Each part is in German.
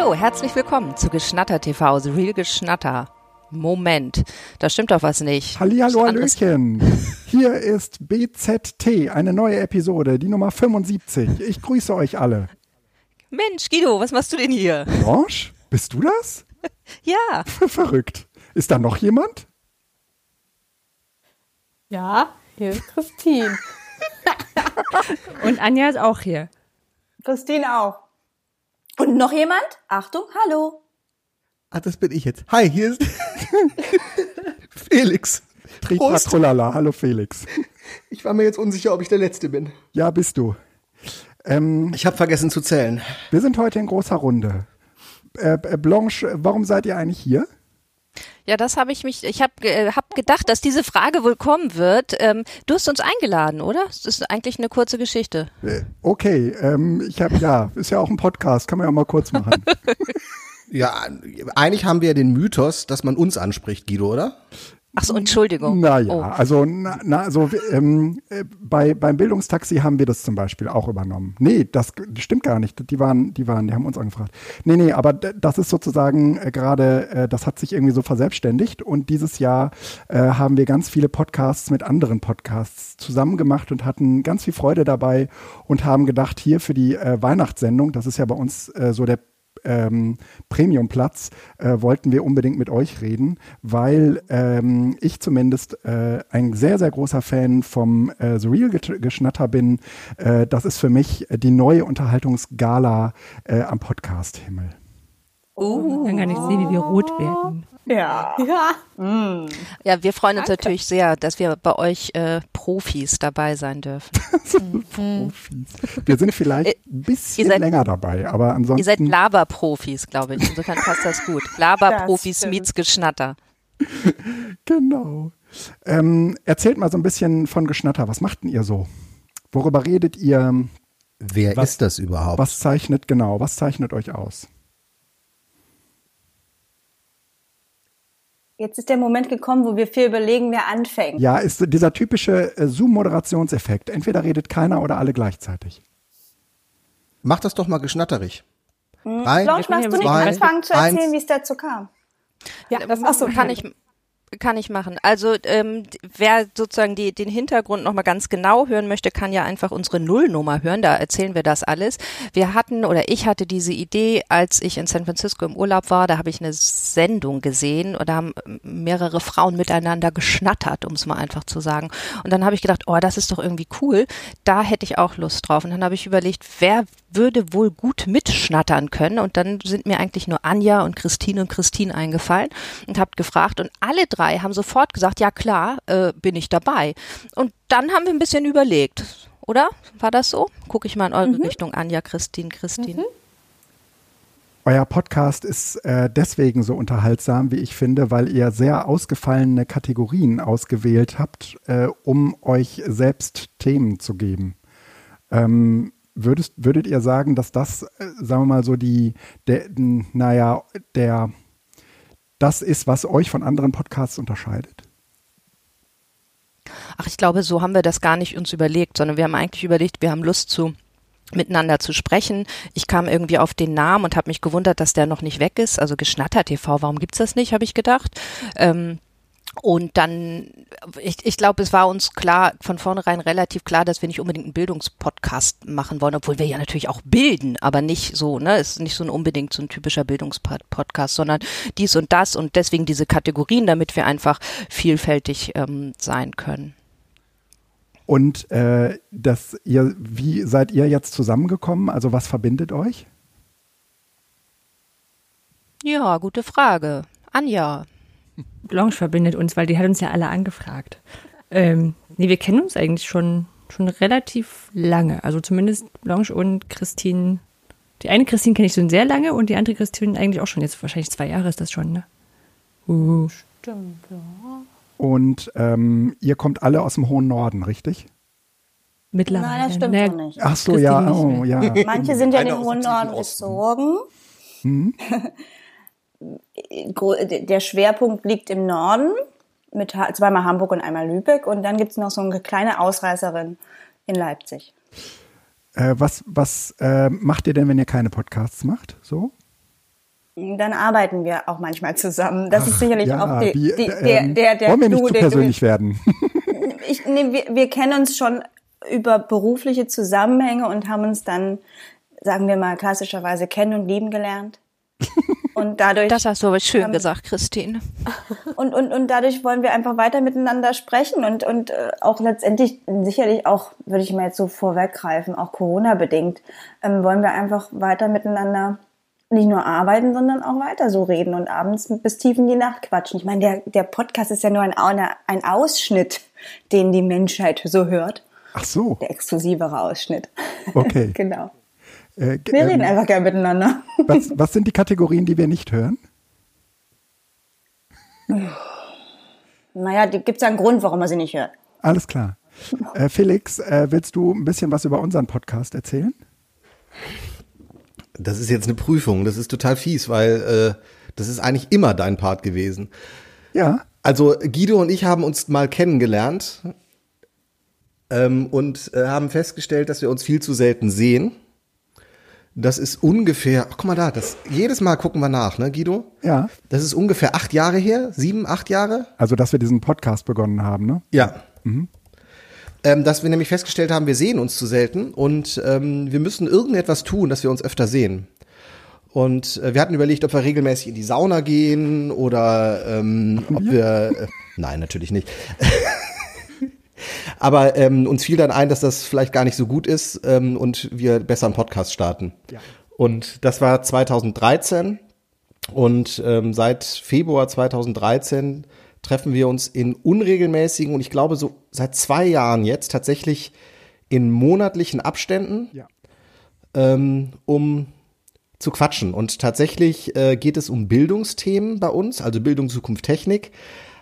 Hallo, herzlich willkommen zu Geschnatter TV, The Real Geschnatter. Moment, da stimmt doch was nicht. Hallihallo, Hallöchen. Hier ist BZT, eine neue Episode, die Nummer 75. Ich grüße euch alle. Mensch, Guido, was machst du denn hier? Blanche, bist du das? ja. Verrückt. Ist da noch jemand? Ja, hier ist Christine. Und Anja ist auch hier. Christine auch. Und noch jemand? Achtung, hallo. Ah, das bin ich jetzt. Hi, hier ist Felix. Prost. Tripatrolala. Hallo Felix. Ich war mir jetzt unsicher, ob ich der Letzte bin. Ja, bist du. Ähm, Ich habe vergessen zu zählen. wir sind heute in großer Runde. Äh, äh, Blanche, warum seid ihr eigentlich hier? Ja, das habe ich mich, ich habe äh, hab gedacht, dass diese Frage wohl kommen wird. Ähm, du hast uns eingeladen, oder? Das ist eigentlich eine kurze Geschichte. Äh, okay, ähm, ich habe ja, ist ja auch ein Podcast, kann man ja mal kurz machen. Ja, eigentlich haben wir ja den Mythos, dass man uns anspricht, Guido, oder? Ach so, Entschuldigung. Naja, Oh. also, na, na, also ähm, äh, bei, beim Bildungstaxi haben wir das zum Beispiel auch übernommen. Nee, das stimmt gar nicht. Die waren, die waren, die haben uns angefragt. Nee, nee, aber das ist sozusagen äh, gerade, äh, das hat sich irgendwie so verselbstständigt und dieses Jahr äh, haben wir ganz viele Podcasts mit anderen Podcasts zusammen gemacht und hatten ganz viel Freude dabei und haben gedacht, hier für die äh, Weihnachtssendung, das ist ja bei uns äh, so der ähm, Premiumplatz äh, wollten wir unbedingt mit euch reden, weil ähm, ich zumindest äh, ein sehr, sehr großer Fan vom äh, The Real Geschnatter bin. Äh, das ist für mich die neue Unterhaltungsgala äh, am Podcast-Himmel. Ich kann gar nicht sehen, wie wir rot werden. Ja. Ja. Ja, wir freuen uns natürlich sehr, dass wir bei euch äh, Profis dabei sein dürfen. Profis. Wir sind vielleicht Äh, ein bisschen seid- länger dabei, aber Ihr seid ansonsten Laberprofis, glaube ich. Insofern passt das gut. Laberprofis meets Geschnatter. genau. Ähm, erzählt mal so ein bisschen von Geschnatter. Was macht denn ihr so? Worüber redet ihr? Wer Was- ist das überhaupt? Was zeichnet genau? Was zeichnet euch aus? Jetzt ist der Moment gekommen, wo wir viel überlegen, wer anfängt. Ja, ist dieser typische äh, Zoom-Moderationseffekt. Entweder redet keiner oder alle gleichzeitig. Mach das doch mal geschnatterig. Drei, Blanche, magst du nicht zwei, anfangen zu erzählen, eins. wie es dazu kam? Ja, das Achso, kann ich, kann ich machen. Also ähm, wer sozusagen die, den Hintergrund nochmal ganz genau hören möchte, kann ja einfach unsere Nullnummer hören. Da erzählen wir das alles. Wir hatten oder ich hatte diese Idee, als ich in San Francisco im Urlaub war. Da habe ich eine Sendung gesehen und da haben mehrere Frauen miteinander geschnattert, um es mal einfach zu sagen. Und dann habe ich gedacht, oh, das ist doch irgendwie cool. Da hätte ich auch Lust drauf. Und dann habe ich überlegt, wer würde wohl gut mitschnattern können. Und dann sind mir eigentlich nur Anja und Christine und Christine eingefallen und habt gefragt. Und alle drei haben sofort gesagt, ja klar, äh, bin ich dabei. Und dann haben wir ein bisschen überlegt, oder? War das so? Gucke ich mal in eure Richtung, Anja, Christine, Christine. Euer Podcast ist äh, deswegen so unterhaltsam, wie ich finde, weil ihr sehr ausgefallene Kategorien ausgewählt habt, äh, um euch selbst Themen zu geben. Ähm, würdest, würdet ihr sagen, dass das, äh, sagen wir mal so, die, der, naja, der, das ist, was euch von anderen Podcasts unterscheidet? Ach, ich glaube, so haben wir das gar nicht uns überlegt, sondern wir haben eigentlich überlegt, wir haben Lust zu miteinander zu sprechen. Ich kam irgendwie auf den Namen und habe mich gewundert, dass der noch nicht weg ist. Also Geschnatter TV, warum gibt's das nicht, habe ich gedacht. Ähm, und dann, ich, ich glaube, es war uns klar, von vornherein relativ klar, dass wir nicht unbedingt einen Bildungspodcast machen wollen, obwohl wir ja natürlich auch bilden, aber nicht so, ne, es ist nicht so ein unbedingt so ein typischer Bildungspodcast, sondern dies und das und deswegen diese Kategorien, damit wir einfach vielfältig ähm, sein können. Und äh, das, ihr, wie seid ihr jetzt zusammengekommen? Also was verbindet euch? Ja, gute Frage. Anja. Blanche verbindet uns, weil die hat uns ja alle angefragt. Ähm, nee, wir kennen uns eigentlich schon, schon relativ lange. Also zumindest Blanche und Christine. Die eine Christine kenne ich schon sehr lange und die andere Christine eigentlich auch schon. Jetzt wahrscheinlich zwei Jahre ist das schon, ne? Uh. Stimmt, ja. Und ähm, ihr kommt alle aus dem hohen Norden, richtig? Mittlerweile. Nein, das stimmt Naja, doch nicht. Ach so, Christine ja, oh, ja. Manche sind ja in den hohen Norden gezogen. Gro- Der Schwerpunkt liegt im Norden, mit zweimal Hamburg und einmal Lübeck. Und dann gibt es noch so eine kleine Ausreißerin in Leipzig. Äh, was was äh, macht ihr denn, wenn ihr keine Podcasts macht? So? Dann arbeiten wir auch manchmal zusammen. Das ist sicherlich ja, auch die, wie, die, äh, der, ähm, der, der Wollen wir nicht Clou, zu den du persönlich werden? ich, nee, wir, wir kennen uns schon über berufliche Zusammenhänge und haben uns dann, sagen wir mal, klassischerweise kennen und lieben gelernt. Und dadurch, Das hast du aber schön Ähm, gesagt, Christine. und, und, und dadurch wollen wir einfach weiter miteinander sprechen und, und äh, auch letztendlich sicherlich auch, würde ich mal jetzt so vorweggreifen, auch Corona-bedingt, ähm, wollen wir einfach weiter miteinander nicht nur arbeiten, sondern auch weiter so reden und abends bis tief in die Nacht quatschen. Ich meine, der, der Podcast ist ja nur ein, ein Ausschnitt, den die Menschheit so hört. Ach so, Der exklusivere Ausschnitt. okay. genau. Äh, Wir reden ähm, einfach gerne miteinander. was, was sind die Kategorien, die wir nicht hören? Naja, die gibt's ja einen Grund, warum man sie nicht hört. Alles klar. Äh, Felix, äh, willst du ein bisschen was über unseren Podcast erzählen? Das ist jetzt eine Prüfung. Das ist total fies, weil äh, das ist eigentlich immer dein Part gewesen. Ja. Also Guido und ich haben uns mal kennengelernt ähm, und äh, haben festgestellt, dass wir uns viel zu selten sehen. Das ist ungefähr, ach, guck mal da, das, jedes Mal gucken wir nach, ne, Guido? Ja. Das ist ungefähr acht Jahre her, sieben, acht Jahre? Also, dass wir diesen Podcast begonnen haben, ne? Ja. Ähm, dass wir nämlich festgestellt haben, wir sehen uns zu selten und ähm, wir müssen irgendetwas tun, dass wir uns öfter sehen. Und äh, wir hatten überlegt, ob wir regelmäßig in die Sauna gehen oder ähm, ob wir. Äh, nein, natürlich nicht. Aber ähm, uns fiel dann ein, dass das vielleicht gar nicht so gut ist ähm, und wir besser einen Podcast starten. Und das war 2013 und ähm, seit Februar 2013 treffen wir uns in unregelmäßigen und ich glaube so seit zwei Jahren jetzt tatsächlich in monatlichen Abständen, Ja. ähm, um zu quatschen. Und tatsächlich äh, geht es um Bildungsthemen bei uns, also Bildung, Zukunft, Technik.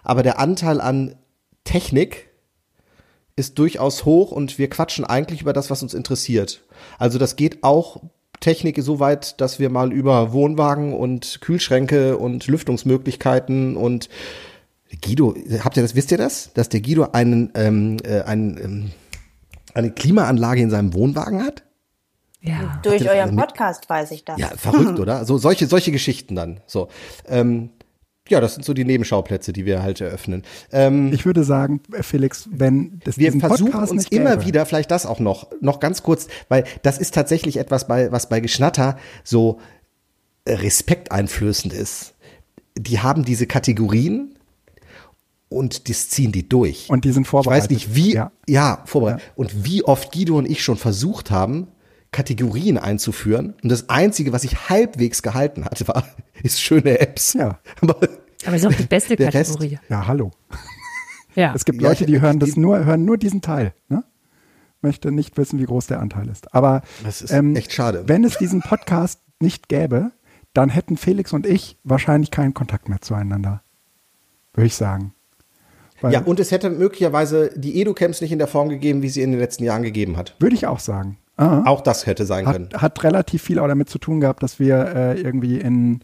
Aber der Anteil an Technik ist durchaus hoch und wir quatschen eigentlich über das, was uns interessiert. Also das geht auch Technik so weit, dass wir mal über Wohnwagen und Kühlschränke und Lüftungsmöglichkeiten und Guido, habt ihr das, wisst ihr das? Dass der Guido einen, ähm, äh, einen, ähm, eine Klimaanlage in seinem Wohnwagen hat? Ja. Durch euren mit? Podcast weiß ich das. Ja, verrückt, oder? So solche solche Geschichten dann. So, ähm, ja, das sind so die Nebenschauplätze, die wir halt eröffnen. Ähm, Ich würde sagen, Felix, wenn das wir versuchen Podcast uns immer gäbe, wieder, vielleicht das auch noch, noch ganz kurz, weil das ist tatsächlich etwas, bei, was bei Geschnatter so respekteinflößend ist. Die haben diese Kategorien und das ziehen die durch. Und die sind ich vorbereitet. weiß nicht, wie, Ja. ja, vorbereitet. Und wie oft Guido und ich schon versucht haben, Kategorien einzuführen. Und das Einzige, was ich halbwegs gehalten hatte, war, ist schöne Apps. Ja. Aber Aber es ist auch die beste Der Rest- Kategorie. Ja, hallo. Ja. Es gibt Leute, die hören das nur, hören nur diesen Teil. Ne? Möchte nicht wissen, wie groß der Anteil ist. Aber Das ist ähm, echt schade. wenn es diesen Podcast nicht gäbe, dann hätten Felix und ich wahrscheinlich keinen Kontakt mehr zueinander. Würde ich sagen. Weil, ja, und es hätte möglicherweise die Edu-Camps nicht in der Form gegeben, wie sie in den letzten Jahren gegeben hat. würde ich auch sagen. Aha. Auch das hätte sein können. Hat, hat relativ viel auch damit zu tun gehabt, dass wir äh, irgendwie in,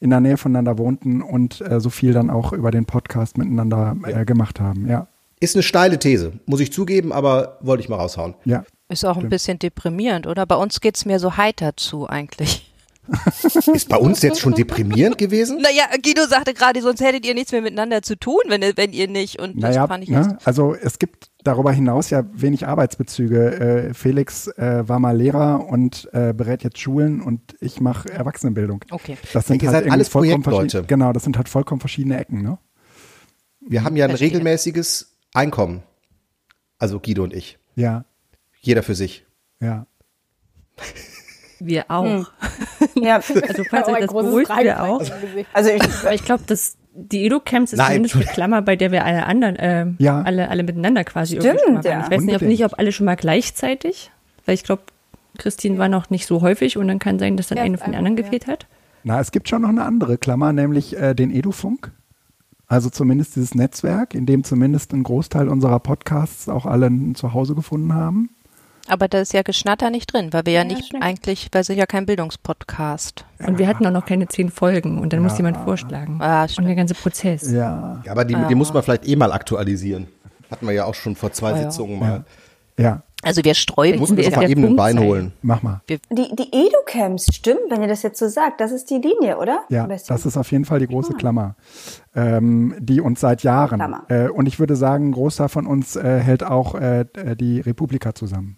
in der Nähe voneinander wohnten und äh, so viel dann auch über den Podcast miteinander äh, gemacht haben. Ja, Ist eine steile These, muss ich zugeben, aber wollte ich mal raushauen. ja. Ist auch ein bisschen deprimierend, oder? Bei uns geht's mir so heiter zu eigentlich. Ist bei uns jetzt schon deprimierend gewesen? Naja, Guido sagte gerade, sonst hättet ihr nichts mehr miteinander zu tun, wenn, ihr- wenn ihr nicht. Und das Naja, fand ich jetzt ne? also es gibt darüber hinaus ja wenig Arbeitsbezüge. Äh, Felix äh, war mal Lehrer und äh, berät jetzt Schulen und ich mache Erwachsenenbildung. Okay. Das sind halt irgendwie alles vollkommen Projektleute. Genau, das sind halt vollkommen verschiedene Ecken, ne? Wir haben ja ein Verstehe. regelmäßiges Einkommen. Also Guido und ich. Ja, Jeder für sich. ja. Wir auch. Ja, Also falls euch das beruhigt, wir auch. Also ich, Aber ich glaube, dass die Edu-Camps ist Nein. zumindest eine Klammer, bei der wir alle anderen, äh, Ja. alle, alle miteinander quasi Stimmt, irgendwie schon mal waren. ja. Ich weiß nicht, ob, nicht, ob alle schon mal gleichzeitig, weil ich glaube, Christine war noch nicht so häufig und dann kann sein, dass dann Ja, eine von den anderen ja. gefehlt hat. Na, es gibt schon noch eine andere Klammer, nämlich äh, den Edufunk. Also zumindest dieses Netzwerk, in dem zumindest ein Großteil unserer Podcasts auch alle ein Zuhause gefunden haben. Aber da ist ja Geschnatter nicht drin, weil wir ja, nicht stimmt. eigentlich, weil es ist ja kein Bildungspodcast. Und wir hatten auch noch keine zehn Folgen und dann muss jemand vorschlagen. Ah, und der ganze Prozess. Ja, Ja, aber die, die muss man vielleicht eh mal aktualisieren. Hatten wir ja auch schon vor zwei Ah, ja. Sitzungen mal. ja. Also wir sträuben Muss wir jetzt doch mal eben ein Bein sein? holen. Mach mal. Die, die Educamps, stimmt, wenn ihr das jetzt so sagt, das ist die Linie, oder? Ja, das ist auf jeden Fall die große Ah. Klammer, ähm, die uns seit Jahren, Klammer. äh, und ich würde sagen, ein Großteil von uns äh, hält auch äh, äh, die Republika zusammen.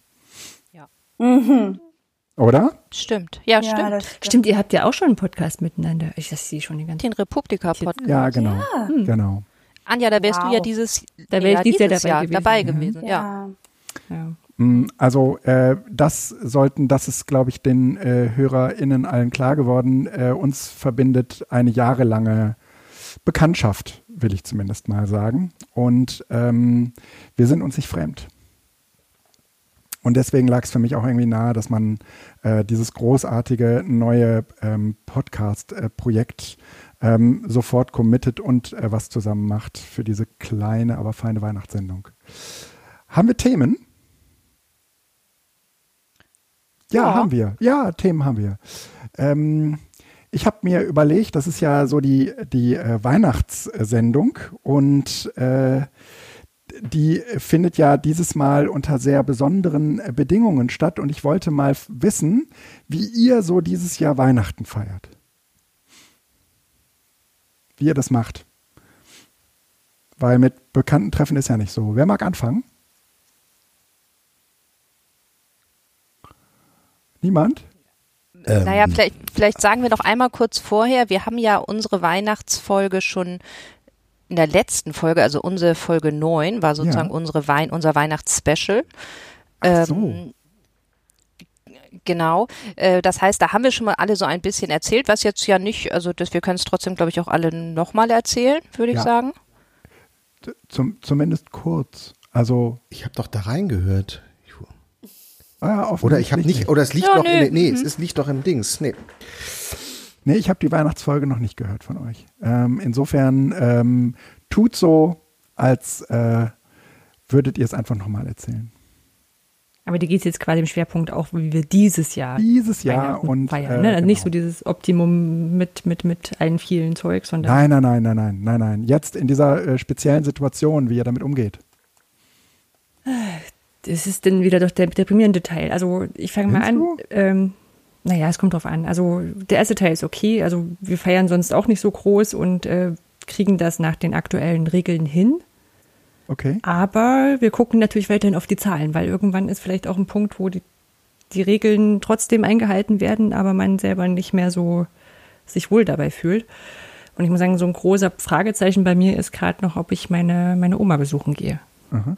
Ja. Oder? Stimmt. Ja, Ja, stimmt. das, Stimmt, ihr habt ja auch schon einen Podcast miteinander. Ich das sehe schon die ganze Den Republika-Podcast. Ja, genau. Genau. Anja, da wärst du Wow. ja dieses, Da wär ich dieses Jahr dabei gewesen. dabei Mhm. gewesen. Ja. ja. ja. Mm, Also äh, das sollten, das ist, glaube ich, den äh, HörerInnen allen klar geworden. Äh, uns verbindet eine jahrelange Bekanntschaft, will ich zumindest mal sagen. Und ähm, wir sind uns nicht fremd. Und deswegen lag es für mich auch irgendwie nahe, dass man äh, dieses großartige neue ähm, Podcast-Projekt ähm, sofort committet und äh, was zusammen macht für diese kleine, aber feine Weihnachtssendung. Haben wir Themen? Ja, Ja. haben wir. Ja, Themen haben wir. Ähm, ich habe mir überlegt, das ist ja so die, die äh, Weihnachtssendung und äh, die findet ja dieses Mal unter sehr besonderen äh, Bedingungen statt und ich wollte mal wissen, wie ihr so dieses Jahr Weihnachten feiert. Wie ihr das macht. Weil mit bekannten Treffen ist ja nicht so. Wer mag anfangen? Niemand? Ähm, Naja, vielleicht, vielleicht sagen wir noch einmal kurz vorher, wir haben ja unsere Weihnachtsfolge schon in der letzten Folge, also unsere Folge 9, war sozusagen Ja. unsere Wein, unser Weihnachtsspecial. Ach so. Ähm, Genau, äh, das heißt, da haben wir schon mal alle so ein bisschen erzählt, was jetzt ja nicht, also das, wir können es trotzdem, glaube ich, auch alle nochmal erzählen, würde ich Ja. sagen. Zum, zumindest kurz. Also, Ich habe doch da reingehört. Ich- ah, Oder ich habe nicht, oder es liegt Ja, noch, nö. in, nee, es ist, liegt doch im Dings. Nee. Nee, ich habe die Weihnachtsfolge noch nicht gehört von euch. Ähm, insofern ähm, tut so, als äh, würdet ihr es einfach nochmal erzählen. Aber die geht jetzt quasi im Schwerpunkt auch, wie wir dieses Jahr Dieses Jahr und feiern. äh, ne? Also Nicht genau. so dieses Optimum mit, mit, mit allen vielen Zeug, sondern Nein, nein, nein, nein, nein, nein, nein. Jetzt in dieser äh, speziellen Situation, wie ihr damit umgeht. das ist dann wieder doch der deprimierende Teil. Also ich fange mal an. Ähm, naja, es kommt drauf an. Also der erste Teil ist okay. Also wir feiern sonst auch nicht so groß und äh, kriegen das nach den aktuellen Regeln hin. Okay. Aber wir gucken natürlich weiterhin auf die Zahlen, weil irgendwann ist vielleicht auch ein Punkt, wo die, die Regeln trotzdem eingehalten werden, aber man selber nicht mehr so sich wohl dabei fühlt. Und ich muss sagen, so ein großer Fragezeichen bei mir ist gerade noch, ob ich meine, meine Oma besuchen gehe. Aha.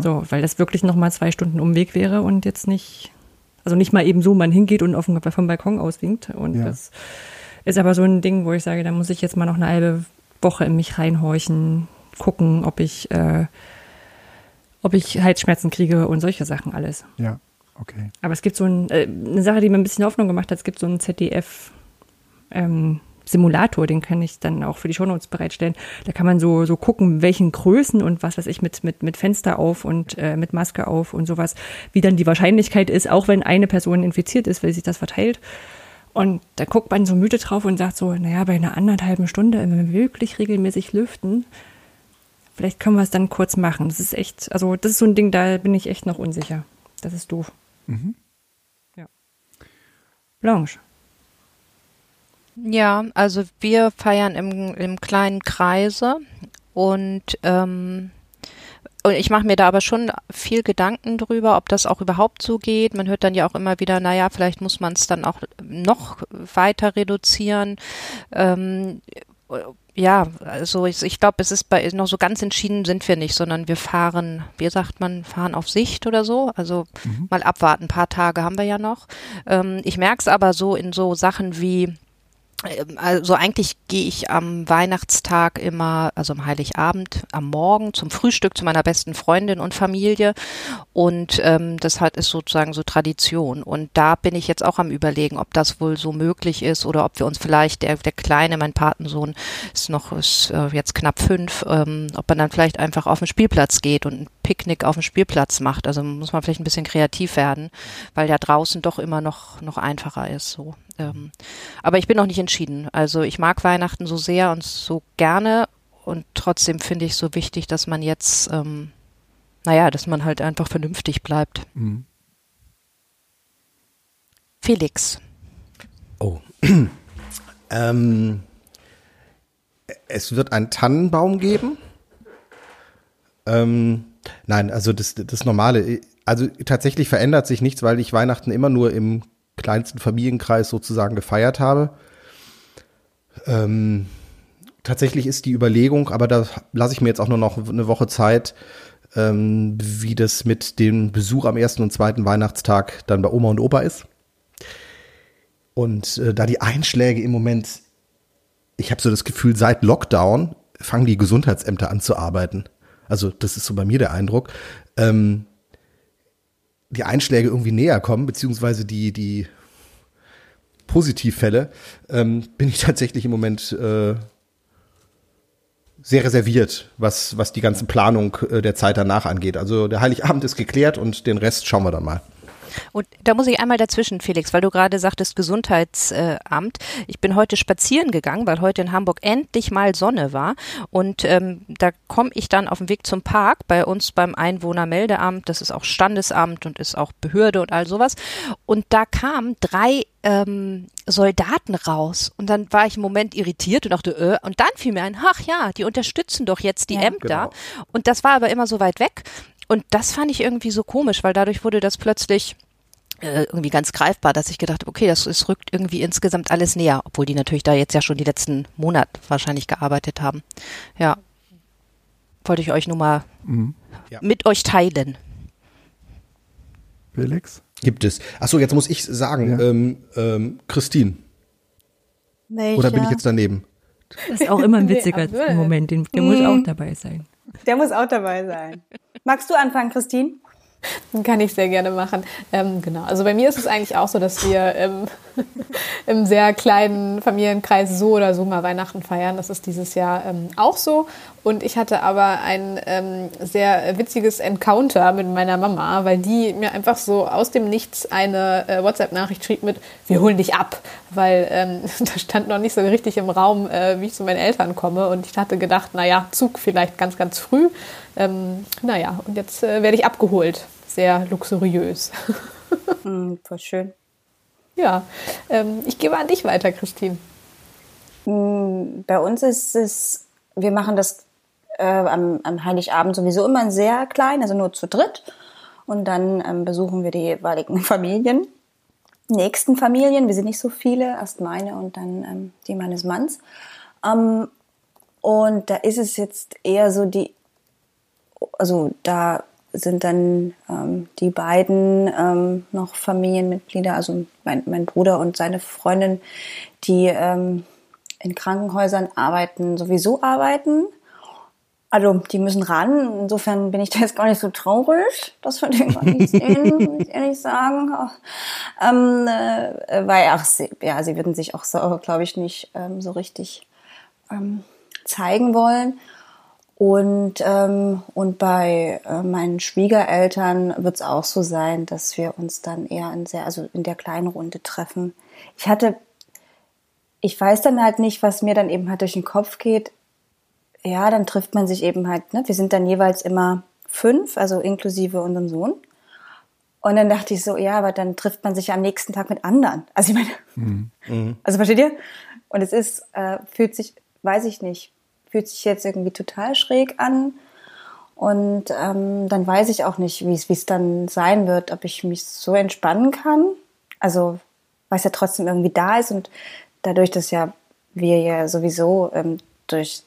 So, weil das wirklich noch mal zwei Stunden Umweg wäre und jetzt nicht, also nicht mal eben so man hingeht und auf dem, vom Balkon auswinkt. Und Ja. das ist aber so ein Ding, wo ich sage, da muss ich jetzt mal noch eine halbe Woche in mich reinhorchen, gucken, ob ich, äh, ob ich Halsschmerzen kriege und solche Sachen alles. Ja, okay. Aber es gibt so ein, äh, eine Sache, die mir ein bisschen Hoffnung gemacht hat, es gibt so einen ZDF ähm, Simulator, den kann ich dann auch für die Shownotes bereitstellen. Da kann man so, so gucken, welchen Größen und was weiß ich, mit, mit, mit Fenster auf und äh, mit Maske auf und sowas, wie dann die Wahrscheinlichkeit ist, auch wenn eine Person infiziert ist, weil sich das verteilt. Und da guckt man so müde drauf und sagt so, naja, bei einer anderthalben Stunde, wenn wir wirklich regelmäßig lüften, vielleicht können wir es dann kurz machen. Das ist echt, also das ist so ein Ding, da bin ich echt noch unsicher. Das ist doof. Ja. Blanche. Ja, also wir feiern im, im kleinen Kreise und, ähm, und ich mache mir da aber schon viel Gedanken drüber, ob das auch überhaupt so geht. Man hört dann ja auch immer wieder, naja, vielleicht muss man es dann auch noch weiter reduzieren. Ähm, ja, also ich, ich glaube, es ist bei noch so ganz entschieden sind wir nicht, sondern wir fahren, wie sagt man, fahren auf Sicht oder so. Also mal abwarten, ein paar Tage haben wir ja noch. Ähm, ich merke es aber so in so Sachen wie also eigentlich gehe ich am Weihnachtstag immer, also am Heiligabend, am Morgen zum Frühstück zu meiner besten Freundin und Familie und ähm, das hat ist sozusagen so Tradition und da bin ich jetzt auch am überlegen, ob das wohl so möglich ist oder ob wir uns vielleicht der der kleine, mein Patensohn ist noch ist äh, jetzt knapp fünf, ähm, ob man dann vielleicht einfach auf den Spielplatz geht und ein Picknick auf dem Spielplatz macht. Also muss man vielleicht ein bisschen kreativ werden, weil ja draußen doch immer noch noch einfacher ist so. Ähm, aber ich bin noch nicht entschieden. Also ich mag Weihnachten so sehr und so gerne und trotzdem finde ich so wichtig, dass man jetzt ähm, naja, dass man halt einfach vernünftig bleibt. Mhm. Felix. Oh. ähm, es wird einen Tannenbaum geben. Ähm, nein, also das, das Normale. Also tatsächlich verändert sich nichts, weil ich Weihnachten immer nur im kleinsten Familienkreis sozusagen gefeiert habe. Ähm, tatsächlich ist die Überlegung, aber da lasse ich mir jetzt auch nur noch eine Woche Zeit, ähm, wie das mit dem Besuch am ersten und zweiten Weihnachtstag dann bei Oma und Opa ist. Und äh, da die Einschläge im Moment, ich habe so das Gefühl, seit Lockdown fangen die Gesundheitsämter an zu arbeiten. Also das ist so bei mir der Eindruck. Ähm, die Einschläge irgendwie näher kommen, beziehungsweise die, die Positivfälle, ähm, bin ich tatsächlich im Moment äh, sehr reserviert, was, was die ganze Planung äh, der Zeit danach angeht. Also der Heiligabend ist geklärt und den Rest schauen wir dann mal. Und da muss ich einmal dazwischen, Felix, weil du gerade sagtest Gesundheitsamt. Ich bin heute spazieren gegangen, weil heute in Hamburg endlich mal Sonne war. Und ähm, da komme ich dann auf dem Weg zum Park bei uns beim Einwohnermeldeamt. Das ist auch Standesamt und ist auch Behörde und all sowas. Und da kamen drei ähm, Soldaten raus. Und dann war ich im Moment irritiert und dachte, äh, und dann fiel mir ein, ach ja, die unterstützen doch jetzt die ja, Ämter. Genau. Und das war aber immer so weit weg. Und das fand ich irgendwie so komisch, weil dadurch wurde das plötzlich äh, irgendwie ganz greifbar, dass ich gedacht habe, okay, das, das rückt irgendwie insgesamt alles näher, obwohl die natürlich da jetzt ja schon die letzten Monate wahrscheinlich gearbeitet haben. Ja, wollte ich euch nur mal mhm. ja. mit euch teilen. Felix? Gibt es. Achso, jetzt muss ich sagen, ja. ähm, ähm, Christine. Welcher? Oder bin ich jetzt daneben? Das ist auch immer ein witziger nee, Moment, der mhm. muss auch dabei sein. Der muss auch dabei sein. Magst du anfangen, Christine? Kann ich sehr gerne machen. Ähm, genau. Also bei mir ist es eigentlich auch so, dass wir ähm, im sehr kleinen Familienkreis so oder so mal Weihnachten feiern. Das ist dieses Jahr ähm, auch so. Und ich hatte aber ein ähm, sehr witziges Encounter mit meiner Mama, weil die mir einfach so aus dem Nichts eine äh, WhatsApp-Nachricht schrieb mit, wir holen dich ab. Weil ähm, da stand noch nicht so richtig im Raum, äh, wie ich zu meinen Eltern komme. Und ich hatte gedacht, naja, Zug vielleicht ganz, ganz früh. Ähm, naja, und jetzt äh, werde ich abgeholt. Sehr luxuriös. mm, schön. Ja, ähm, ich gebe an dich weiter, Christine. Mm, bei uns ist es, wir machen das äh, am, am, Heiligabend sowieso immer sehr klein, also nur zu dritt. Und dann ähm, besuchen wir die jeweiligen Familien, nächsten Familien. Wir sind nicht so viele, erst meine und dann ähm, die meines Manns. Ähm, und da ist es jetzt eher so die, also da sind dann ähm, die beiden ähm, noch Familienmitglieder, also mein, mein Bruder und seine Freundin, die ähm, in Krankenhäusern arbeiten, sowieso arbeiten. Also die müssen ran. Insofern bin ich da jetzt gar nicht so traurig. Das würde ich gar nicht sehen, muss ich ehrlich sagen. Ähm, äh, weil, ach, sie, ja, sie würden sich auch so, glaube ich, nicht ähm, so richtig ähm, zeigen wollen. Und, ähm, und bei äh, meinen Schwiegereltern wird es auch so sein, dass wir uns dann eher in sehr, also in der kleinen Runde treffen. Ich hatte, ich weiß dann halt nicht, was mir dann eben halt durch den Kopf geht. Ja, dann trifft man sich eben halt, ne? Wir sind dann jeweils immer fünf, also inklusive unserem Sohn. Und dann dachte ich so, ja, aber dann trifft man sich ja am nächsten Tag mit anderen. Also ich meine, mhm. mhm. also versteht ihr? Und es ist, äh, fühlt sich, weiß ich nicht, fühlt sich jetzt irgendwie total schräg an. Und ähm, dann weiß ich auch nicht, wie es dann sein wird, ob ich mich so entspannen kann. Also, weil es ja trotzdem irgendwie da ist und dadurch, dass ja wir ja sowieso ähm, durch,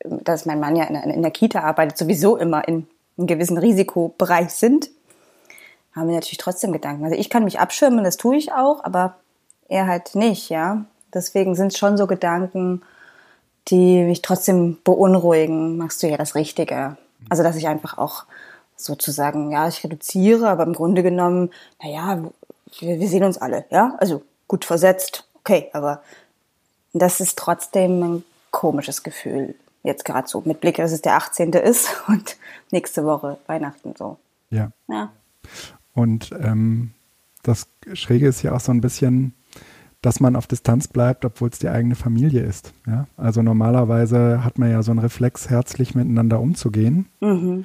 dass mein Mann ja in, in der Kita arbeitet, sowieso immer in einem gewissen Risikobereich sind, haben wir natürlich trotzdem Gedanken. Also ich kann mich abschirmen, das tue ich auch, aber er halt nicht, ja. Deswegen sind es schon so Gedanken, die mich trotzdem beunruhigen, machst du ja das Richtige. Also, dass ich einfach auch sozusagen, ja, ich reduziere, aber im Grunde genommen, naja, wir, wir sehen uns alle, ja, also gut versetzt, okay, aber das ist trotzdem ein komisches Gefühl. Jetzt gerade so, mit Blick, dass es der 18. ist und nächste Woche Weihnachten so. Ja. Ja. Und ähm, das Schräge ist ja auch so ein bisschen, dass man auf Distanz bleibt, obwohl es die eigene Familie ist. Ja? Also normalerweise hat man ja so einen Reflex, herzlich miteinander umzugehen. Mhm.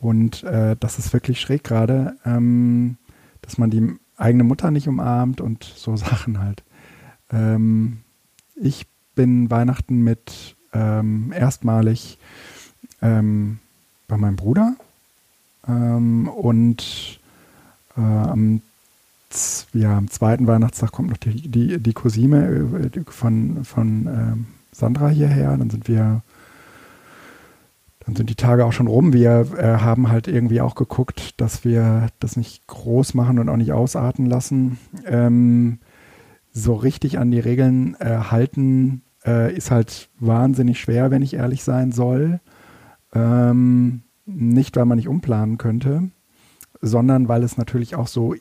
Und äh, das ist wirklich schräg gerade, ähm, dass man die eigene Mutter nicht umarmt und so Sachen halt. Ähm, ich bin Weihnachten mit ähm, erstmalig ähm, bei meinem Bruder ähm, und äh, am, ja, am zweiten Weihnachtstag kommt noch die, die, die Cousine äh, von, von ähm, Sandra hierher. Dann sind wir dann sind die Tage auch schon rum. Wir äh, haben halt irgendwie auch geguckt, dass wir das nicht groß machen und auch nicht ausarten lassen. Ähm, so richtig an die Regeln äh, halten äh, ist halt wahnsinnig schwer, wenn ich ehrlich sein soll. Ähm, nicht, weil man nicht umplanen könnte, sondern weil es natürlich auch so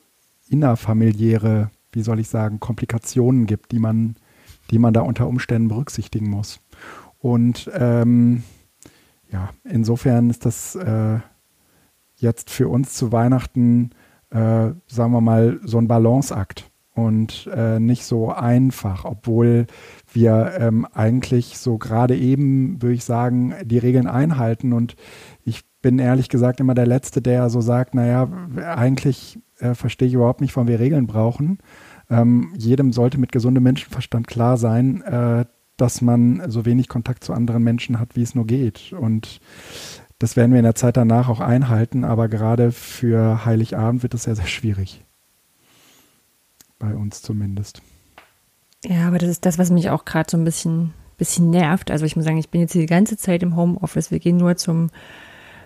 innerfamiliäre, wie soll ich sagen, Komplikationen gibt, die man, die man da unter Umständen berücksichtigen muss. Und ähm, ja, insofern ist das äh, jetzt für uns zu Weihnachten, äh, sagen wir mal, so ein Balanceakt und äh, nicht so einfach, obwohl wir ähm, eigentlich so gerade eben, würde ich sagen, die Regeln einhalten. Und ich bin ehrlich gesagt immer der Letzte, der so sagt, naja, eigentlich äh, verstehe ich überhaupt nicht, warum wir Regeln brauchen. Ähm, jedem sollte mit gesundem Menschenverstand klar sein, äh, dass man so wenig Kontakt zu anderen Menschen hat, wie es nur geht. Und das werden wir in der Zeit danach auch einhalten, aber gerade für Heiligabend wird es sehr, sehr schwierig. Bei uns zumindest. Ja, aber das ist das, was mich auch gerade so ein bisschen, bisschen nervt. Also ich muss sagen, ich bin jetzt die ganze Zeit im Homeoffice. Wir gehen nur zum,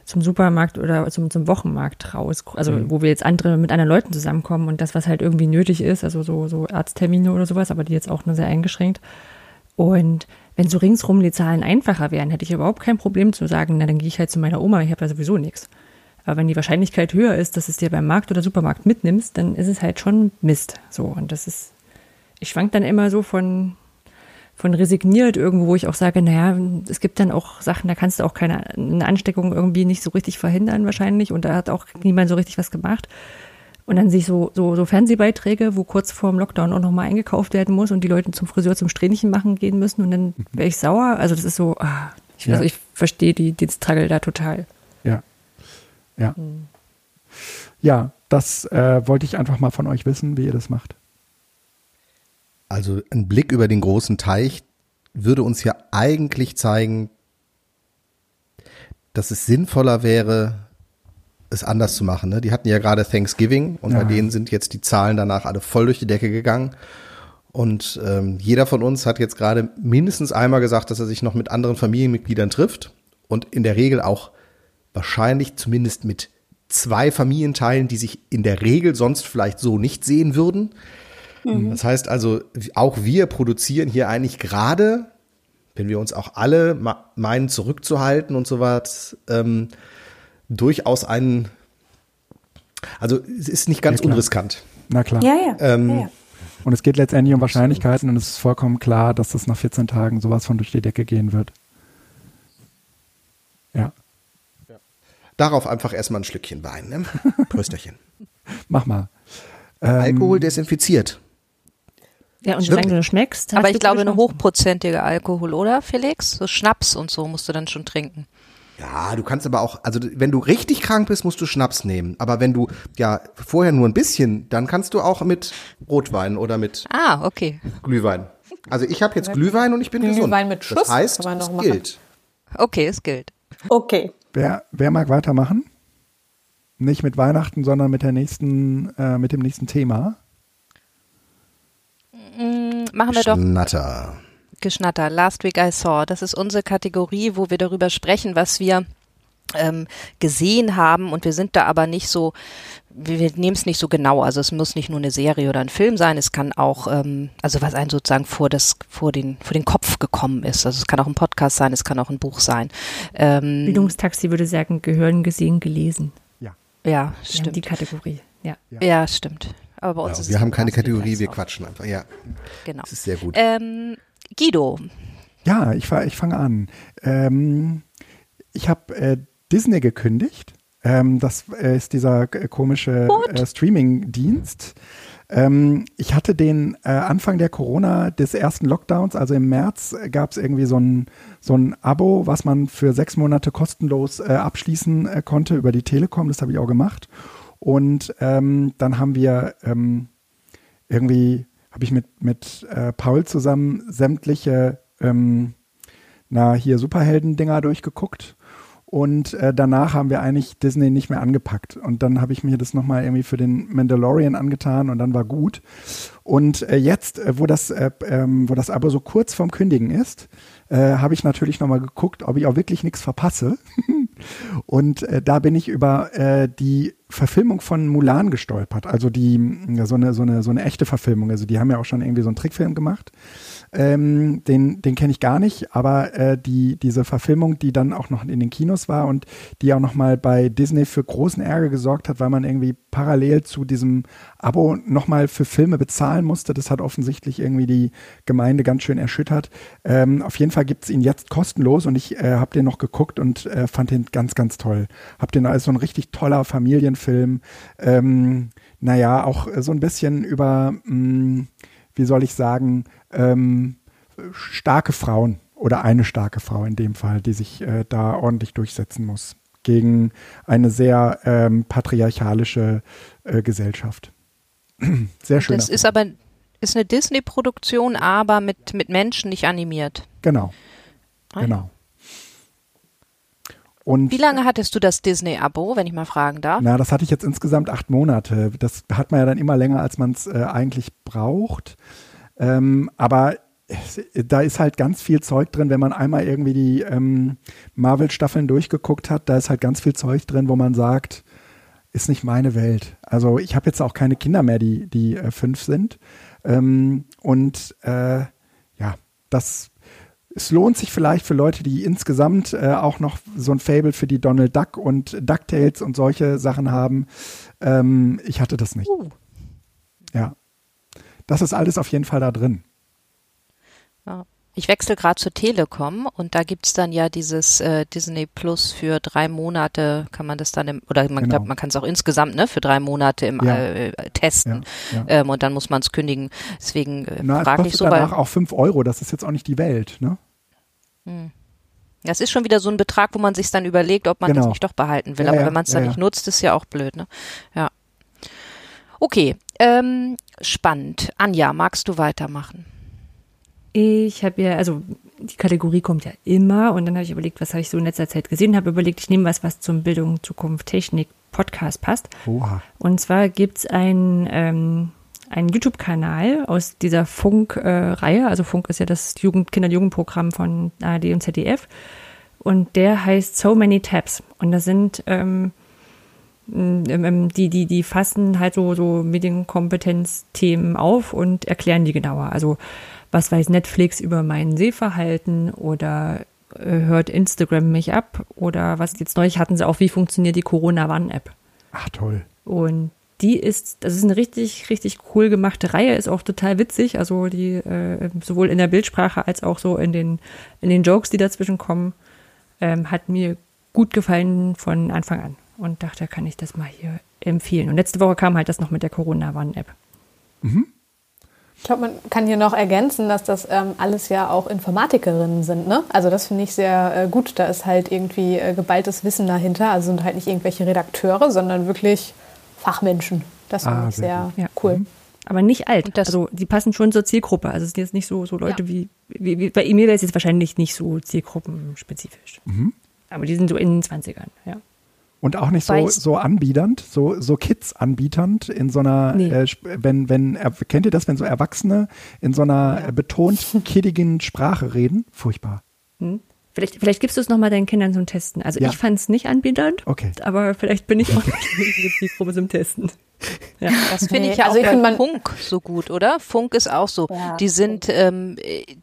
zum Supermarkt oder zum, zum Wochenmarkt raus. Also mhm. wo wir jetzt andere mit anderen Leuten zusammenkommen und das, was halt irgendwie nötig ist, also so, so Arzttermine oder sowas, aber die jetzt auch nur sehr eingeschränkt. Und wenn so ringsrum die Zahlen einfacher wären, hätte ich überhaupt kein Problem zu sagen, na dann gehe ich halt zu meiner Oma, ich habe ja sowieso nichts. Aber wenn die Wahrscheinlichkeit höher ist, dass es dir beim Markt oder Supermarkt mitnimmst, dann ist es halt schon Mist. So und das ist, ich schwank dann immer so von von resigniert irgendwo, wo ich auch sage, naja, es gibt dann auch Sachen, da kannst du auch keine eine Ansteckung irgendwie nicht so richtig verhindern wahrscheinlich und da hat auch niemand so richtig was gemacht. Und dann sehe ich so, so, so Fernsehbeiträge, wo kurz vor dem Lockdown auch nochmal eingekauft werden muss und die Leute zum Friseur zum Strähnchen machen gehen müssen und dann wäre ich sauer. Also das ist so, ah, ich, ja. also ich verstehe die, den Struggle da total. Ja. Ja. Hm. Ja, das äh, wollte ich einfach mal von euch wissen, wie ihr das macht. Also ein Blick über den großen Teich würde uns ja eigentlich zeigen, dass es sinnvoller wäre, es anders zu machen. Ne? Die hatten ja gerade Thanksgiving und ja. bei denen sind jetzt die Zahlen danach alle voll durch die Decke gegangen. Und ähm, jeder von uns hat jetzt gerade mindestens einmal gesagt, dass er sich noch mit anderen Familienmitgliedern trifft und in der Regel auch wahrscheinlich zumindest mit zwei Familienteilen, die sich in der Regel sonst vielleicht so nicht sehen würden. Mhm. Das heißt also, auch wir produzieren hier eigentlich gerade, wenn wir uns auch alle meinen zurückzuhalten und so was, ähm, durchaus einen, also es ist nicht ganz ja, unriskant. Na klar. Ja, ja. Ähm, ja, ja. Und es geht letztendlich um Wahrscheinlichkeiten und es ist vollkommen klar, dass das nach 14 Tagen sowas von durch die Decke gehen wird. Ja. Darauf einfach erstmal ein Schlückchen Wein. Ne? Prösterchen. Mach mal. Ähm, Alkohol desinfiziert. Ja, und solange du schmeckst. Aber ich glaube, eine hochprozentige Alkohol, oder, Felix? So Schnaps und so musst du dann schon trinken. Ja, du kannst aber auch, also wenn du richtig krank bist, musst du Schnaps nehmen. Aber wenn du ja vorher nur ein bisschen, dann kannst du auch mit Rotwein oder mit ah, okay. Glühwein. Also ich habe jetzt Glühwein und ich bin Glühwein gesund. Glühwein mit Schuss das heißt, kann man noch es machen. gilt. Okay, es gilt. Okay. Wer, wer mag weitermachen? Nicht mit Weihnachten, sondern mit der nächsten, äh, mit dem nächsten Thema. Mm, machen wir doch. Schnatter. Geschnatter, Last Week I Saw. Das ist unsere Kategorie, wo wir darüber sprechen, was wir ähm, gesehen haben und wir sind da aber nicht so, wir, wir nehmen es nicht so genau. Also es muss nicht nur eine Serie oder ein Film sein, es kann auch, ähm, also was einem sozusagen vor das, vor den, vor den Kopf gekommen ist. Also es kann auch ein Podcast sein, es kann auch ein Buch sein. Ähm, Bildungstaxi würde sagen, gehören, gesehen, gelesen. Ja. Ja, stimmt. Die Kategorie, ja. Ja, ja stimmt. Aber bei uns ja, ist wir haben keine Kategorie, wir quatschen einfach. Ja, genau. Das ist sehr gut. Ähm, Guido. Ja, ich, ich fange an. Ähm, ich habe äh, Disney gekündigt. Ähm, das äh, ist dieser äh, komische äh, Streaming-Dienst. Ähm, ich hatte den äh, Anfang der Corona des ersten Lockdowns, also im März, äh, gab es irgendwie so ein, so ein Abo, was man für sechs Monate kostenlos äh, abschließen äh, konnte über die Telekom. Das habe ich auch gemacht. Und ähm, dann haben wir ähm, irgendwie, habe ich mit, mit äh, Paul zusammen sämtliche ähm, na, hier Superhelden-Dinger durchgeguckt und äh, danach haben wir eigentlich Disney nicht mehr angepackt. Und dann habe ich mir das nochmal irgendwie für den Mandalorian angetan und dann war gut. Und äh, jetzt, äh, wo das, äh, ähm, wo das aber so kurz vorm Kündigen ist, äh, habe ich natürlich nochmal geguckt, ob ich auch wirklich nichts verpasse. und äh, da bin ich über die Verfilmung von Mulan gestolpert. Also die, so eine, so eine, so eine echte Verfilmung. Also die haben ja auch schon irgendwie so einen Trickfilm gemacht. Ähm, den den kenne ich gar nicht, aber äh, die, diese Verfilmung, die dann auch noch in den Kinos war und die auch noch mal bei Disney für großen Ärger gesorgt hat, weil man irgendwie parallel zu diesem Abo noch mal für Filme bezahlen musste, das hat offensichtlich irgendwie die Gemeinde ganz schön erschüttert. Ähm, auf jeden Fall gibt es ihn jetzt kostenlos und ich äh, habe den noch geguckt und äh, fand den ganz, ganz toll. Hab den als so ein richtig toller Familienfilm. Ähm, naja, auch so ein bisschen über, mh, hm, wie soll ich sagen, ähm, starke Frauen oder eine starke Frau in dem Fall, die sich äh, da ordentlich durchsetzen muss gegen eine sehr ähm, patriarchalische äh, Gesellschaft. Sehr schön. Das ist aber ist eine Disney-Produktion, aber mit, mit Menschen nicht animiert. Genau. Ah, genau. Und Wie lange hattest du das Disney-Abo, wenn ich mal fragen darf? Na, das hatte ich jetzt insgesamt acht Monate. Das hat man ja dann immer länger, als man es äh, eigentlich braucht. Ähm, aber da ist halt ganz viel Zeug drin, wenn man einmal irgendwie die ähm, Marvel-Staffeln durchgeguckt hat, da ist halt ganz viel Zeug drin, wo man sagt, ist nicht meine Welt. Also ich habe jetzt auch keine Kinder mehr, die, die äh, fünf sind. Ähm, und äh, ja, das es lohnt sich vielleicht für Leute, die insgesamt äh, auch noch so ein Fable für die Donald Duck und DuckTales und solche Sachen haben. Ähm, ich hatte das nicht. Uh. Ja. Das ist alles auf jeden Fall da drin. Ja. Ich wechsle gerade zur Telekom und da gibt es dann ja dieses äh, Disney Plus für drei Monate, kann man das dann im, oder man, genau. man kann es auch insgesamt ne, für drei Monate im ja. äh, testen ja, ja. Ähm, und dann muss man es kündigen. Deswegen äh, frage ich so. danach auch fünf Euro, das ist jetzt auch nicht die Welt, ne? Hm. Das ist schon wieder so ein Betrag, wo man sich dann überlegt, ob man genau. das nicht doch behalten will. Aber wenn man es dann nicht nutzt, ist ja auch blöd, ne? Ja. Okay, ähm, spannend. Anja, magst du weitermachen? Ich habe ja, also die Kategorie kommt ja immer und dann habe ich überlegt, was habe ich so in letzter Zeit gesehen, habe überlegt, ich nehme was, was zum Bildung, Zukunft, Technik, Podcast passt. Oha. Und zwar gibt es ein, ähm, einen YouTube-Kanal aus dieser Funk-Reihe, also Funk ist ja das Jugend Kinder- und Jugendprogramm von ARD und ZDF und der heißt So Many Tabs und da sind ähm, die, die, die fassen halt so, so Medienkompetenzthemen auf und erklären die genauer. Also, was weiß Netflix über mein Sehverhalten oder äh, hört Instagram mich ab oder was jetzt neulich hatten sie auch, wie funktioniert die Corona-Warn-App. Ach, toll. Und die ist, das ist eine richtig, richtig cool gemachte Reihe, ist auch total witzig, also die, äh, sowohl in der Bildsprache als auch so in den, in den Jokes, die dazwischen kommen, ähm, hat mir gut gefallen von Anfang an und dachte, kann ich das mal hier empfehlen. Und letzte Woche kam halt das noch mit der Corona-Warn-App. Mhm. Ich glaube, man kann hier noch ergänzen, dass das ähm, alles ja auch Informatikerinnen sind. Ne? Also das finde ich sehr äh, gut. Da ist halt irgendwie äh, geballtes Wissen dahinter. Also sind halt nicht irgendwelche Redakteure, sondern wirklich Fachmenschen. Das finde ah, ich sehr, sehr cool. Mhm. Aber nicht alt. also die passen schon zur Zielgruppe. Also es sind jetzt nicht so, so Leute ja. wie, wie, wie, bei mir wäre es jetzt wahrscheinlich nicht so zielgruppenspezifisch. Mhm. Aber die sind so in den 20ern, ja. Und auch nicht so, so anbiedernd, so, so Kids anbieternd in so einer, nee. äh, wenn, wenn, kennt ihr das, wenn so Erwachsene in so einer ja. betont kiddigen Sprache reden? Furchtbar. Hm. Vielleicht, vielleicht gibst du es nochmal deinen Kindern zum Testen. Also ja. ich fand es nicht anbiedernd, okay. aber vielleicht bin ich auch nicht die Zielgruppe zum Testen. Ja. Das finde ich ja also auch bei Funk so gut, oder? Funk ist auch so. Ja. Die sind, ähm,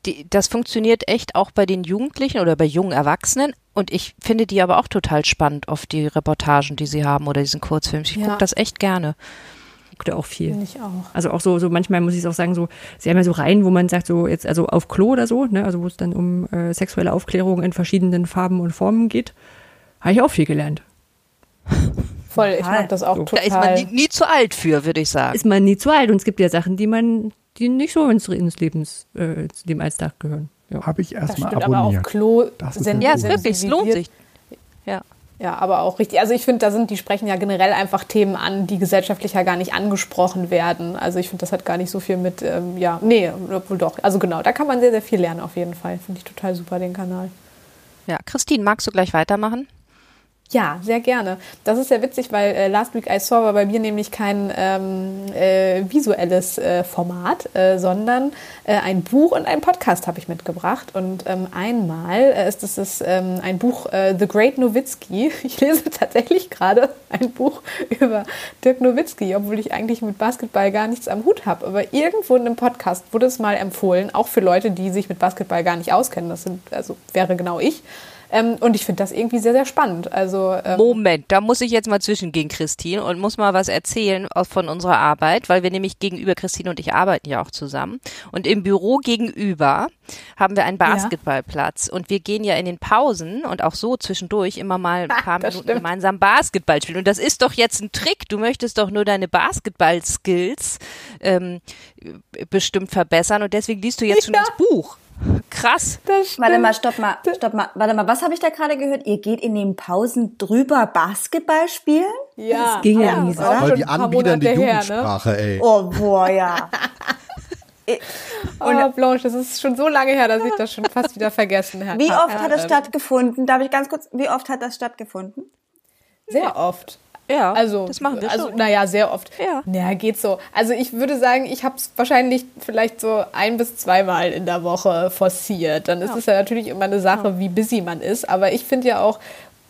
die, das funktioniert echt auch bei den Jugendlichen oder bei jungen Erwachsenen. Und ich finde die aber auch total spannend, oft die Reportagen, die sie haben oder diesen Kurzfilm. Ich ja. gucke das echt gerne. Guckt auch viel. Ich auch. Also auch so, so manchmal muss ich es auch sagen, so, sie haben ja so Reihen, wo man sagt, so jetzt, also auf Klo oder so, ne, also wo es dann um äh, sexuelle Aufklärung in verschiedenen Farben und Formen geht. Habe ich auch viel gelernt. Voll, ich mag das auch So. total. Da ist man nie, nie zu alt für, würde ich sagen. Ist man nie zu alt und es gibt ja Sachen, die man, die nicht so ins, ins Lebens, äh, zu dem Alltag gehören. Ja. Habe ich erstmal stimmt, aber auch abonniert. Klo Das ist ja ja, gut. ist wirklich, es lohnt sich. Ja. Ja, aber auch richtig. Also ich finde, da sind, die sprechen ja generell einfach Themen an, die gesellschaftlich ja gar nicht angesprochen werden. Also ich finde, das hat gar nicht so viel mit, ähm, ja, nee, obwohl doch. Also genau, da kann man sehr, sehr viel lernen auf jeden Fall. Finde ich total super, den Kanal. ja. Christine, magst du gleich weitermachen? Ja, sehr gerne. Das ist ja witzig, weil äh, Last Week I Saw war bei mir nämlich kein ähm, äh, visuelles äh, Format, äh, sondern äh, ein Buch und ein Podcast habe ich mitgebracht. Und ähm, einmal äh, ist es ähm, ein Buch äh, The Great Nowitzki. Ich lese tatsächlich gerade ein Buch über Dirk Nowitzki, obwohl ich eigentlich mit Basketball gar nichts am Hut habe. Aber irgendwo in einem Podcast wurde es mal empfohlen, auch für Leute, die sich mit Basketball gar nicht auskennen. Das sind, also wäre genau ich. Ähm, und ich finde das irgendwie sehr, sehr spannend. Also ähm, Moment, da muss ich jetzt mal zwischengehen, Christine, und muss mal was erzählen aus- von unserer Arbeit, weil wir nämlich gegenüber, Christine und ich arbeiten ja auch zusammen. Und im Büro gegenüber haben wir einen Basketballplatz. Und wir gehen ja in den Pausen und auch so zwischendurch immer mal ein paar Minuten stimmt. gemeinsam Basketball spielen. Und das ist doch jetzt ein Trick. Du möchtest doch nur deine Basketball-Skills ähm, bestimmt verbessern und deswegen liest du jetzt schon Ja. das Buch. Krass. das. Warte mal, stopp mal, stopp mal. Warte mal, was habe ich da gerade gehört? Ihr geht in den Pausen drüber Basketball spielen? Ja, ging ja so. auch Voll schon die Anbietern die Monate her, ne? Jugendsprache, ey. Oh, boah, ja. Oh, Blanche, das ist schon so lange her, dass ich das schon fast wieder vergessen habe. Wie oft hat das stattgefunden? Darf ich ganz kurz, wie oft hat das stattgefunden? Sehr oft. Ja, Also, das machen wir also, schon. naja, sehr oft. Ja. Naja, geht so. Also ich würde sagen, ich habe es wahrscheinlich vielleicht so ein bis zweimal in der Woche forciert. Dann ist es ja natürlich immer eine Sache, wie busy man ist. Aber ich finde ja auch,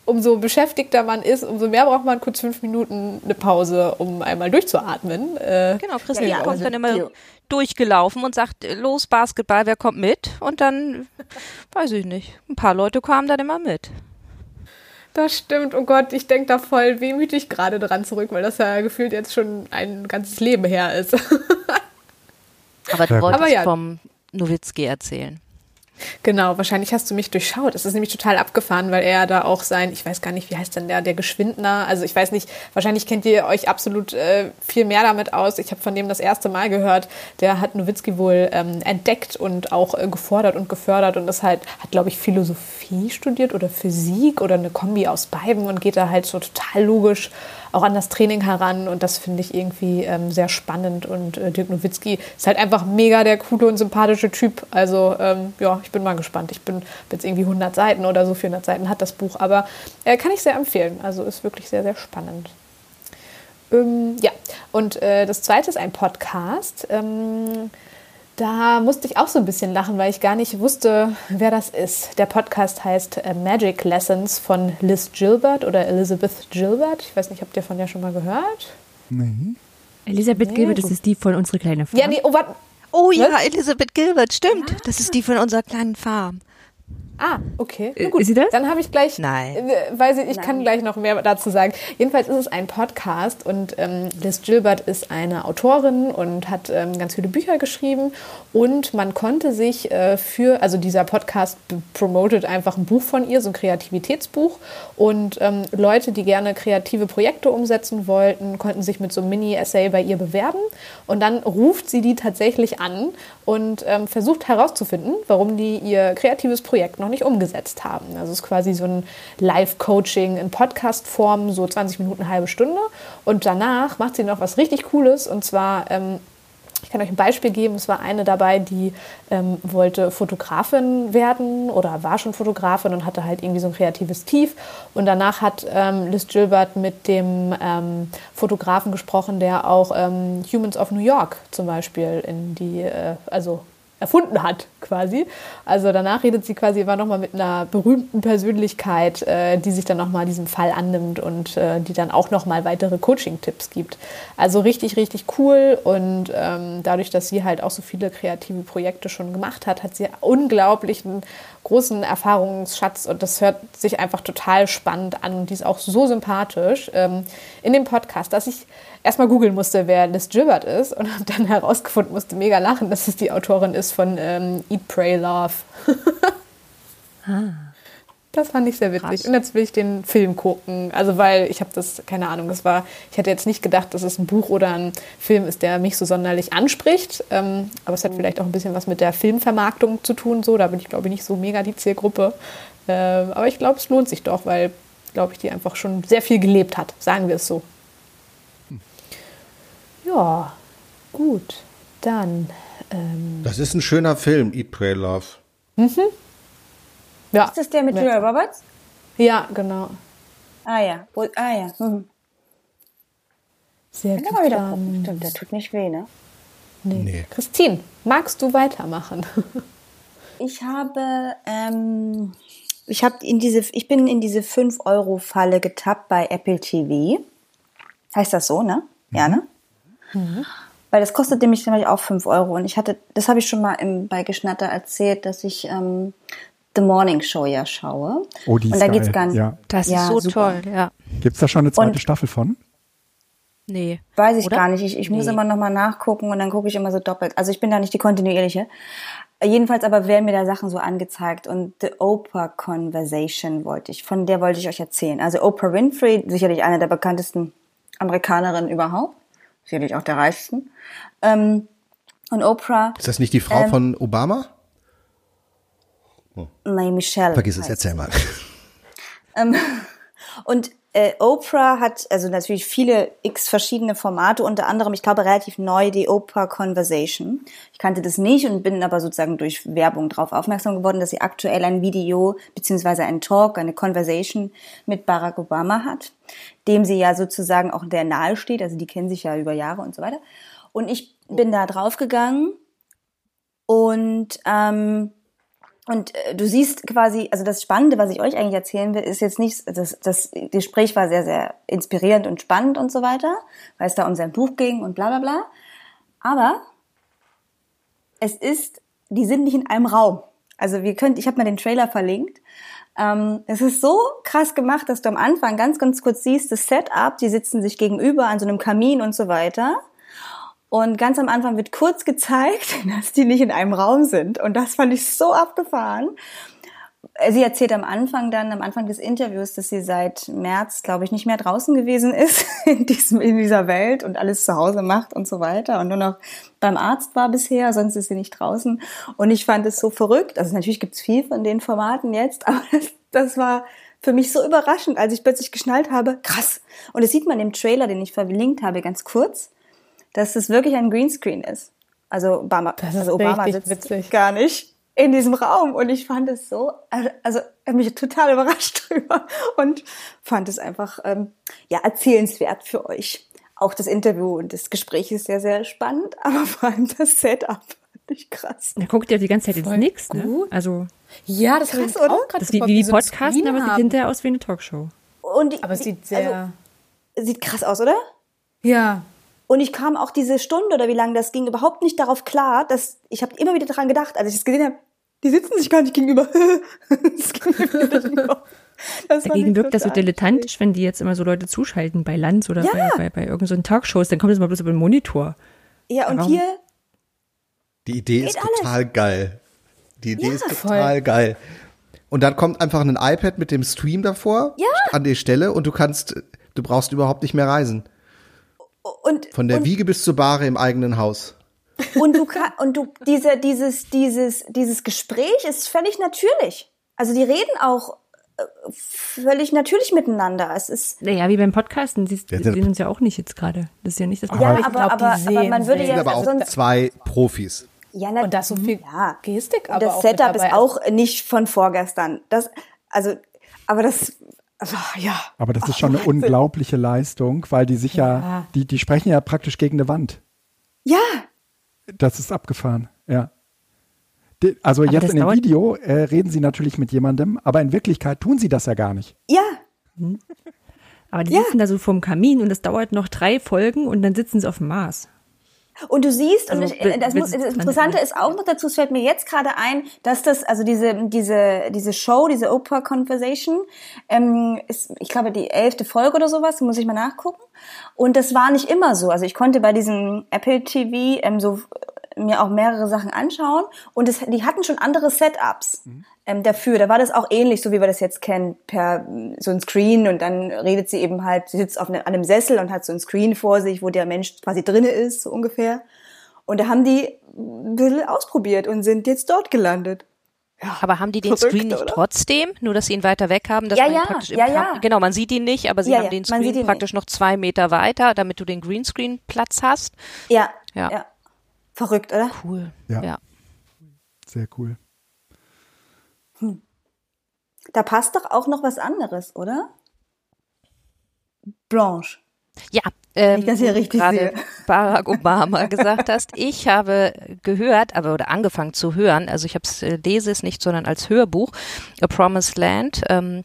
umso beschäftigter man ist, umso mehr braucht man kurz fünf Minuten eine Pause, um einmal durchzuatmen. Äh, Genau, Christine Ja, ja, kommt also dann immer Theo- durchgelaufen und sagt, los Basketball, wer kommt mit? Und dann, weiß ich nicht, ein paar Leute kamen dann immer mit. Das stimmt. Oh Gott, ich denke da voll wehmütig gerade dran zurück, weil das ja gefühlt jetzt schon ein ganzes Leben her ist. Aber du wolltest Aber ja. vom Nowitzki erzählen. Genau, wahrscheinlich hast du mich durchschaut. Es ist nämlich total abgefahren, weil er da auch sein, ich weiß gar nicht, wie heißt denn der, der Geschwindner, also ich weiß nicht, wahrscheinlich kennt ihr euch absolut äh, viel mehr damit aus. Ich habe von dem das erste Mal gehört, der hat Nowitzki wohl ähm, entdeckt und auch äh, gefordert und gefördert und das halt, hat glaube ich Philosophie studiert oder Physik oder eine Kombi aus beiden und geht da halt so total logisch auch an das Training heran und das finde ich irgendwie ähm, sehr spannend und äh, Dirk Nowitzki ist halt einfach mega der coole und sympathische Typ. Also ähm, ja, ich bin mal gespannt. Ich bin jetzt irgendwie 100 Seiten oder so 400 Seiten hat das Buch, aber äh, kann ich sehr empfehlen. Also ist wirklich sehr, sehr spannend. Ähm, ja, und äh, das zweite ist ein Podcast. Da musste ich auch so ein bisschen lachen, weil ich gar nicht wusste, wer das ist. Der Podcast heißt äh, Magic Lessons von Liz Gilbert oder Elizabeth Gilbert. Ich weiß nicht, habt ihr von der schon mal gehört? Nee. Elisabeth Gilbert, das ist die von unserer kleinen Farm. Ja, nee, oh, warte. Oh ja, Was? Elisabeth Gilbert, stimmt. Das ist die von unserer kleinen Farm. Ah, okay. Äh, Na gut, ist sie das? Dann habe ich gleich. Nein. Äh, weiß ich, ich kann gleich noch mehr dazu sagen. Jedenfalls ist es ein Podcast und ähm, Liz Gilbert ist eine Autorin und hat ähm, ganz viele Bücher geschrieben. Und man konnte sich äh, für, also dieser Podcast promotet einfach ein Buch von ihr, so ein Kreativitätsbuch. Und ähm, Leute, die gerne kreative Projekte umsetzen wollten, konnten sich mit so einem Mini-Essay bei ihr bewerben. Und dann ruft sie die tatsächlich an und ähm, versucht herauszufinden, warum die ihr kreatives Projekt noch nicht umgesetzt haben. Also es ist quasi so ein Live-Coaching in Podcast-Form, so 20 Minuten, halbe Stunde. Und danach macht sie noch was richtig Cooles und zwar ähm, ich kann euch ein Beispiel geben. Es war eine dabei, die ähm, wollte Fotografin werden oder war schon Fotografin und hatte halt irgendwie so ein kreatives Tief. Und danach hat ähm, Liz Gilbert mit dem ähm, Fotografen gesprochen, der auch ähm, Humans of New York zum Beispiel in die, äh, also erfunden hat, quasi. Also danach redet sie quasi immer nochmal mit einer berühmten Persönlichkeit, äh, die sich dann nochmal diesem Fall annimmt und äh, die dann auch nochmal weitere Coaching-Tipps gibt. Also richtig, richtig cool und ähm, dadurch, dass sie halt auch so viele kreative Projekte schon gemacht hat, hat sie unglaublichen großen Erfahrungsschatz und das hört sich einfach total spannend an und die ist auch so sympathisch ähm, in dem Podcast, dass ich erstmal googeln musste, wer Liz Gilbert ist und dann herausgefunden, musste mega lachen, dass es die Autorin ist von ähm, Eat, Pray, Love. Das fand ich sehr witzig. Krass. Und jetzt will ich den Film gucken. Also weil ich habe das, keine Ahnung, das war, ich hätte jetzt nicht gedacht, dass es ein Buch oder ein Film ist, der mich so sonderlich anspricht. Ähm, aber es hat vielleicht auch ein bisschen was mit der Filmvermarktung zu tun. So, da bin ich, glaube ich, nicht so mega die Zielgruppe. Ähm, aber ich glaube, es lohnt sich doch, weil, glaube ich, die einfach schon sehr viel gelebt hat. Sagen wir es so. Hm. Ja, gut. Dann. Ähm das ist ein schöner Film, Eat, Pray, Love. Mhm. Ja. Ist das der mit Julia Roberts? Ja, genau. Ah ja, ah ja. Mhm. Sehr gut. Mal wieder gucken. Stimmt, der tut nicht weh, ne? Nee. nee. Christine, magst du weitermachen? ich habe, ähm, ich habe in diese, ich bin in diese 5 Euro Falle getappt bei Apple TV. Heißt das so, ne? Mhm. Ja, ne? Mhm. Weil das kostet nämlich auch 5 Euro. Und ich hatte, das habe ich schon mal im, bei Geschnatter erzählt, dass ich ähm, The Morning Show ja schaue. Oh, die ist Und da geht's gar nicht. Ja. Das ja, ist so super. toll, ja. Gibt's da schon eine zweite und, Staffel von? Nee. Weiß ich Oder? gar nicht. Ich, ich nee. muss immer noch mal nachgucken und dann gucke ich immer so doppelt. Also ich bin da nicht die kontinuierliche. Jedenfalls aber werden mir da Sachen so angezeigt und The Oprah Conversation wollte ich, von der wollte ich euch erzählen. Also Oprah Winfrey, sicherlich eine der bekanntesten Amerikanerinnen überhaupt, sicherlich auch der reichsten. Ähm, und Oprah. Ist das nicht die Frau ähm, von Obama? Oh. Nein, Michelle. Vergiss es, erzähl mal. Ähm, und äh, Oprah hat also natürlich viele x verschiedene Formate, unter anderem, ich glaube, relativ neu die Oprah Conversation. Ich kannte das nicht und bin aber sozusagen durch Werbung darauf aufmerksam geworden, dass sie aktuell ein Video beziehungsweise ein Talk, eine Conversation mit Barack Obama hat, dem sie ja sozusagen auch sehr nahe steht. Also die kennen sich ja über Jahre und so weiter. Und ich bin da draufgegangen und ähm, und äh, du siehst quasi, also das Spannende, was ich euch eigentlich erzählen will, ist jetzt nicht, das, das Gespräch war sehr, sehr inspirierend und spannend und so weiter, weil es da um sein Buch ging und bla bla bla. Aber es ist, die sind nicht in einem Raum. Also wir könnt, ich habe mal den Trailer verlinkt. Ähm, es ist so krass gemacht, dass du am Anfang ganz, ganz kurz siehst, das Setup, die sitzen sich gegenüber an so einem Kamin und so weiter. Und ganz am Anfang wird kurz gezeigt, dass die nicht in einem Raum sind. Und das fand ich so abgefahren. Sie erzählt am Anfang dann, am Anfang des Interviews, dass sie seit März, glaube ich, nicht mehr draußen gewesen ist in, diesem, in dieser Welt und alles zu Hause macht und so weiter und nur noch beim Arzt war bisher, sonst ist sie nicht draußen. Und ich fand es so verrückt. Also natürlich gibt's viel von den Formaten jetzt, aber das, das war für mich so überraschend, als ich plötzlich geschnallt habe, krass. Und das sieht man im Trailer, den ich verlinkt habe, ganz kurz dass es wirklich ein Greenscreen ist. Also Obama, das also Obama sitzt witzig. gar nicht in diesem Raum und ich fand es so, also mich total überrascht drüber und fand es einfach ähm, ja erzählenswert für euch. Auch das Interview und das Gespräch ist sehr sehr spannend, aber vor allem das Setup fand ich krass. Da guckt ja die ganze Zeit ins Nix, ne? Also ja, das krass, oder? Auch das wie, wie die Podcasten, aber sieht hinterher aus wie eine Talkshow. Und die, aber es sieht sehr also, sieht krass aus, oder? Ja, und ich kam auch diese Stunde oder wie lange das ging überhaupt nicht darauf klar, dass ich habe immer wieder daran gedacht, als ich es gesehen habe, die sitzen sich gar nicht gegenüber. das Dagegen wirkt das so dilettantisch, wenn die jetzt immer so Leute zuschalten bei Lanz oder ja. bei, bei, bei irgendeinen so Talkshows, dann kommt das mal bloß über den Monitor. Ja, und Warum? hier. Die Idee ist total alles. geil. Die Idee ja, ist total voll. geil. Und dann kommt einfach ein iPad mit dem Stream davor ja. an die Stelle und du kannst, du brauchst überhaupt nicht mehr reisen. Und, Von der und, Wiege bis zur Bahre im eigenen Haus. Und du kann, und du, diese, dieses, dieses, dieses Gespräch ist völlig natürlich. Also die reden auch äh, völlig natürlich miteinander. Es ist. Naja, wie beim Podcasten, sie ja, sehen uns ja auch nicht jetzt gerade. Das ist ja nicht das Ja, aber, glaub, aber, aber, man würde ja aber auch sonst zwei Profis. Ja, na, und das so viel ja. Gestik, aber das Setup ist auch nicht von vorgestern. Das, also, aber das also, ja. Aber das ist schon eine Wahnsinn. unglaubliche Leistung, weil die sich ja, ja, die, die sprechen ja praktisch gegen eine Wand. Ja. Das ist abgefahren, ja. Die, also aber jetzt in dem Video äh, reden sie natürlich mit jemandem, aber in Wirklichkeit tun sie das ja gar nicht. Ja. Hm. Aber die ja. sitzen da so vorm Kamin und es dauert noch drei Folgen und dann sitzen sie auf dem Mars. Und du siehst, also, und ich, das, muss, das Interessante ist auch noch dazu, es fällt mir jetzt gerade ein, dass das, also diese, diese, diese Show, diese Oprah Conversation, ähm, ist, ich glaube, die elfte Folge oder sowas, muss ich mal nachgucken. Und das war nicht immer so. Also ich konnte bei diesem Apple TV ähm, so mir auch mehrere Sachen anschauen und es, die hatten schon andere Setups ähm, dafür. Da war das auch ähnlich, so wie wir das jetzt kennen, per so ein Screen und dann redet sie eben halt, sie sitzt auf ne, an einem Sessel und hat so ein Screen vor sich, wo der Mensch quasi drinne ist, so ungefähr. Und da haben die ein bisschen ausprobiert und sind jetzt dort gelandet. Aber haben die den Verrückt, Screen nicht oder? trotzdem, nur dass sie ihn weiter weg haben, dass Ja, man ja, praktisch im ja, ja. genau, man sieht ihn nicht, aber sie Ja, haben ja, den man sieht Screen ihn praktisch noch zwei Meter weiter, damit du den Greenscreen Platz hast. Ja, Ja. ja. Verrückt, oder? Cool. Ja. ja. Sehr cool. Da passt doch auch noch was anderes, oder? Blanche. Ja, ähm, ich das hier richtig gerade sehe. Barack Obama gesagt hast. Ich habe gehört, aber oder angefangen zu hören, also ich habe es äh, lese es nicht, sondern als Hörbuch, A Promised Land, ähm,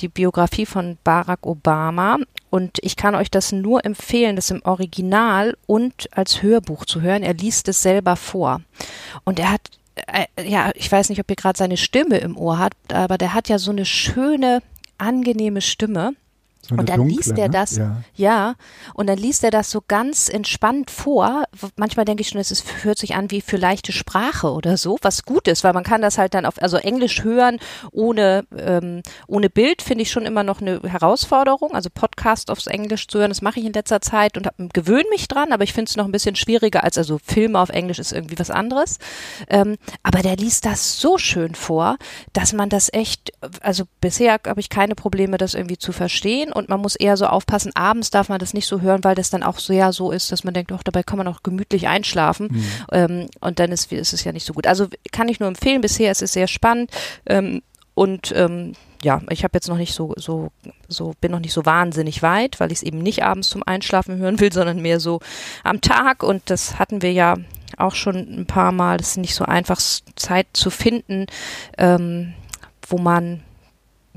die Biografie von Barack Obama. Und ich kann euch das nur empfehlen, das im Original und als Hörbuch zu hören. Er liest es selber vor. Und er hat ja, ich weiß nicht, ob ihr gerade seine Stimme im Ohr habt, aber der hat ja so eine schöne, angenehme Stimme. So Und dann dunkle, liest er ne? das, Ja. ja. und dann liest er das so ganz entspannt vor. Manchmal denke ich schon, es ist, hört sich an wie für leichte Sprache oder so, was gut ist, weil man kann das halt dann auf, also Englisch hören ohne, ähm, ohne Bild finde ich schon immer noch eine Herausforderung. Also Podcast aufs Englisch zu hören, das mache ich in letzter Zeit und gewöhne mich dran, aber ich finde es noch ein bisschen schwieriger als, also Filme auf Englisch ist irgendwie was anderes. Ähm, aber der liest das so schön vor, dass man das echt, also bisher habe ich keine Probleme, das irgendwie zu verstehen und man muss eher so aufpassen, abends darf man das nicht so hören, weil das dann auch sehr so ist, dass man denkt, doch, dabei kann man auch gemütlich einschlafen ähm, und dann ist, ist es ja nicht so gut. Also kann ich nur empfehlen, bisher ist es sehr spannend ähm, und ähm, ja, ich habe jetzt noch nicht so, so, so, bin noch nicht so wahnsinnig weit, weil ich es eben nicht abends zum Einschlafen hören will, sondern mehr so am Tag. Und das hatten wir ja auch schon ein paar Mal. Das ist nicht so einfach, Zeit zu finden, ähm, wo man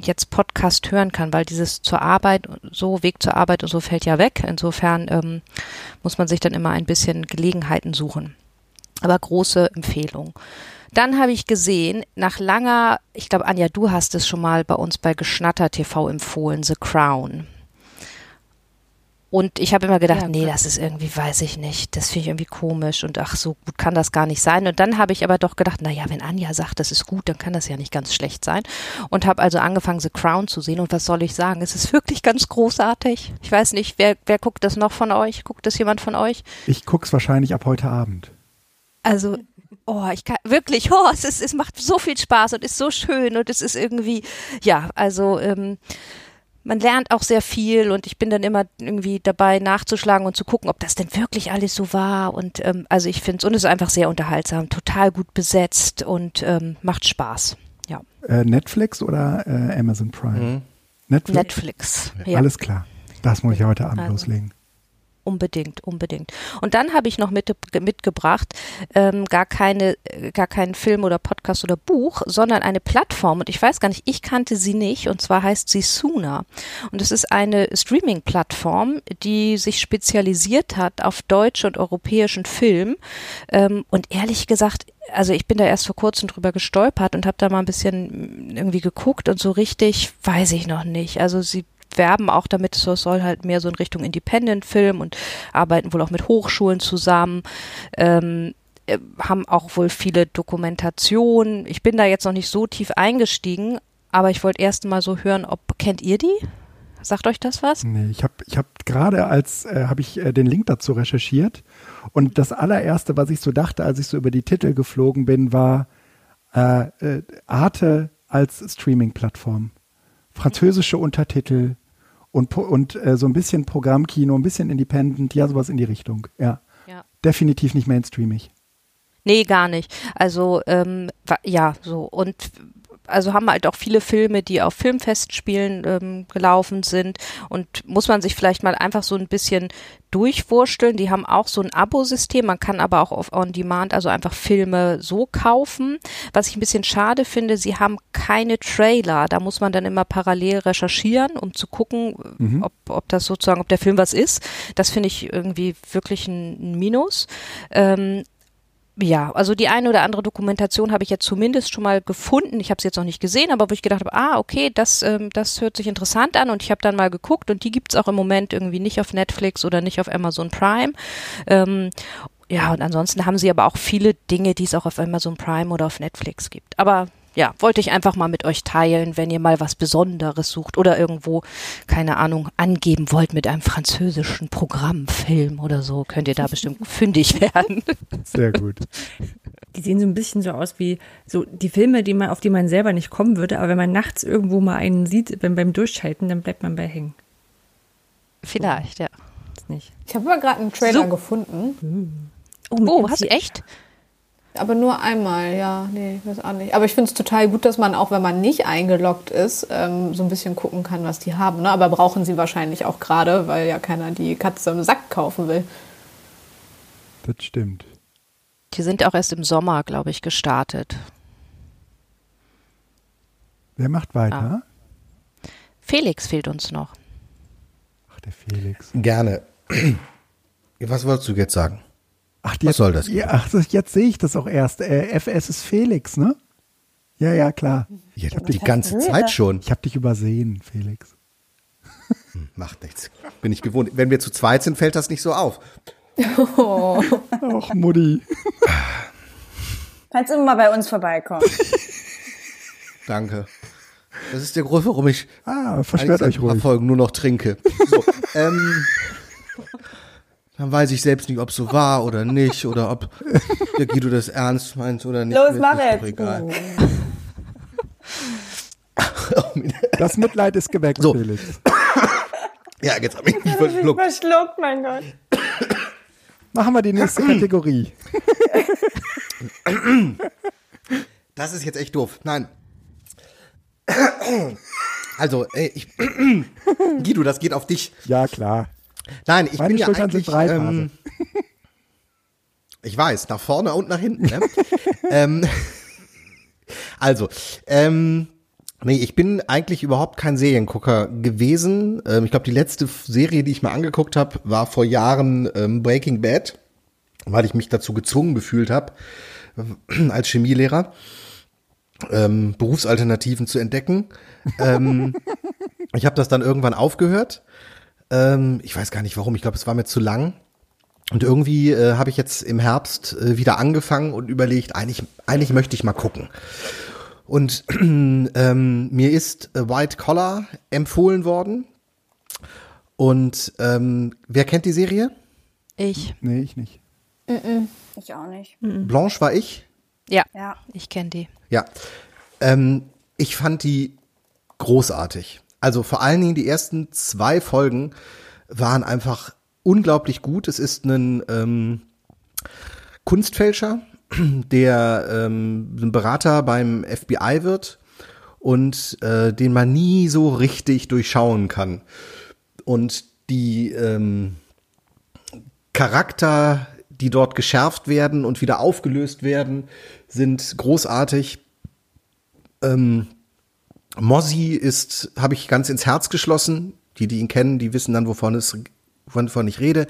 jetzt Podcast hören kann, weil dieses zur Arbeit, so Weg zur Arbeit und so fällt ja weg. Insofern ähm, muss man sich dann immer ein bisschen Gelegenheiten suchen. Aber große Empfehlung. Dann habe ich gesehen, nach langer, ich glaube, Anja, du hast es schon mal bei uns bei Geschnatter TV empfohlen, The Crown. Und ich habe immer gedacht, Ja, nee, das ist irgendwie, weiß ich nicht, das finde ich irgendwie komisch und ach, so gut kann das gar nicht sein. Und dann habe ich aber doch gedacht, naja, wenn Anja sagt, das ist gut, dann kann das ja nicht ganz schlecht sein. Und habe also angefangen, The Crown zu sehen. Und was soll ich sagen? Es ist wirklich ganz großartig. Ich weiß nicht, wer, wer guckt das noch von euch? Guckt das jemand von euch? Ich guck's wahrscheinlich ab heute Abend. Also, oh, ich kann wirklich, oh, es, ist, es macht so viel Spaß und ist so schön und es ist irgendwie, ja, also ähm, man lernt auch sehr viel und ich bin dann immer irgendwie dabei nachzuschlagen und zu gucken, ob das denn wirklich alles so war und ähm, also ich finde es und es ist einfach sehr unterhaltsam, total gut besetzt und ähm, macht Spaß. Ja, Äh, Netflix oder äh, Amazon Prime? Netflix? Netflix. Ja. Alles klar. Das muss ich heute Abend Also. loslegen. Unbedingt, unbedingt. Und dann habe ich noch mit, mitgebracht, ähm, gar keine, gar keinen Film oder Podcast oder Buch, sondern eine Plattform. Und ich weiß gar nicht, ich kannte sie nicht. Und zwar heißt sie Suna. Und es ist eine Streaming-Plattform, die sich spezialisiert hat auf deutsche und europäischen Film. Ähm, und ehrlich gesagt, also ich bin da erst vor kurzem drüber gestolpert und habe da mal ein bisschen irgendwie geguckt und so richtig weiß ich noch nicht. Also sie werben auch damit, es soll halt mehr so in Richtung Independent-Film und arbeiten wohl auch mit Hochschulen zusammen. Ähm, äh, haben auch wohl viele Dokumentationen. Ich bin da jetzt noch nicht so tief eingestiegen, aber ich wollte erst mal so hören, ob kennt ihr die? Sagt euch das was? Nee, ich habe ich hab gerade als, äh, habe ich äh, den Link dazu recherchiert und das allererste, was ich so dachte, als ich so über die Titel geflogen bin, war äh, äh, Arte als Streaming-Plattform. Französische Untertitel und, und äh, so ein bisschen Programmkino, ein bisschen Independent, ja, sowas in die Richtung. Ja. Ja. Definitiv nicht mainstreamig. Nee, gar nicht. Also ähm, ja, so und also haben halt auch viele Filme, die auf Filmfestspielen ähm, gelaufen sind und muss man sich vielleicht mal einfach so ein bisschen durchwursteln. Die haben auch so ein Abo-System, man kann aber auch auf On Demand also einfach Filme so kaufen. Was ich ein bisschen schade finde, sie haben keine Trailer. Da muss man dann immer parallel recherchieren, um zu gucken, ob, ob das sozusagen, ob der Film was ist. Das finde ich irgendwie wirklich ein, ein Minus. Ähm, ja, also die eine oder andere Dokumentation habe ich jetzt zumindest schon mal gefunden. Ich habe es jetzt noch nicht gesehen, aber wo ich gedacht habe, ah, okay, das, ähm, das hört sich interessant an und ich habe dann mal geguckt und die gibt's auch im Moment irgendwie nicht auf Netflix oder nicht auf Amazon Prime. Ähm, ja, und ansonsten haben sie aber auch viele Dinge, die es auch auf Amazon Prime oder auf Netflix gibt. Aber ja, wollte ich einfach mal mit euch teilen, wenn ihr mal was Besonderes sucht oder irgendwo, keine Ahnung, angeben wollt mit einem französischen Programmfilm oder so, könnt ihr da bestimmt fündig werden. Sehr gut. Die sehen so ein bisschen so aus wie so die Filme, die man, auf die man selber nicht kommen würde, aber wenn man nachts irgendwo mal einen sieht beim, beim Durchschalten, dann bleibt man bei hängen. Vielleicht, ja. Das nicht. Ich habe aber gerade einen Trailer So. gefunden. mit Oh, MC hast du echt? Aber nur einmal, ja, nee, ich weiß auch nicht. Aber ich finde es total gut, dass man auch, wenn man nicht eingeloggt ist, ähm, so ein bisschen gucken kann, was die haben. Ne? Aber brauchen sie wahrscheinlich auch gerade, weil ja keiner die Katze im Sack kaufen will. Das stimmt. Die sind auch erst im Sommer, glaube ich, gestartet. Wer macht weiter? Felix fehlt uns noch. Ach, der Felix. Gerne. Was wolltest du jetzt sagen? Ach, Was soll das? Ja, ach, jetzt sehe ich das auch erst. Äh, FS ist Felix, ne? Ja, ja, klar. Ja, die ganze Zeit schon. Ich habe dich übersehen, Felix. Macht nichts. Bin ich gewohnt. Wenn wir zu zweit sind, fällt das nicht so auf. Ach, Mutti. Kannst immer mal bei uns vorbeikommen. Danke. Das ist der Grund, warum ich Ah, verstört euch seit ein paar ruhig. Folgen nur noch trinke. So, ähm, dann weiß ich selbst nicht, ob es so war oder nicht oder ob der Guido das ernst meint oder nicht. Los, mach das jetzt. egal. Das Mitleid ist geweckt, So. Felix. Ja, jetzt habe ich mich verschluckt. Verschluckt, mein Gott. Machen wir die nächste Kategorie. Das ist jetzt echt doof. Nein. Also, ey, ich, Guido, das geht auf dich. Ja, klar. Nein, ich Meine bin ja Schultern sind eigentlich, breit, ähm, Ich weiß, nach vorne und nach hinten. Ne? ähm, also, ähm, nee, ich bin eigentlich überhaupt kein Seriengucker gewesen. Ähm, ich glaube, die letzte Serie, die ich mir angeguckt habe, war vor Jahren ähm, Breaking Bad, weil ich mich dazu gezwungen gefühlt habe, als Chemielehrer ähm, Berufsalternativen zu entdecken. Ähm, ich habe das dann irgendwann aufgehört. Ähm, ich weiß gar nicht warum. Ich glaube, es war mir zu lang. Und irgendwie äh, habe ich jetzt im Herbst äh, wieder angefangen und überlegt, eigentlich, eigentlich möchte ich mal gucken. Und ähm, mir ist äh, White Collar empfohlen worden. Und ähm, wer kennt die Serie? Ich. Nee, ich nicht. Ich auch nicht. Blanche war ich. Ja, Ja. ich kenne die. Ja. Ähm, ich fand die großartig. Also vor allen Dingen die ersten zwei Folgen waren einfach unglaublich gut. Es ist ein ähm, Kunstfälscher, der ähm, ein Berater beim FBI wird und äh, den man nie so richtig durchschauen kann. Und die ähm, Charakter, die dort geschärft werden und wieder aufgelöst werden, sind großartig. Ähm, Mozzie ist, habe ich ganz ins Herz geschlossen. Die, die ihn kennen, die wissen dann, wovon es, wovon ich rede.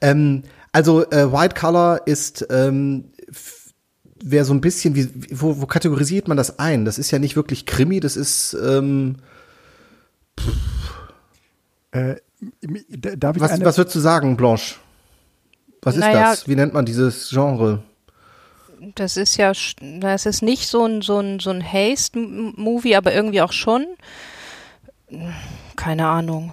Ähm, also äh, White Collar ist ähm, wer so ein bisschen wie wo, wo kategorisiert man das ein? Das ist ja nicht wirklich Krimi, das ist ähm, Äh, d- darf ich was, eine, was würdest du sagen, Blanche? Was ist Naja, das? Wie nennt man dieses Genre? Das ist ja, das ist nicht so ein, so ein, so ein Haste-Movie, aber irgendwie auch schon. Keine Ahnung.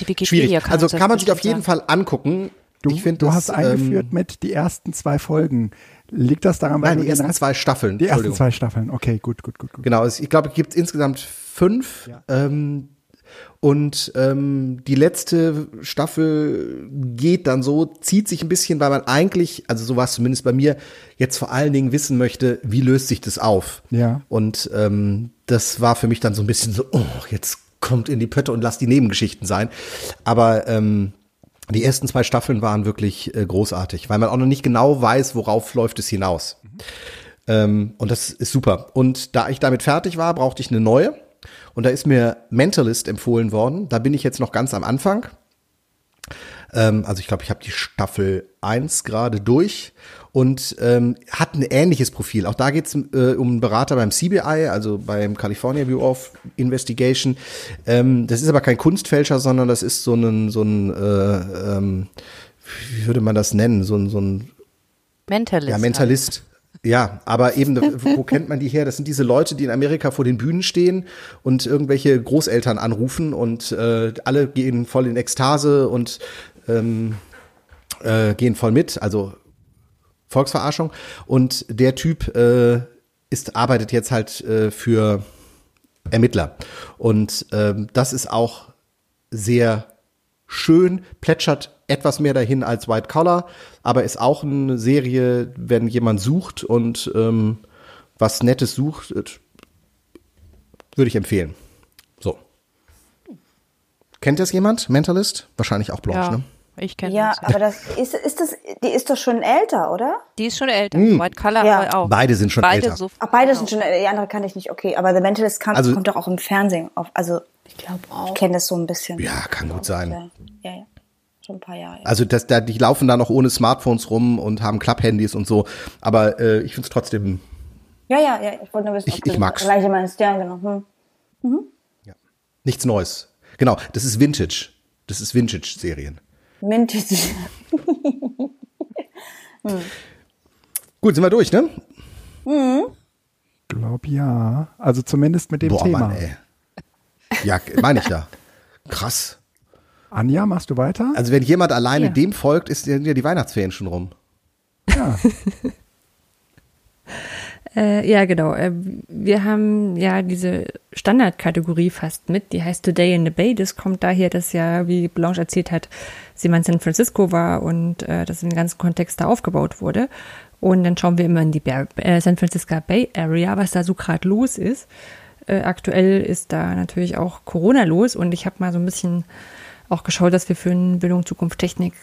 Die Wikipedia Schwierig. kann Also kann man sich auf jeden sagen. Fall angucken. du, ich finde du das, hast eingeführt ähm, mit die ersten zwei Folgen. Liegt das daran, weil Nein, du die den ersten Rest- zwei Staffeln. Die ersten zwei Staffeln. Okay, gut, gut, gut, gut. Genau, es, ich glaube, es gibt insgesamt fünf. Ja. Ähm, und ähm, die letzte Staffel geht dann so, zieht sich ein bisschen, weil man eigentlich, also so war es zumindest bei mir, jetzt vor allen Dingen wissen möchte, wie löst sich das auf? Ja. Und ähm, das war für mich dann so ein bisschen so, oh, jetzt kommt in die Pötte und lasst die Nebengeschichten sein. Aber ähm, die ersten zwei Staffeln waren wirklich äh, großartig, weil man auch noch nicht genau weiß, worauf läuft es hinaus. Ähm, und das ist super. Und da ich damit fertig war, brauchte ich eine neue. Und da ist mir Mentalist empfohlen worden. Da bin ich jetzt noch ganz am Anfang. Ähm, also ich glaube, ich habe die Staffel 1 gerade durch und ähm, hat ein ähnliches Profil. Auch da geht es äh, um einen Berater beim CBI, also beim California Bureau of Investigation. Ähm, das ist aber kein Kunstfälscher, sondern das ist so ein, so ein äh, ähm, wie würde man das nennen? So ein, so ein Mentalist. Ja, Mentalist. Ja, aber eben, wo kennt man die her? Das sind diese Leute, die in Amerika vor den Bühnen stehen und irgendwelche Großeltern anrufen und äh, alle gehen voll in Ekstase und ähm, äh, gehen voll mit, also Volksverarschung. Und der Typ äh, ist, arbeitet jetzt halt äh, für Ermittler. Und ähm, das ist auch sehr schön, plätschert etwas mehr dahin als White Collar, aber ist auch eine Serie, wenn jemand sucht und ähm, was Nettes sucht, äh, würde ich empfehlen. So. Kennt das jemand? Mentalist? Wahrscheinlich auch Blanche, Ja, ne? ich kenne Ja, das. aber das ist, ist das, die ist doch schon älter, oder? Die ist schon älter. White Collar Ja. aber auch. Beide sind schon Beide älter. So, Ach, beide sind schon, die andere kann ich nicht, okay. Aber The Mentalist kam, Also- kommt doch auch im Fernsehen auf. Also, Ich glaube ich auch. kenne das so ein bisschen. Ja, kann gut sein. Ja, ja. Ja. Schon ein paar Jahre. Ja. Also das, da, die laufen da noch ohne Smartphones rum und haben Klapphandys und so. Aber äh, ich finde es trotzdem, Ja, ja, ja. Ich wollte nur wissen, Ich- ob du ich mag's. gleiche meinst. Ja, genau. Hm. nichts Neues. Genau, das ist Vintage. Das ist Vintage-Serien. Minty. Gut, sind wir durch, ne? Glaub ja. Also zumindest mit dem Boah, Thema. Mann, ey. Ja, meine ich da. Krass. Anja, machst du weiter? Also wenn jemand alleine Ja. dem folgt, ist ja die Weihnachtsferien schon rum. Ja. Äh, ja, genau. Äh, wir haben ja diese Standardkategorie fast mit, die heißt Today in the Bay. Das kommt daher, dass ja, wie Blanche erzählt hat, sie mal in San Francisco war und äh, das im ganzen Kontext da aufgebaut wurde. Und dann schauen wir immer in die Bay, äh, San Francisco Bay Area, was da so gerade los ist. Äh, aktuell ist da natürlich auch Corona los und ich habe mal so ein bisschen auch geschaut, dass wir für einen Bildung, Zukunft, Technik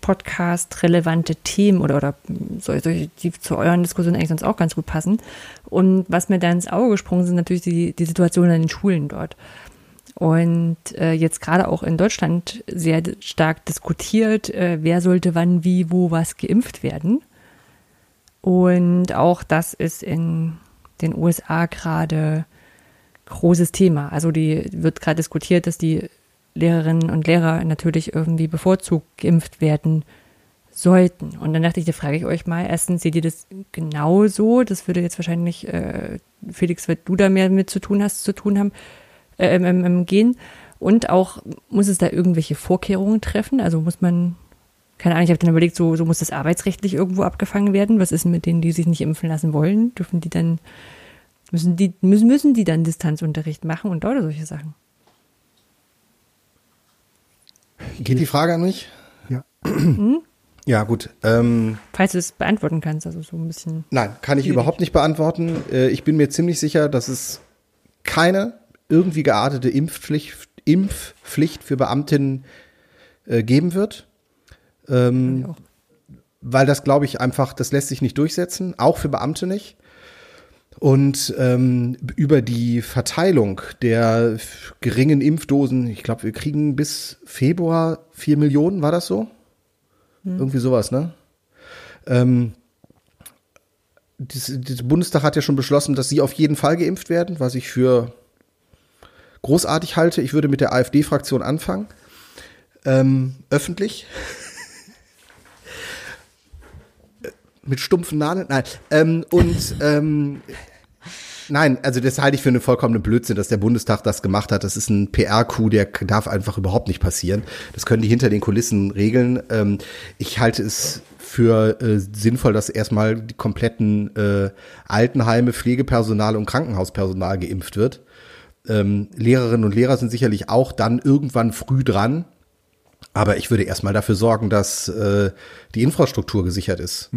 Podcast relevante Themen oder, oder solche, die zu euren Diskussionen eigentlich sonst auch ganz gut passen. Und was mir da ins Auge gesprungen sind, natürlich die, die Situation an den Schulen dort. Und äh, jetzt gerade auch in Deutschland sehr stark diskutiert, äh, wer sollte wann, wie, wo, was geimpft werden. Und auch das ist in den USA gerade großes Thema. Also die wird gerade diskutiert, dass die Lehrerinnen und Lehrer natürlich irgendwie bevorzugt geimpft werden sollten. Und dann dachte ich, da frage ich euch mal, erstens, seht ihr das genauso? Das würde jetzt wahrscheinlich, äh, Felix, wird du da mehr mit zu tun hast, zu tun haben, äh, im, im, im Gehen. Und auch, muss es da irgendwelche Vorkehrungen treffen? Also muss man, keine Ahnung, ich habe dann überlegt, so, so muss das arbeitsrechtlich irgendwo abgefangen werden. Was ist mit denen, die sich nicht impfen lassen wollen? Dürfen die dann, müssen die, müssen, müssen die dann Distanzunterricht machen und oder solche Sachen? Geht die Frage an mich? Ja. Ja, gut. Ähm, Falls du es beantworten kannst, also so ein bisschen. nein, kann ich Schwierig. überhaupt nicht beantworten. Äh, ich bin mir ziemlich sicher, dass es keine irgendwie geartete Impfpflicht, Impfpflicht für Beamtinnen äh, geben wird. Ähm, weil das glaube ich einfach, das lässt sich nicht durchsetzen, auch für Beamte nicht. Und ähm, über die Verteilung der geringen Impfdosen, ich glaube, wir kriegen bis Februar vier Millionen, war das so? Irgendwie sowas, ne? Ähm, das, das Bundestag hat ja schon beschlossen, dass sie auf jeden Fall geimpft werden, was ich für großartig halte. Ich würde mit der AfD-Fraktion anfangen. Ähm, öffentlich. mit stumpfen Nadeln. Nein. Ähm, und ähm, nein, also das halte ich für eine vollkommene Blödsinn, dass der Bundestag das gemacht hat. Das ist ein PR-Coup, der darf einfach überhaupt nicht passieren. Das können die hinter den Kulissen regeln. Ähm, ich halte es für äh, sinnvoll, dass erstmal die kompletten äh, Altenheime, Pflegepersonal und Krankenhauspersonal geimpft wird. Ähm, Lehrerinnen und Lehrer sind sicherlich auch dann irgendwann früh dran. Aber ich würde erstmal dafür sorgen, dass äh, die Infrastruktur gesichert ist.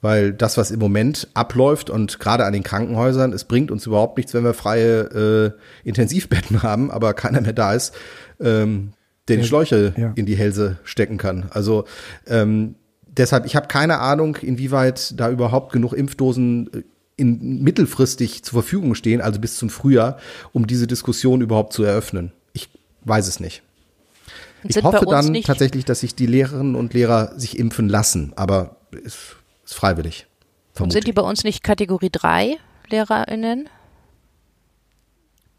Weil das, was im Moment abläuft und gerade an den Krankenhäusern, es bringt uns überhaupt nichts, wenn wir freie äh, Intensivbetten haben, aber keiner mehr da ist, ähm, der die Schläuche ja. in die Hälse stecken kann. Also ähm, deshalb, ich habe keine Ahnung, inwieweit da überhaupt genug Impfdosen äh, in, mittelfristig zur Verfügung stehen, also bis zum Frühjahr, um diese Diskussion überhaupt zu eröffnen. Ich weiß es nicht. Ich Sind hoffe dann nicht- tatsächlich, dass sich die Lehrerinnen und Lehrer sich impfen lassen, aber ist, ist freiwillig. Und vermute sind die bei uns nicht Kategorie 3 LehrerInnen?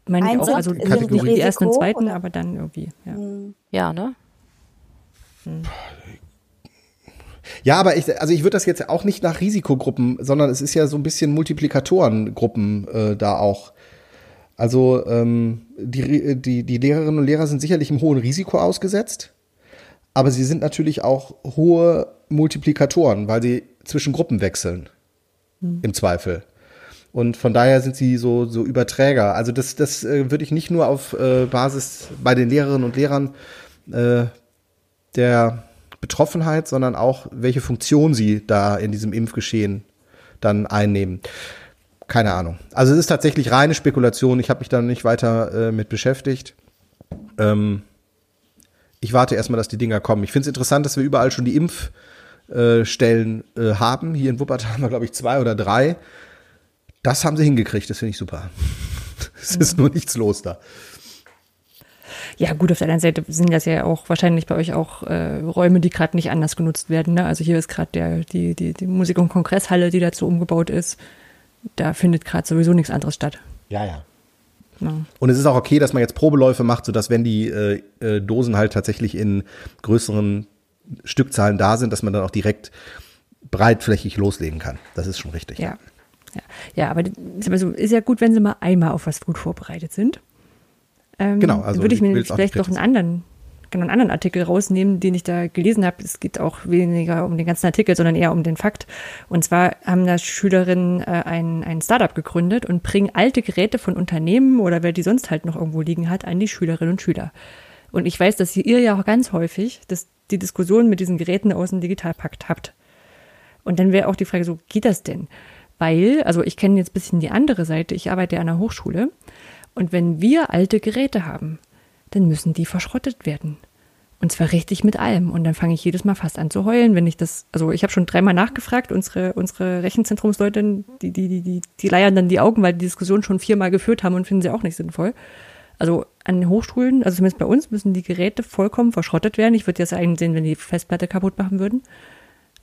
Meine ich auch, also nicht die ersten und zweiten, oder? aber dann irgendwie, ja. Ja, ne? Ja, aber ich, also ich würde das jetzt auch nicht nach Risikogruppen, sondern es ist ja so ein bisschen Multiplikatorengruppen äh, da auch. Also ähm, die, die, die Lehrerinnen und Lehrer sind sicherlich einem hohen Risiko ausgesetzt, aber sie sind natürlich auch hohe Multiplikatoren, weil sie zwischen Gruppen wechseln. Hm. Im Zweifel. Und von daher sind sie so, so Überträger. Also das, das äh, würde ich nicht nur auf äh, Basis bei den Lehrerinnen und Lehrern äh, der Betroffenheit, sondern auch, welche Funktion sie da in diesem Impfgeschehen dann einnehmen. Keine Ahnung. Also es ist tatsächlich reine Spekulation. Ich habe mich da nicht weiter äh, mit beschäftigt. Ähm, ich warte erstmal, dass die Dinger kommen. Ich finde es interessant, dass wir überall schon die Impfstellen äh, haben. Hier in Wuppertal haben wir, glaube ich, zwei oder drei. Das haben sie hingekriegt, das finde ich super. es ist nur nichts los da. Ja, gut, auf der anderen Seite sind das ja auch wahrscheinlich bei euch auch äh, Räume, die gerade nicht anders genutzt werden. Ne? Also hier ist gerade die, die, die Musik- und Kongresshalle, die dazu umgebaut ist. Da findet gerade sowieso nichts anderes statt. Ja, ja. Und es ist auch okay, dass man jetzt Probeläufe macht, sodass wenn die äh, äh, Dosen halt tatsächlich in größeren Stückzahlen da sind, dass man dann auch direkt breitflächig loslegen kann. Das ist schon richtig. Ja. Ja, ja aber so, ist ja gut, wenn sie mal einmal auf was gut vorbereitet sind. Ähm, genau, also würde ich mir vielleicht noch einen anderen, genau, einen anderen Artikel rausnehmen, den ich da gelesen habe. Es geht auch weniger um den ganzen Artikel, sondern eher um den Fakt. Und zwar haben da Schülerinnen äh, ein, ein Startup gegründet und bringen alte Geräte von Unternehmen oder wer die sonst halt noch irgendwo liegen hat, an die Schülerinnen und Schüler. Und ich weiß, dass ihr ja auch ganz häufig das, die Diskussion mit diesen Geräten aus dem Digitalpakt habt. Und dann wäre auch die Frage so, geht das denn? Weil, also ich kenne jetzt ein bisschen die andere Seite, ich arbeite an einer Hochschule und wenn wir alte Geräte haben, dann müssen die verschrottet werden. Und zwar richtig mit allem. Und dann fange ich jedes Mal fast an zu heulen, wenn ich das, also ich habe schon dreimal nachgefragt, unsere, unsere Rechenzentrumsleute, die, die, die, die, die leiern dann die Augen, weil die Diskussion schon viermal geführt haben und finden sie auch nicht sinnvoll. Also an den Hochschulen, also zumindest bei uns, müssen die Geräte vollkommen verschrottet werden. Ich würde jetzt einsehen, wenn die Festplatte kaputt machen würden.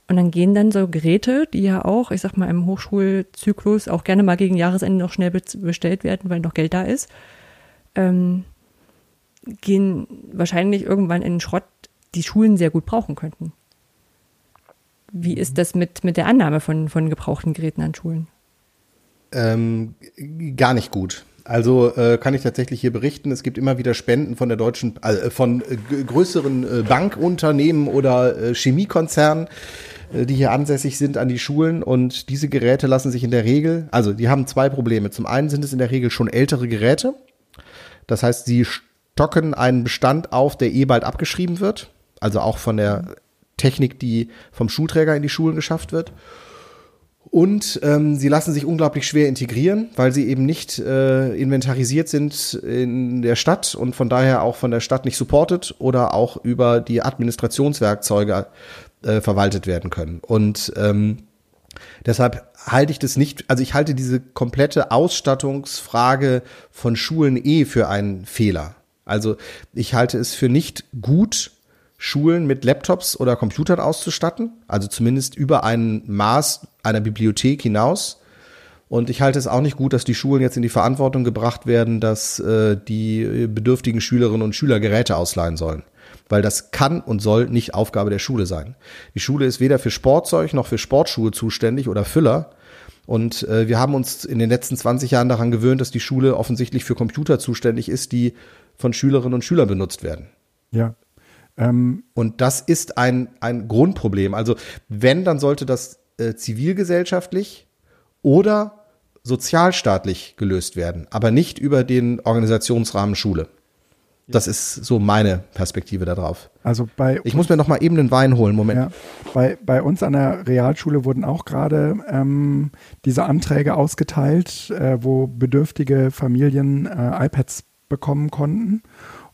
Und dann gehen dann so Geräte, die ja auch, ich sag mal, im Hochschulzyklus auch gerne mal gegen Jahresende noch schnell bestellt werden, weil noch Geld da ist, ähm, gehen wahrscheinlich irgendwann in den Schrott, die Schulen sehr gut brauchen könnten. Wie ist das mit, mit der Annahme von, von gebrauchten Geräten an Schulen? Ähm, gar nicht gut. Also äh, kann ich tatsächlich hier berichten, es gibt immer wieder Spenden von der deutschen, äh, von äh, größeren äh, Bankunternehmen oder äh, Chemiekonzernen, äh, die hier ansässig sind an die Schulen und diese Geräte lassen sich in der Regel, also die haben zwei Probleme. Zum einen sind es in der Regel schon ältere Geräte. Das heißt, sie stocken einen Bestand auf, der eh bald abgeschrieben wird. Also auch von der Technik, die vom Schulträger in die Schulen geschafft wird. Und ähm, sie lassen sich unglaublich schwer integrieren, weil sie eben nicht äh, inventarisiert sind in der Stadt und von daher auch von der Stadt nicht supported oder auch über die Administrationswerkzeuge äh, verwaltet werden können. Und ähm, deshalb halte ich das nicht, also ich halte diese komplette Ausstattungsfrage von Schulen eh für einen Fehler. Also ich halte es für nicht gut, Schulen mit Laptops oder Computern auszustatten, also zumindest über ein Maß einer Bibliothek hinaus. Und ich halte es auch nicht gut, dass die Schulen jetzt in die Verantwortung gebracht werden, dass äh, die bedürftigen Schülerinnen und Schüler Geräte ausleihen sollen weil das kann und soll nicht Aufgabe der Schule sein. Die Schule ist weder für Sportzeug noch für Sportschuhe zuständig oder Füller. Und äh, wir haben uns in den letzten 20 Jahren daran gewöhnt, dass die Schule offensichtlich für Computer zuständig ist, die von Schülerinnen und Schülern benutzt werden. Ja. Ähm. Und das ist ein, ein Grundproblem. Also wenn, dann sollte das äh, zivilgesellschaftlich oder sozialstaatlich gelöst werden, aber nicht über den Organisationsrahmen Schule. Das ist so meine Perspektive darauf. Also bei ich muss mir noch mal eben den Wein holen. Moment. Ja, bei, bei uns an der Realschule wurden auch gerade ähm, diese Anträge ausgeteilt, äh, wo bedürftige Familien äh, iPads bekommen konnten.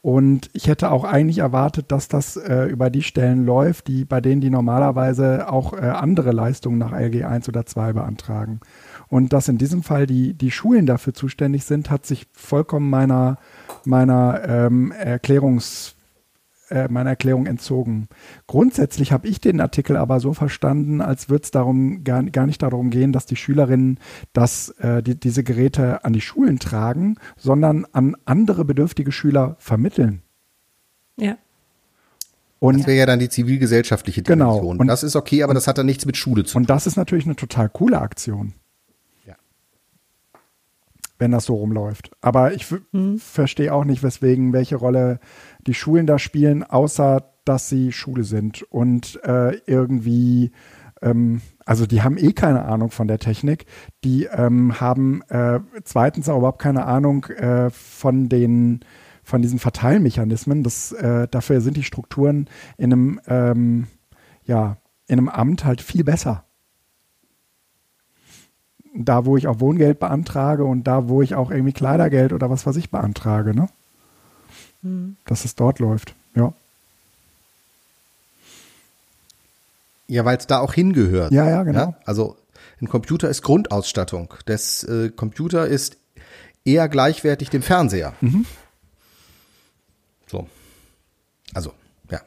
Und ich hätte auch eigentlich erwartet, dass das äh, über die Stellen läuft, die bei denen die normalerweise auch äh, andere Leistungen nach LG 1 oder 2 beantragen. Und dass in diesem Fall die, die Schulen dafür zuständig sind, hat sich vollkommen meiner meiner ähm, Erklärungs äh, meiner Erklärung entzogen. Grundsätzlich habe ich den Artikel aber so verstanden, als würde es darum gar, gar nicht darum gehen, dass die Schülerinnen das, äh, die, diese Geräte an die Schulen tragen, sondern an andere bedürftige Schüler vermitteln. Ja. Und Das wäre ja dann die zivilgesellschaftliche Genau. Dimension. Und- das ist okay, aber das hat dann nichts mit Schule zu tun. Und das ist natürlich eine total coole Aktion. Ja. Wenn das so rumläuft. Aber ich f- verstehe auch nicht, weswegen, welche Rolle die Schulen da spielen, außer dass sie Schule sind und äh, irgendwie, ähm, also die haben eh keine Ahnung von der Technik. Die ähm, haben äh, zweitens auch überhaupt keine Ahnung äh, von den von diesen Verteilmechanismen. Das, äh, dafür sind die Strukturen in einem, ähm, ja, in einem Amt halt viel besser. Da, wo ich auch Wohngeld beantrage und da, wo ich auch irgendwie Kleidergeld oder was weiß ich beantrage, ne? Dass es dort läuft, ja. Ja, weil es da auch hingehört. Ja, ja, genau. Also ein Computer ist Grundausstattung. Das äh, Computer ist eher gleichwertig dem Fernseher. Mhm. So. Also, ja.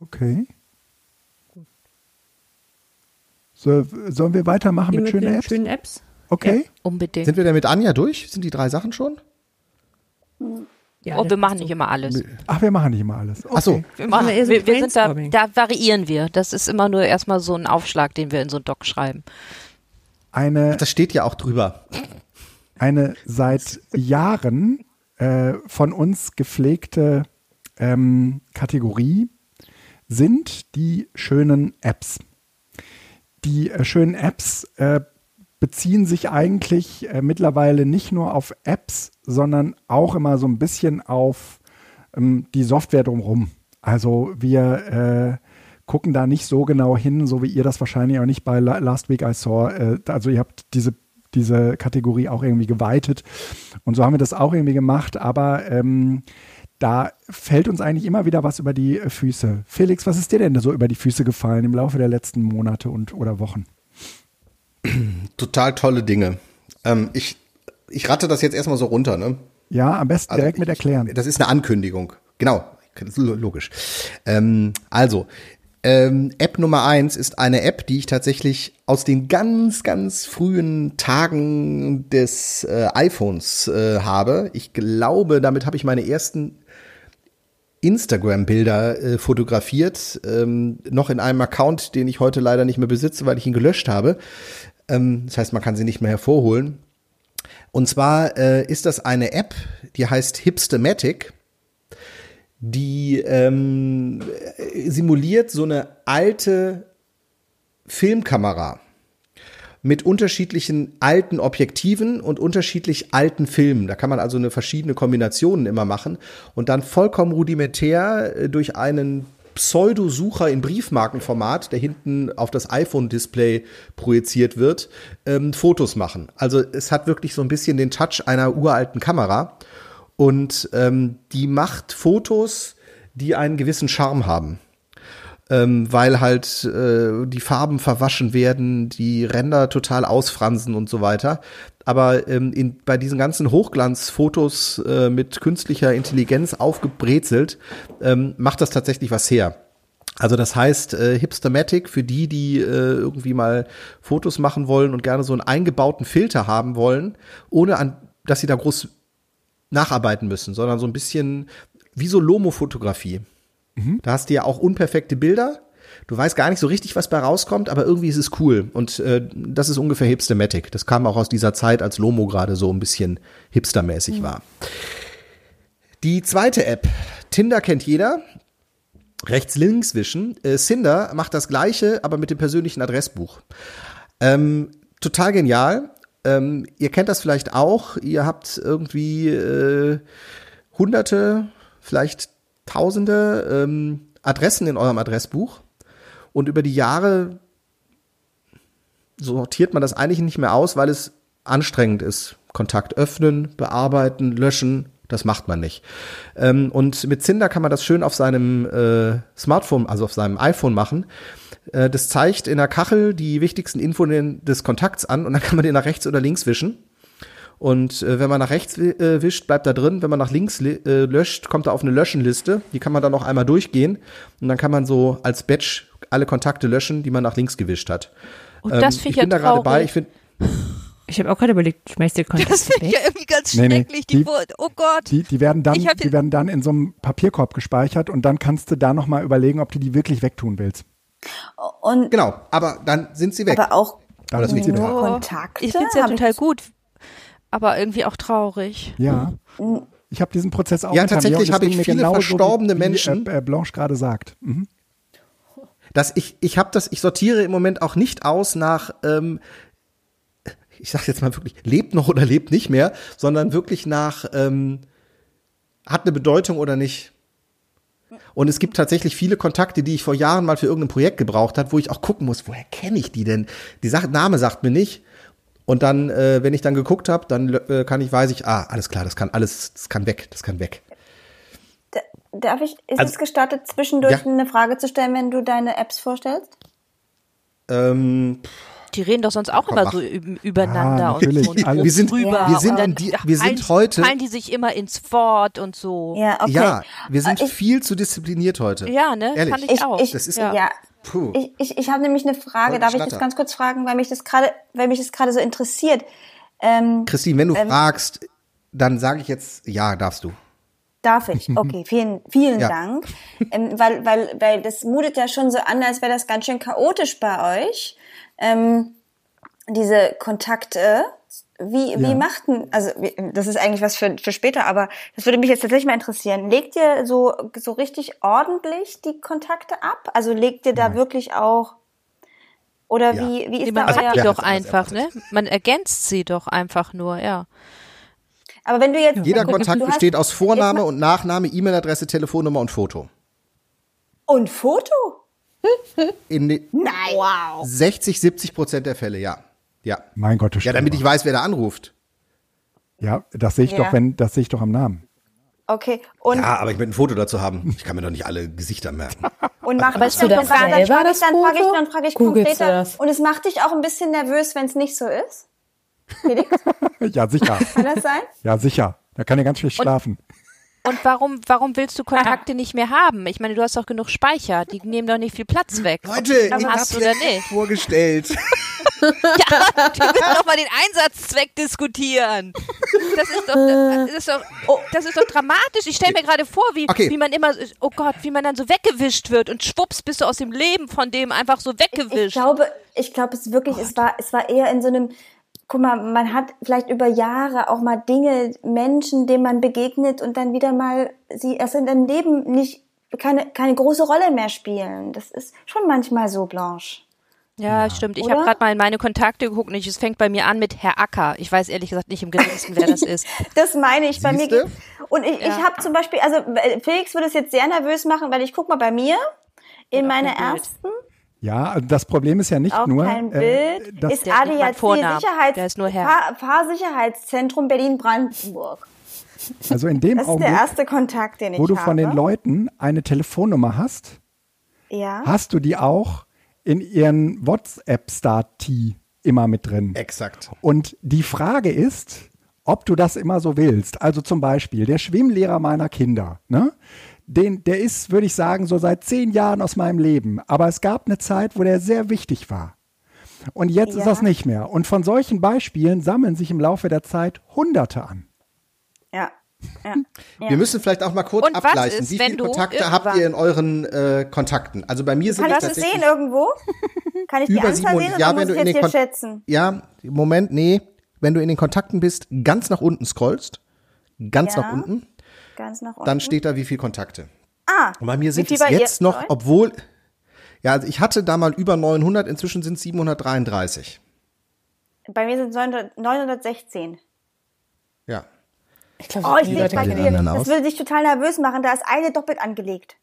Okay. So, sollen wir weitermachen Die mit, schönen Apps? schönen Apps. Okay. Unbedingt. Sind wir denn mit Anja durch? Sind die drei Sachen schon? Ja, oh, wir machen nicht immer alles. Ach, wir machen nicht immer alles. Okay. Ach so. Wir, machen, wir wir, wir sind da, da variieren wir. Das ist immer nur erstmal so ein Aufschlag, den wir in so ein Doc schreiben. Eine, Das steht ja auch drüber. eine seit Jahren äh, von uns gepflegte ähm, Kategorie sind die schönen Apps. Die äh, schönen Apps äh, beziehen sich eigentlich äh, mittlerweile nicht nur auf Apps, sondern auch immer so ein bisschen auf ähm, die Software drumherum. Also wir äh, gucken da nicht so genau hin, so wie ihr das wahrscheinlich auch nicht bei La Last Week I Saw. Äh, also ihr habt diese, diese Kategorie auch irgendwie geweitet. Und so haben wir das auch irgendwie gemacht. Aber ähm, da fällt uns eigentlich immer wieder was über die Füße. Felix, was ist dir denn so über die Füße gefallen im Laufe der letzten Monate und oder Wochen? Total tolle Dinge. Ähm, ich, ich ratte das jetzt erstmal so runter, ne? Ja, am besten Also direkt mit ich- erklären. Das ist eine Ankündigung. Genau. Das ist lo- logisch. Ähm, also, ähm, App Nummer eins ist eine App, die ich tatsächlich aus den ganz, ganz frühen Tagen des äh, iPhones äh, habe. Ich glaube, damit habe ich meine ersten Instagram-Bilder äh, fotografiert, ähm, noch in einem Account, den ich heute leider nicht mehr besitze, weil ich ihn gelöscht habe. Ähm, das heißt, man kann sie nicht mehr hervorholen. Und zwar äh, ist das eine App, die heißt Hipstamatic. Die ähm, äh, simuliert so eine alte Filmkamera mit unterschiedlichen alten Objektiven und unterschiedlich alten Filmen. Da kann man also eine verschiedene Kombinationen immer machen und dann vollkommen rudimentär äh, durch einen Pseudosucher in Briefmarkenformat, der hinten auf das iPhone-Display projiziert wird, ähm, Fotos machen. Also es hat wirklich so ein bisschen den Touch einer uralten Kamera und ähm, die macht Fotos, die einen gewissen Charme haben ähm, weil halt äh, die Farben verwaschen werden, die Ränder total ausfransen und so weiter. Aber ähm, in, bei diesen ganzen Hochglanzfotos äh, mit künstlicher Intelligenz aufgebrezelt, ähm, macht das tatsächlich was her. Also das heißt, äh, Hipstermatic für die, die äh, irgendwie mal Fotos machen wollen und gerne so einen eingebauten Filter haben wollen, ohne an, dass sie da groß nacharbeiten müssen, sondern so ein bisschen wie so Lomo-Fotografie. Da hast du ja auch unperfekte Bilder. Du weißt gar nicht so richtig, was bei rauskommt, aber irgendwie ist es cool. Und äh, das ist ungefähr Hipstermatic. Das kam auch aus dieser Zeit, als Lomo gerade so ein bisschen hipstermäßig war. Die zweite App, Tinder kennt jeder. Rechts-links wischen. Äh, Cinder macht das gleiche, aber mit dem persönlichen Adressbuch. Ähm, total genial. Ähm, ihr kennt das vielleicht auch. Ihr habt irgendwie äh, hunderte, vielleicht tausende ähm, Adressen in eurem Adressbuch. Und über die Jahre sortiert man das eigentlich nicht mehr aus, weil es anstrengend ist. Kontakt öffnen, bearbeiten, löschen, das macht man nicht. Ähm, und mit Cinder kann man das schön auf seinem äh, Smartphone, also auf seinem iPhone machen. Äh, das zeigt in der Kachel die wichtigsten Infos des Kontakts an und dann kann man den nach rechts oder links wischen. Und äh, wenn man nach rechts äh, wischt, bleibt da drin. Wenn man nach links li- äh, löscht, kommt er auf eine Löschenliste. Die kann man dann noch einmal durchgehen. Und dann kann man so als Batch alle Kontakte löschen, die man nach links gewischt hat. Und das Ähm, finde ich ich bin ja da gerade bei. Ich finde, Ich habe auch gerade überlegt, schmeißt ihr Das Kontakt finde ich ja irgendwie ganz Nee, nee, schrecklich. Die, die- Wort- oh Gott. Die, die, werden dann, die den- werden dann in so einem Papierkorb gespeichert und dann kannst du da nochmal überlegen, ob du die wirklich wegtun willst. Und Genau, aber dann sind sie weg. aber auch Dann Oder sind sie nur weg. Kontakte. Ich finde es ja total das- gut, aber irgendwie auch traurig. Ja. Ich habe diesen Prozess auch Ja, tatsächlich habe ich viele genauso, verstorbene wie, Menschen. Wie, äh, Blanche gerade sagt. Mhm. dass ich, ich habe das, ich sortiere im Moment auch nicht aus nach, ähm, ich sage jetzt mal wirklich, lebt noch oder lebt nicht mehr, sondern wirklich nach, ähm, hat eine Bedeutung oder nicht. Und es gibt tatsächlich viele Kontakte, die ich vor Jahren mal für irgendein Projekt gebraucht habe, wo ich auch gucken muss, woher kenne ich die denn? Die Sache, Name sagt mir nicht. Und dann, äh, wenn ich dann geguckt habe, dann äh, kann ich, weiß ich, ah, alles klar, das kann alles, das kann weg, das kann weg. Darf ich, ist Also- es gestattet, zwischendurch Ja. eine Frage zu stellen, wenn du deine Apps vorstellst? Ähm, Die reden doch sonst auch Komm, immer mach. so üb- übereinander Ja, und natürlich. so und Alle- Wir sind- drüber. wir sind und dann die- wir sind heute- fallen die sich immer ins Wort und so. Ja, okay. Ja, wir sind Ich- viel zu diszipliniert heute. Ja, ne? Ehrlich. Fand ich, Ich, auch. ich, Das ist- ja. Puh. Ich, ich, ich habe nämlich eine Frage, darf ich das ganz kurz fragen, weil mich das gerade, weil mich das gerade so interessiert. Ähm, Christine, wenn du Ähm, fragst, dann sage ich jetzt, ja, darfst du. darf ich? Okay, vielen, vielen Ja. Dank. Ähm, weil, weil, weil das mutet ja schon so an, als wäre das ganz schön chaotisch bei euch. Ähm, diese Kontakte, wie, wie Ja. machten, also wie, das ist eigentlich was für, für später, aber das würde mich jetzt tatsächlich mal interessieren. Legt ihr so, so richtig ordentlich die Kontakte ab? Also legt ihr da wirklich auch, oder Ja. wie, wie ist Nee, da man euer, hat die doch einfach, ne? Man ergänzt sie doch einfach nur, ja. aber wenn du jetzt, Jeder guck, Kontakt du hast- besteht aus Vorname und Nachname, E-Mail-Adresse, Telefonnummer und Foto. Und Foto? In Nein. Wow. 60, 70 Prozent der Fälle, ja. Ja. Mein Gott, Ja, damit ich weiß, wer da anruft. Ja, das sehe ich Ja. doch, wenn, das sehe ich doch am Namen. Okay. Und, Ja, aber ich möchte ein Foto dazu haben. Ich kann mir doch nicht alle Gesichter merken. und Weißt dich du dann, das dann, dann, selber, frage ich, das dann frage ich, dann frage ich konkreter. Und es macht dich auch ein bisschen nervös, wenn es nicht so ist? Felix, Ja, sicher. kann das sein? Ja, sicher. Da kann er ganz schlecht schlafen. Und warum, warum willst du Kontakte nicht mehr haben? Ich meine, du hast doch genug Speicher. Die nehmen doch nicht viel Platz weg. Leute, du ich die hast hab oder nicht. vorgestellt. Ja, die müssen doch mal den Einsatzzweck diskutieren. Das ist doch, das ist doch, oh, das ist doch dramatisch. Ich stelle mir gerade vor, wie, Okay. wie man immer, oh Gott, wie man dann so weggewischt wird und schwupps bist du aus dem Leben von dem einfach so Ich weggewischt. glaube, ich glaube es wirklich, es war, es war eher in so einem, guck mal, man hat vielleicht über Jahre auch mal Dinge, Menschen, denen man begegnet und dann wieder mal sie erst in deinem Leben nicht, keine, keine große Rolle mehr spielen. Das ist schon manchmal so, Blanche. Ja, stimmt. Ich habe gerade mal in meine Kontakte geguckt und ich, es fängt bei mir an mit Herr Acker. Ich weiß ehrlich gesagt nicht im geringsten, wer das ist. Das meine ich bei mir. Siehste? Und ich, ich habe zum Beispiel, also äh, Felix würde es jetzt sehr nervös machen, weil ich guck mal bei mir in meine kein Bild. Ja, also das Problem ist ja nicht auch nur, kein äh, Bild, das, ist ADAC Sicherheits. Fahr Fahrsicherheitszentrum Berlin-Brandenburg. also in dem Das ist der Augenblick, erste Kontakt, den ich wo du habe. von den Leuten eine Telefonnummer hast, Ja. hast du die auch in ihren WhatsApp-Stati immer mit drin. Exakt. Und die Frage ist, ob du das immer so willst. Also zum Beispiel der Schwimmlehrer meiner Kinder, ne? Den, der ist, würde ich sagen, so seit zehn Jahren aus meinem Leben. Aber es gab eine Zeit, wo der sehr wichtig war. Und jetzt ist Ja. das nicht mehr. Und von solchen Beispielen sammeln sich im Laufe der Zeit Hunderte an. Ja. ja. Wir müssen vielleicht auch mal kurz Und abgleichen. ist, Wie viele du Kontakte habt ihr in euren äh, Kontakten? Also bei mir sind Kann es ich das tatsächlich sehen irgendwo? Kann ich die über Anzahl 700. sehen oder Ja, muss wenn du ich jetzt hier schätzen? Ja, Moment, nee. Wenn du in den Kontakten bist, ganz nach unten scrollst, ganz Ja. nach unten, Ganz nach unten. dann steht da, wie viele Kontakte. ah, Und bei mir sind es jetzt noch, Neun? obwohl, ja, also ich hatte da mal über 900, inzwischen sind es 733. Bei mir sind es 900 916. Ja. Ich glaube, Oh, ich sehe bei dir. Das würde dich total nervös machen. Da ist eine doppelt angelegt.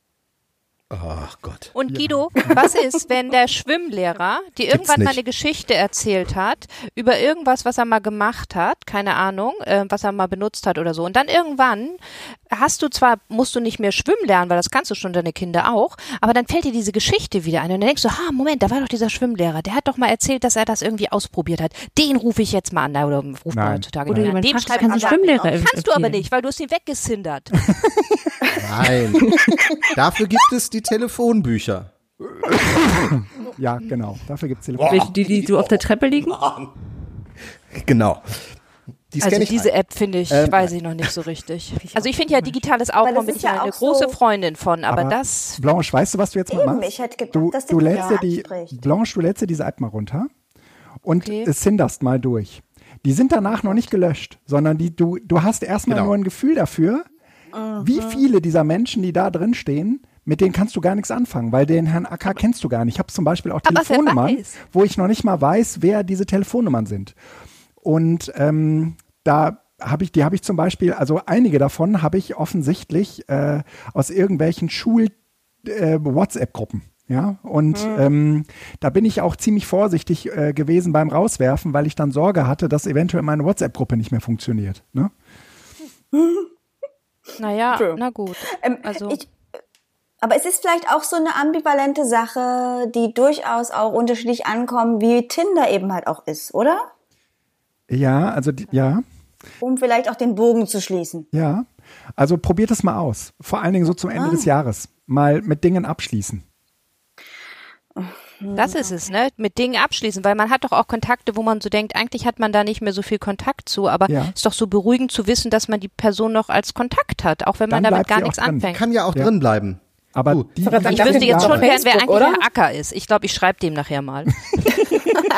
Ach Gott. Und Guido, was ist, wenn der Schwimmlehrer dir irgendwann mal eine Geschichte erzählt hat über irgendwas, was er mal gemacht hat, keine Ahnung, äh, was er mal benutzt hat oder so. Und dann irgendwann hast du zwar, musst du nicht mehr schwimmen lernen, weil das kannst du schon deine Kinder auch, aber dann fällt dir diese Geschichte wieder ein und dann denkst du, ha, Moment, da war doch dieser Schwimmlehrer, der hat doch mal erzählt, dass er das irgendwie ausprobiert hat. Den rufe ich jetzt mal an, oder ruft man heutzutage Oder an. Dem fragt, schreib kannst ich. Schwimmlehrer Kannst du aber empfehlen? nicht, weil du hast ihn weggesindert. Nein. Dafür gibt es die Telefonbücher. Ja, genau. Dafür gibt es Telefon. Welche, die, die so auf der Treppe liegen? Genau. Die Also diese ein. App finde ich, Ähm, weiß ich noch nicht so richtig. Also ich finde ja digitales Aufbauen das bin ist ich ja eine große so- Freundin von, aber, Aber das Blanche, weißt du, was du jetzt mal machst? ich hätte gedacht, du, dass du die lädst dir die anspricht. Blanche, du lädst dir diese App mal runter und Okay. cinderst mal durch. Die sind danach noch nicht gelöscht, sondern die, du, du hast erstmal Genau. nur ein Gefühl dafür, wie viele dieser Menschen, die da drin stehen, mit denen kannst du gar nichts anfangen, weil den Herrn Acker kennst du gar nicht. Ich habe zum Beispiel auch Aber Telefonnummern, wo ich noch nicht mal weiß, wer diese Telefonnummern sind. Und ähm, da habe ich, die habe ich zum Beispiel, also einige davon habe ich offensichtlich äh, aus irgendwelchen Schul äh, WhatsApp-Gruppen. Ja, und ähm, da bin ich auch ziemlich vorsichtig äh, gewesen beim Rauswerfen, weil ich dann Sorge hatte, dass eventuell meine WhatsApp-Gruppe nicht mehr funktioniert. Ne? naja, True. na gut. Ähm, Also ich, aber es ist vielleicht auch so eine ambivalente Sache, die durchaus auch unterschiedlich ankommt, wie Tinder eben halt auch ist, oder? Ja, also die, ja, Um vielleicht auch den Bogen zu schließen. ja. Also probiert es mal aus. Vor allen Dingen so zum Ende des Jahres. Mal mit Dingen abschließen. Das ist es, ne? Mit Dingen abschließen, weil man hat doch auch Kontakte, wo man so denkt, eigentlich hat man da nicht mehr so viel Kontakt zu, aber Ja. ist doch so beruhigend zu wissen, dass man die Person noch als Kontakt hat, auch wenn man Dann damit gar nichts drin. anfängt. Kann ja auch Ja. drin bleiben. Aber Du, die, die Ich wüsste jetzt schon wer Facebook, eigentlich oder? Herr Acker ist. Ich glaube, ich schreibe dem nachher mal.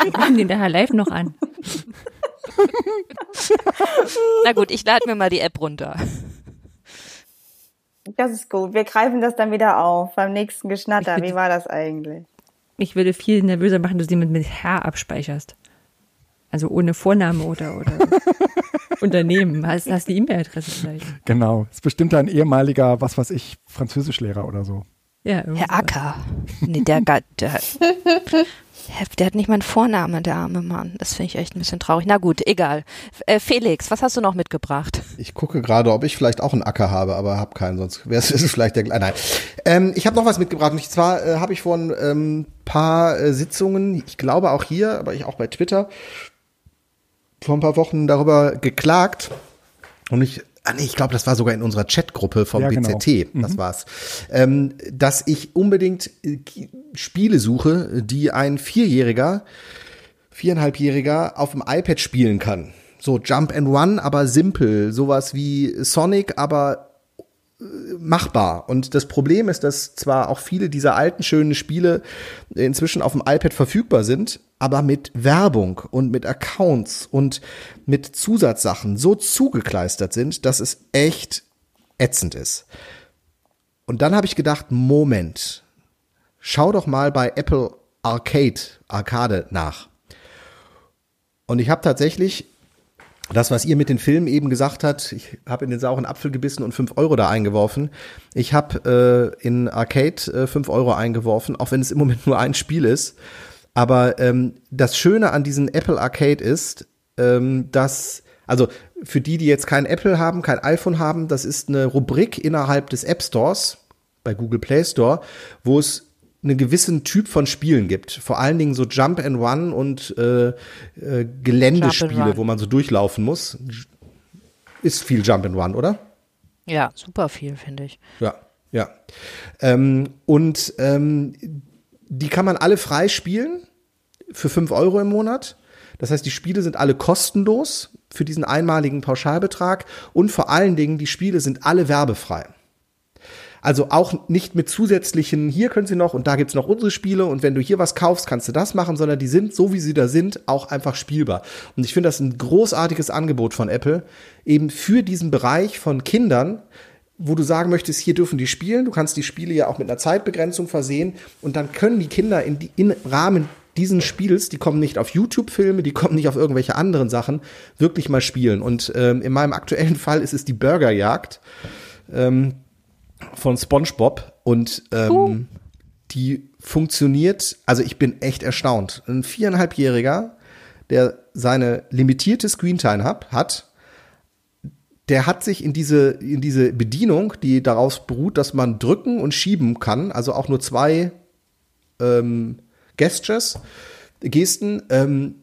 Wir rufen den daher live noch an. Na gut, ich lade mir mal die App runter. Das ist gut. Wir greifen das dann wieder auf beim nächsten Geschnatter. Ich Wie war das eigentlich? Mich würde viel nervöser machen, dass du jemand mit Herr abspeicherst. Also ohne Vorname oder, oder Unternehmen. Hast, hast die E-Mail-Adresse vielleicht. genau. Ist bestimmt ein ehemaliger, was weiß ich, Französischlehrer oder so. Ja, irgendwie Herr. Acker. Nee, der, der, der, der hat nicht mal einen Vornamen, der arme Mann. Das finde ich echt ein bisschen traurig. Na gut, egal. Äh, Felix, was hast du noch mitgebracht? Ich gucke gerade, ob ich vielleicht auch einen Acker habe, aber habe keinen, sonst wäre es vielleicht der gleiche. Nein. Ähm, ich habe noch was mitgebracht. Und zwar äh, habe ich vor ein ähm, paar äh, Sitzungen, ich glaube auch hier, aber ich auch bei Twitter, vor ein paar Wochen darüber geklagt. Und ich, ah nee, ich glaube, das war sogar in unserer Chatgruppe vom Ja, genau. BZT, das war's, ähm, dass ich unbedingt äh, Spiele suche, die ein Vierjähriger, viereinhalbjähriger auf dem iPad spielen kann. So Jump and Run, aber simpel, sowas wie Sonic, aber machbar. Und das Problem ist, dass zwar auch viele dieser alten schönen Spiele inzwischen auf dem iPad verfügbar sind, aber mit Werbung und mit Accounts und mit Zusatzsachen so zugekleistert sind, dass es echt ätzend ist. Und dann habe ich gedacht, Moment, schau doch mal bei Apple Arcade, Arcade nach. Und ich habe tatsächlich das, was ihr mit den Filmen eben gesagt habt, ich habe in den sauren Apfel gebissen und fünf Euro da eingeworfen. Ich habe äh, in Arcade äh, fünf Euro eingeworfen, auch wenn es im Moment nur ein Spiel ist. Aber ähm, das Schöne an diesem Apple Arcade ist, ähm, dass, also für die, die jetzt kein Apple haben, kein iPhone haben, das ist eine Rubrik innerhalb des App Stores bei Google Play Store, wo es einen gewissen Typ von Spielen gibt. Vor allen Dingen so Jump and Run und äh, äh, Geländespiele, wo man so durchlaufen muss. Ist viel Jump and Run, oder? Ja, super viel, finde ich. Ja, ja. Ähm, und ähm, die kann man alle frei spielen für 5 Euro im Monat. Das heißt, die Spiele sind alle kostenlos für diesen einmaligen Pauschalbetrag und vor allen Dingen, die Spiele sind alle werbefrei. Also auch nicht mit zusätzlichen, hier können sie noch und da gibt's noch unsere Spiele und wenn du hier was kaufst, kannst du das machen, sondern die sind, so wie sie da sind, auch einfach spielbar. Und ich finde das ein großartiges Angebot von Apple, eben für diesen Bereich von Kindern, wo du sagen möchtest, hier dürfen die spielen, du kannst die Spiele ja auch mit einer Zeitbegrenzung versehen und dann können die Kinder in die, im Rahmen diesen Spiels, die kommen nicht auf YouTube-Filme, die kommen nicht auf irgendwelche anderen Sachen, wirklich mal spielen. Und ähm, in meinem aktuellen Fall ist es die Burgerjagd. Ähm, von SpongeBob und ähm, die funktioniert, also ich bin echt erstaunt. Ein viereinhalbjähriger, der seine limitierte Screentime hat, hat, der hat sich in diese, in diese Bedienung, die daraus beruht, dass man drücken und schieben kann, also auch nur zwei ähm, Gestures, Gesten, ähm,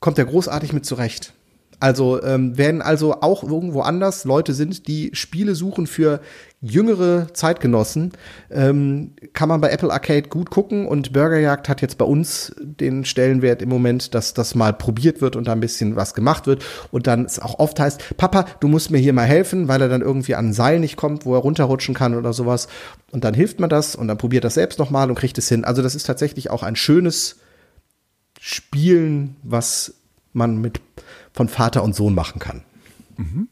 kommt er großartig mit zurecht. Also ähm, wenn also auch irgendwo anders Leute sind, die Spiele suchen für jüngere Zeitgenossen, ähm, kann man bei Apple Arcade gut gucken und Burgerjagd hat jetzt bei uns den Stellenwert im Moment, dass das mal probiert wird und da ein bisschen was gemacht wird und dann es auch oft heißt, Papa, du musst mir hier mal helfen, weil er dann irgendwie an ein Seil nicht kommt, wo er runterrutschen kann oder sowas und dann hilft man das und dann probiert das selbst nochmal und kriegt es hin. Also das ist tatsächlich auch ein schönes Spielen, was man mit von Vater und Sohn machen kann. Mhm.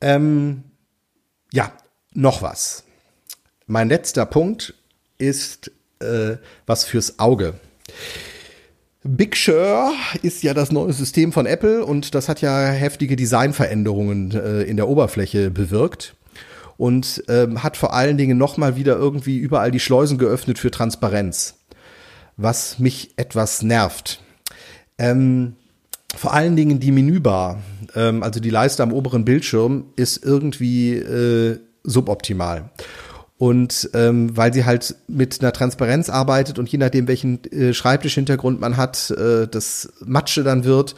Ähm, ja, noch was. Mein letzter Punkt ist äh, was fürs Auge. Big Sur ist ja das neue System von Apple und das hat ja heftige Designveränderungen äh, in der Oberfläche bewirkt und ähm, hat vor allen Dingen nochmal wieder irgendwie überall die Schleusen geöffnet für Transparenz, was mich etwas nervt. Ähm, vor allen Dingen die Menübar, ähm, also die Leiste am oberen Bildschirm, ist irgendwie äh, suboptimal. Und ähm, weil sie halt mit einer Transparenz arbeitet und je nachdem, welchen äh, Schreibtischhintergrund man hat, äh, das Matsche dann wird.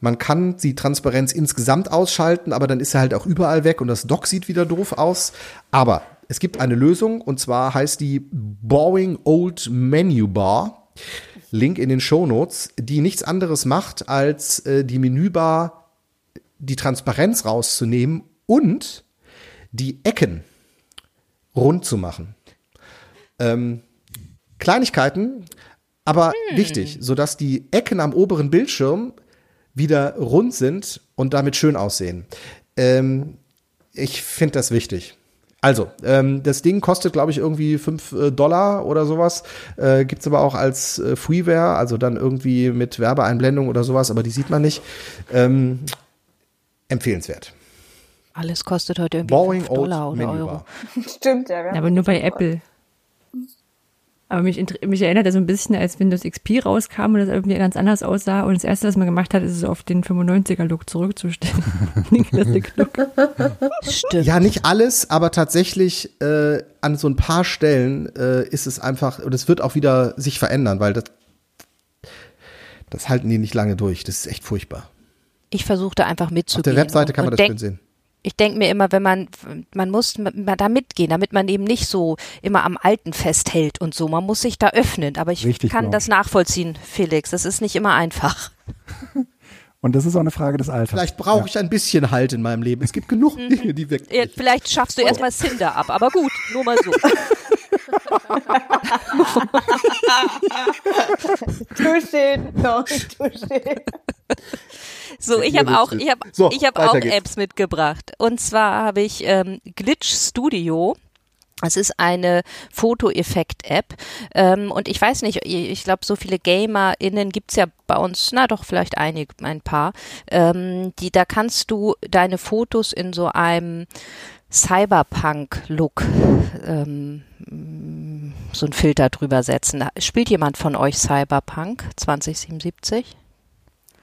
Man kann die Transparenz insgesamt ausschalten, aber dann ist sie halt auch überall weg und das Dock sieht wieder doof aus. Aber es gibt eine Lösung und zwar heißt die Boring Old Menu Bar. Link in den Show Notes, die nichts anderes macht, als äh, die Menübar die Transparenz rauszunehmen und die Ecken rund zu machen. Ähm, Kleinigkeiten, aber hm. wichtig, sodass die Ecken am oberen Bildschirm wieder rund sind und damit schön aussehen. Ähm, ich finde das wichtig. Also, ähm, das Ding kostet, glaube ich, irgendwie 5 äh, Dollar oder sowas. Äh, Gibt es aber auch als äh, Freeware, also dann irgendwie mit Werbeeinblendung oder sowas, aber die sieht man nicht. Ähm, empfehlenswert. Alles kostet heute irgendwie Boring 5 Dollar oder Euro. Stimmt, ja. Aber nur bei Apple. Aber mich, mich erinnert er so ein bisschen, als Windows XP rauskam und das irgendwie ganz anders aussah. Und das erste, was man gemacht hat, ist es auf den 95er-Look zurückzustellen. Stimmt. Ja, nicht alles, aber tatsächlich äh, an so ein paar Stellen äh, ist es einfach, und es wird auch wieder sich verändern, weil das, das halten die nicht lange durch. Das ist echt furchtbar. Ich versuchte einfach mitzugehen. Auf der Webseite kann man das schön sehen ich denke mir immer, wenn man, man muss mal da mitgehen, damit man eben nicht so immer am Alten festhält und so. Man muss sich da öffnen. Aber ich Richtig kann genau. das nachvollziehen, Felix. Das ist nicht immer einfach. Und das ist auch eine Frage des Alters. Vielleicht brauche ja. ich ein bisschen Halt in meinem Leben. Es gibt genug mhm. Dinge, die weg. Ja, vielleicht schaffst du oh. erstmal Cinder ab, aber gut, nur mal so. Touché, no, touché. So, ich habe auch, ich habe, so, ich habe auch Apps mitgebracht. Und zwar habe ich ähm, Glitch Studio. Es ist eine Fotoeffekt-App. Ähm, und ich weiß nicht, ich glaube, so viele GamerInnen gibt's ja bei uns, na doch, vielleicht einige, ein paar. Ähm, die, da kannst du deine Fotos in so einem Cyberpunk-Look ähm, so ein Filter drüber setzen. Spielt jemand von euch Cyberpunk 2077?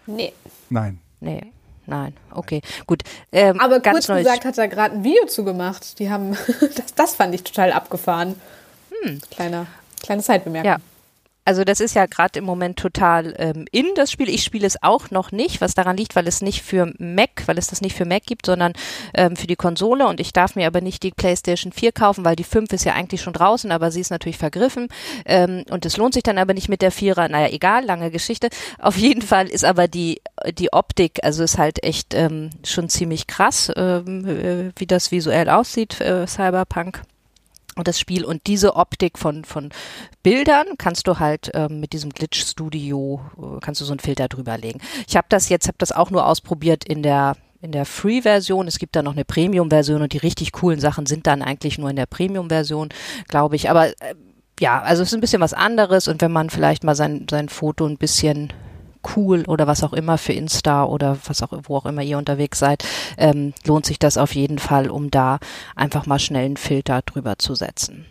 Nee. Nein. Nee. Nein, okay, gut. Ähm, Aber kurz gesagt hat er gerade ein Video zugemacht. Die haben, das, das fand ich total abgefahren. Hm. Kleiner, kleine Zeitbemerkung. Ja, also das ist ja gerade im Moment total ähm, in das Spiel. Ich spiele es auch noch nicht, was daran liegt, weil es nicht für Mac, weil es das nicht für Mac gibt, sondern ähm, für die Konsole. Und ich darf mir aber nicht die PlayStation 4 kaufen, weil die 5 ist ja eigentlich schon draußen, aber sie ist natürlich vergriffen. Ähm, und es lohnt sich dann aber nicht mit der Vierer. Naja, egal, lange Geschichte. Auf jeden Fall ist aber die die Optik, also ist halt echt ähm, schon ziemlich krass, ähm, äh, wie das visuell aussieht, äh, Cyberpunk und das Spiel und diese Optik von von Bildern kannst du halt ähm, mit diesem Glitch Studio äh, kannst du so einen Filter drüber legen. Ich habe das jetzt habe das auch nur ausprobiert in der in der Free-Version. Es gibt da noch eine Premium-Version und die richtig coolen Sachen sind dann eigentlich nur in der Premium-Version, glaube ich. Aber äh, ja, also es ist ein bisschen was anderes und wenn man vielleicht mal sein sein Foto ein bisschen cool oder was auch immer für Insta oder was auch wo auch immer ihr unterwegs seid, ähm, lohnt sich das auf jeden Fall, um da einfach mal schnell einen Filter drüber zu setzen.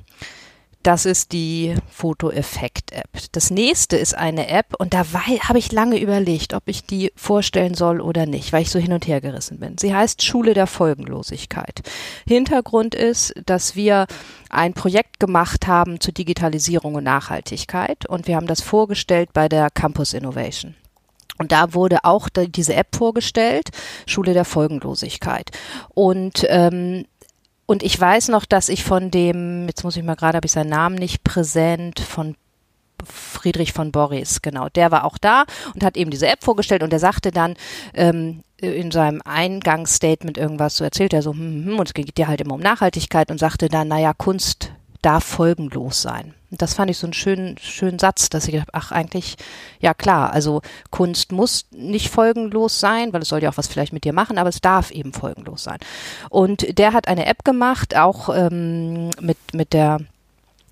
Das ist die Foto-Effekt-App. Das nächste ist eine App und da habe ich lange überlegt, ob ich die vorstellen soll oder nicht, weil ich so hin und her gerissen bin. Sie heißt Schule der Folgenlosigkeit. Hintergrund ist, dass wir ein Projekt gemacht haben zur Digitalisierung und Nachhaltigkeit und wir haben das vorgestellt bei der Campus Innovation. Und da wurde auch diese App vorgestellt, Schule der Folgenlosigkeit. Und ähm, und ich weiß noch, dass ich von dem, jetzt muss ich mal gerade, habe ich seinen Namen nicht präsent, von Friedrich von Boris, genau, der war auch da und hat eben diese App vorgestellt und er sagte dann ähm, in seinem Eingangsstatement irgendwas, so erzählt er so, hm, hm, hm, und es geht ja halt immer um Nachhaltigkeit und sagte dann, naja, Kunst darf folgenlos sein. Und das fand ich so einen schönen, schönen Satz, dass ich gedacht, ach eigentlich, ja klar, also Kunst muss nicht folgenlos sein, weil es soll ja auch was vielleicht mit dir machen, aber es darf eben folgenlos sein. Und der hat eine App gemacht, auch ähm, mit, mit der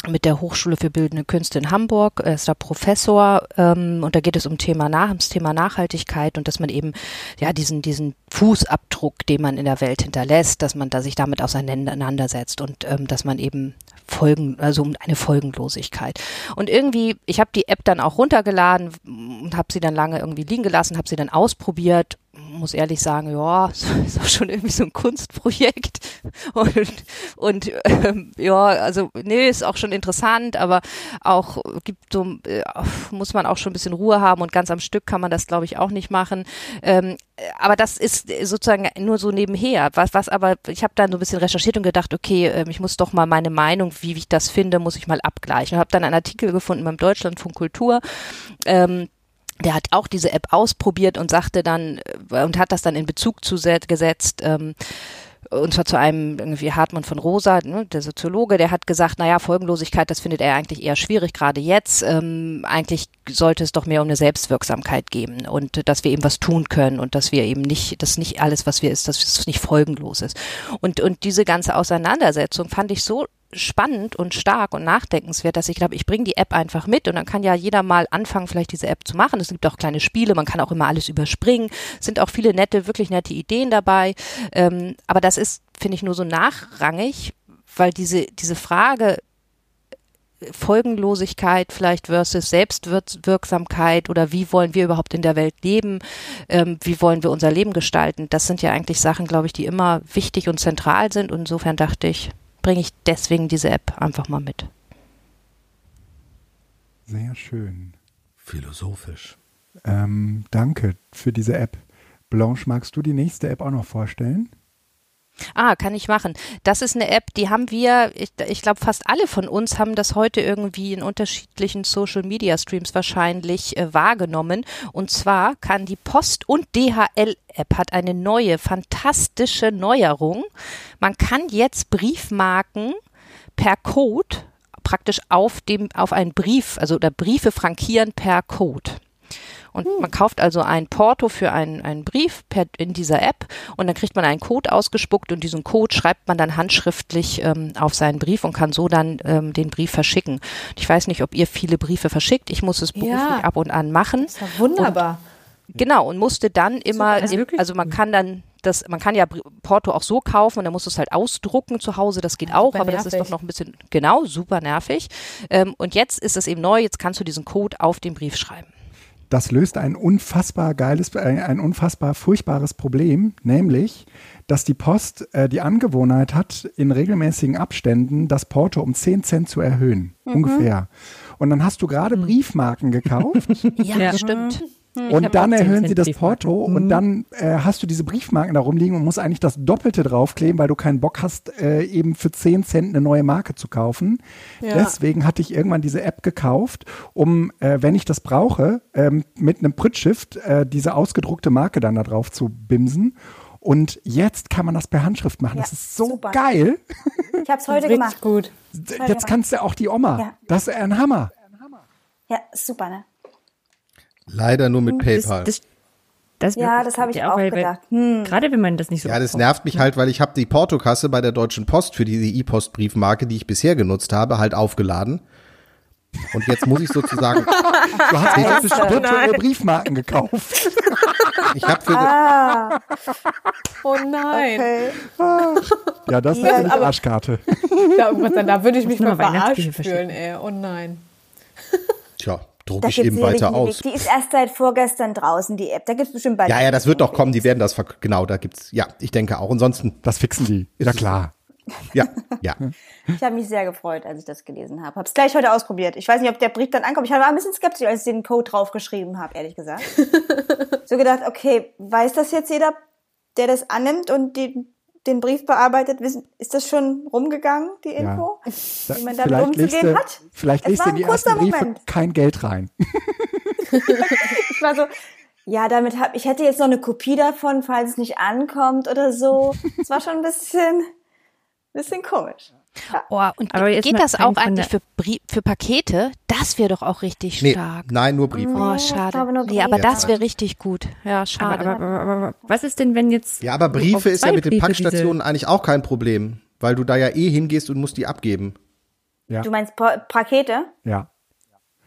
mit der Hochschule für Bildende Künste in Hamburg. Er ist da Professor ähm, und da geht es um Thema nach, ums Thema Nachhaltigkeit und dass man eben ja diesen diesen Fußabdruck, den man in der Welt hinterlässt, dass man da sich damit auseinandersetzt und ähm, dass man eben Folgen, also um eine Folgenlosigkeit. Und irgendwie, ich habe die App dann auch runtergeladen und habe sie dann lange irgendwie liegen gelassen, habe sie dann ausprobiert muss ehrlich sagen, ja, ist auch schon irgendwie so ein Kunstprojekt und, und ähm, ja, also nee, ist auch schon interessant, aber auch gibt so, äh, muss man auch schon ein bisschen Ruhe haben und ganz am Stück kann man das, glaube ich, auch nicht machen. Ähm, aber das ist sozusagen nur so nebenher. Was, was aber, ich habe dann so ein bisschen recherchiert und gedacht, okay, äh, ich muss doch mal meine Meinung, wie, wie ich das finde, muss ich mal abgleichen. Und habe dann einen Artikel gefunden beim Deutschlandfunk Kultur. Ähm, der hat auch diese App ausprobiert und sagte dann äh, und hat das dann in Bezug zu gesetzt. Ähm, und zwar zu einem irgendwie Hartmann von Rosa, ne, der Soziologe, der hat gesagt, naja, Folgenlosigkeit, das findet er eigentlich eher schwierig, gerade jetzt. Ähm, eigentlich sollte es doch mehr um eine Selbstwirksamkeit geben und dass wir eben was tun können und dass wir eben nicht, dass nicht alles, was wir ist, dass es nicht folgenlos ist. Und, und diese ganze Auseinandersetzung fand ich so spannend und stark und nachdenkenswert, dass ich glaube, ich bringe die App einfach mit und dann kann ja jeder mal anfangen, vielleicht diese App zu machen. Es gibt auch kleine Spiele, man kann auch immer alles überspringen. Sind auch viele nette, wirklich nette Ideen dabei. Ähm, aber das ist, finde ich, nur so nachrangig, weil diese, diese Frage Folgenlosigkeit vielleicht versus Selbstwirksamkeit oder wie wollen wir überhaupt in der Welt leben, ähm, wie wollen wir unser Leben gestalten, das sind ja eigentlich Sachen, glaube ich, die immer wichtig und zentral sind und insofern dachte ich, bringe ich deswegen diese App einfach mal mit. Sehr schön. Philosophisch. Ähm, danke für diese App. Blanche, magst du die nächste App auch noch vorstellen? Ah, kann ich machen. Das ist eine App, die haben wir, ich, ich glaube, fast alle von uns haben das heute irgendwie in unterschiedlichen Social Media Streams wahrscheinlich äh, wahrgenommen. Und zwar kann die Post- und DHL-App hat eine neue, fantastische Neuerung. Man kann jetzt Briefmarken per Code praktisch auf dem, auf einen Brief, also oder Briefe frankieren per Code. Und hm. man kauft also ein Porto für einen, einen Brief per, in dieser App und dann kriegt man einen Code ausgespuckt und diesen Code schreibt man dann handschriftlich ähm, auf seinen Brief und kann so dann ähm, den Brief verschicken. Ich weiß nicht, ob ihr viele Briefe verschickt. Ich muss es beruflich ja. ab und an machen. Das war wunderbar. Und, genau, und musste dann immer, im, also man kann dann das, man kann ja Porto auch so kaufen und dann musst du es halt ausdrucken zu Hause, das geht ja, auch, aber nervig. das ist doch noch ein bisschen, genau, super nervig. Ähm, und jetzt ist es eben neu, jetzt kannst du diesen Code auf den Brief schreiben das löst ein unfassbar geiles, äh, ein unfassbar furchtbares Problem, nämlich, dass die Post äh, die Angewohnheit hat, in regelmäßigen Abständen das Porto um 10 Cent zu erhöhen. Mhm. Ungefähr. Und dann hast du gerade mhm. Briefmarken gekauft. ja, ja, stimmt. Hm, und dann erhöhen sie das Porto mhm. und dann äh, hast du diese Briefmarken da rumliegen und musst eigentlich das Doppelte draufkleben, weil du keinen Bock hast, äh, eben für 10 Cent eine neue Marke zu kaufen. Ja. Deswegen hatte ich irgendwann diese App gekauft, um, äh, wenn ich das brauche, ähm, mit einem Prittshift äh, diese ausgedruckte Marke dann da drauf zu bimsen. Und jetzt kann man das per Handschrift machen. Ja, das ist so super. geil. Ich habe es heute gemacht. gut. Jetzt kannst du auch die Oma. Ja. Das ist ein Hammer. Ja, super, ne? Leider nur mit hm, PayPal. Das, das, das ja, das habe ich auch weil, gedacht. Hm. Gerade wenn man das nicht so. Ja, das nervt mich halt, weil ich habe die Portokasse bei der Deutschen Post für diese E-Post-Briefmarke, die ich bisher genutzt habe, halt aufgeladen. Und jetzt muss ich sozusagen. du hast jetzt virtuelle Briefmarken gekauft. Ich habe für ah. Oh nein. Okay. Ja, das ist ja, eine Arschkarte. Da, da würde ich mich mal verarscht fühlen, ey. Oh nein. Tja, drucke ich eben weiter aus. Die ist erst seit vorgestern draußen, die App. Da gibt es bestimmt bald. Ja, ja, das wird doch kommen. Die werden das, genau, da gibt's, ja, ich denke auch. Ansonsten. Das fixen die. Ja, klar. Ja, ja. Ich habe mich sehr gefreut, als ich das gelesen habe. Habe es gleich heute ausprobiert. Ich weiß nicht, ob der Brief dann ankommt. Ich war ein bisschen skeptisch, als ich den Code draufgeschrieben habe, ehrlich gesagt. so gedacht, okay, weiß das jetzt jeder, der das annimmt und die, den Brief bearbeitet? Wissen, ist das schon rumgegangen, die Info? Da, Wie man damit vielleicht umzugehen hat? Vielleicht ein in die ersten Briefe Moment. kein Geld rein. Ich war so, ja, damit hab, ich hätte jetzt noch eine Kopie davon, falls es nicht ankommt oder so. Es war schon ein bisschen, bisschen komisch. Oh, und Aber geht das auch eigentlich für, Brie- für Pakete? Das wäre doch auch richtig Nee, stark. nein, nur Briefe. Oh, schade. nur Nee, aber das wäre richtig gut. Ja, schade. Aber, aber, aber, aber was ist denn, wenn jetzt. Ja, aber Briefe ist ja mit den Briefe Packstationen eigentlich auch kein Problem, weil du da ja eh hingehst und musst die abgeben. Ja. Du meinst Pa- Pakete? Ja.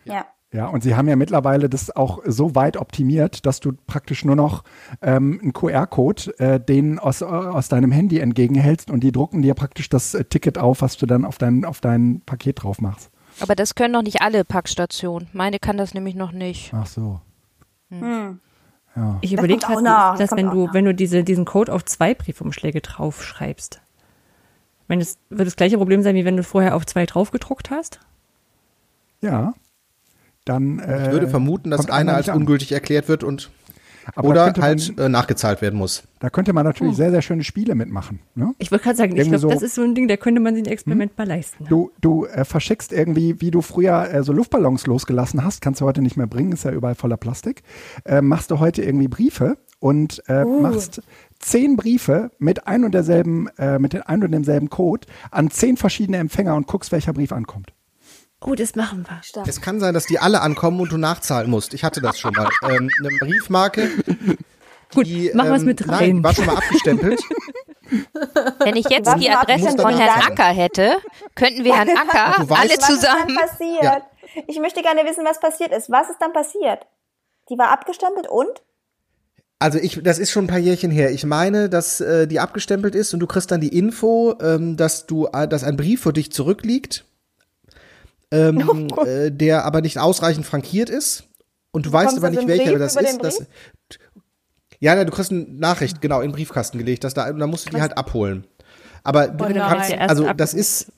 Ja. Ja, und sie haben ja mittlerweile das auch so weit optimiert, dass du praktisch nur noch ähm, einen QR-Code äh, den aus, aus deinem Handy entgegenhältst und die drucken dir praktisch das äh, Ticket auf, was du dann auf dein, auf dein Paket drauf machst. Aber das können noch nicht alle Packstationen. Meine kann das nämlich noch nicht. Ach so. Ich überlege kommt auch gerade, nach, dass das wenn du, nach. wenn du diese, diesen Code auf zwei Briefumschläge draufschreibst, wenn es wird das gleiche Problem sein, wie wenn du vorher auf zwei draufgedruckt hast? Ja. Dann, äh, Ich würde vermuten, dass einer als an. ungültig erklärt wird und Aber oder man- halt äh, nachgezahlt werden muss. Da könnte man natürlich sehr, sehr schöne Spiele mitmachen. Ne? Ich wollte gerade sagen, ich Irgendwie glaube, so- das ist so ein Ding, da könnte man sich ein Experiment mal leisten. Du, du äh, verschickst irgendwie, wie du früher äh, so Luftballons losgelassen hast, kannst du heute nicht mehr bringen, ist ja überall voller Plastik. Äh, machst du heute irgendwie Briefe und äh, machst zehn Briefe mit ein und derselben, äh, mit den ein und demselben Code an zehn verschiedene Empfänger und guckst, welcher Brief ankommt. Oh, das machen wir. Stark. Es kann sein, dass die alle ankommen und du nachzahlen musst. Ich hatte das schon mal. ähm, eine Briefmarke. Gut, die, machen wir es ähm, mit Nein, rein. die war schon mal abgestempelt. Wenn ich jetzt Was die Adresse von Herrn. Acker hätte, könnten wir Herrn Acker Du weißt- alle Was ist zusammen. passiert? Ja. Ich möchte gerne wissen, was passiert ist. Was ist dann passiert? Die war abgestempelt und? Also ich, das ist schon ein paar Jährchen her. Ich meine, dass äh, die abgestempelt ist und du kriegst dann die Info, ähm, dass du, äh, dass ein Brief für dich zurückliegt, ähm, Oh äh, der aber nicht ausreichend frankiert ist. Und du weißt bekommst aber also nicht, welcher das ist. Das, ja, na, du kriegst eine Nachricht, genau, in den Briefkasten gelegt, dass da, und dann musst du die halt abholen. Aber du nein. kannst, also das ist,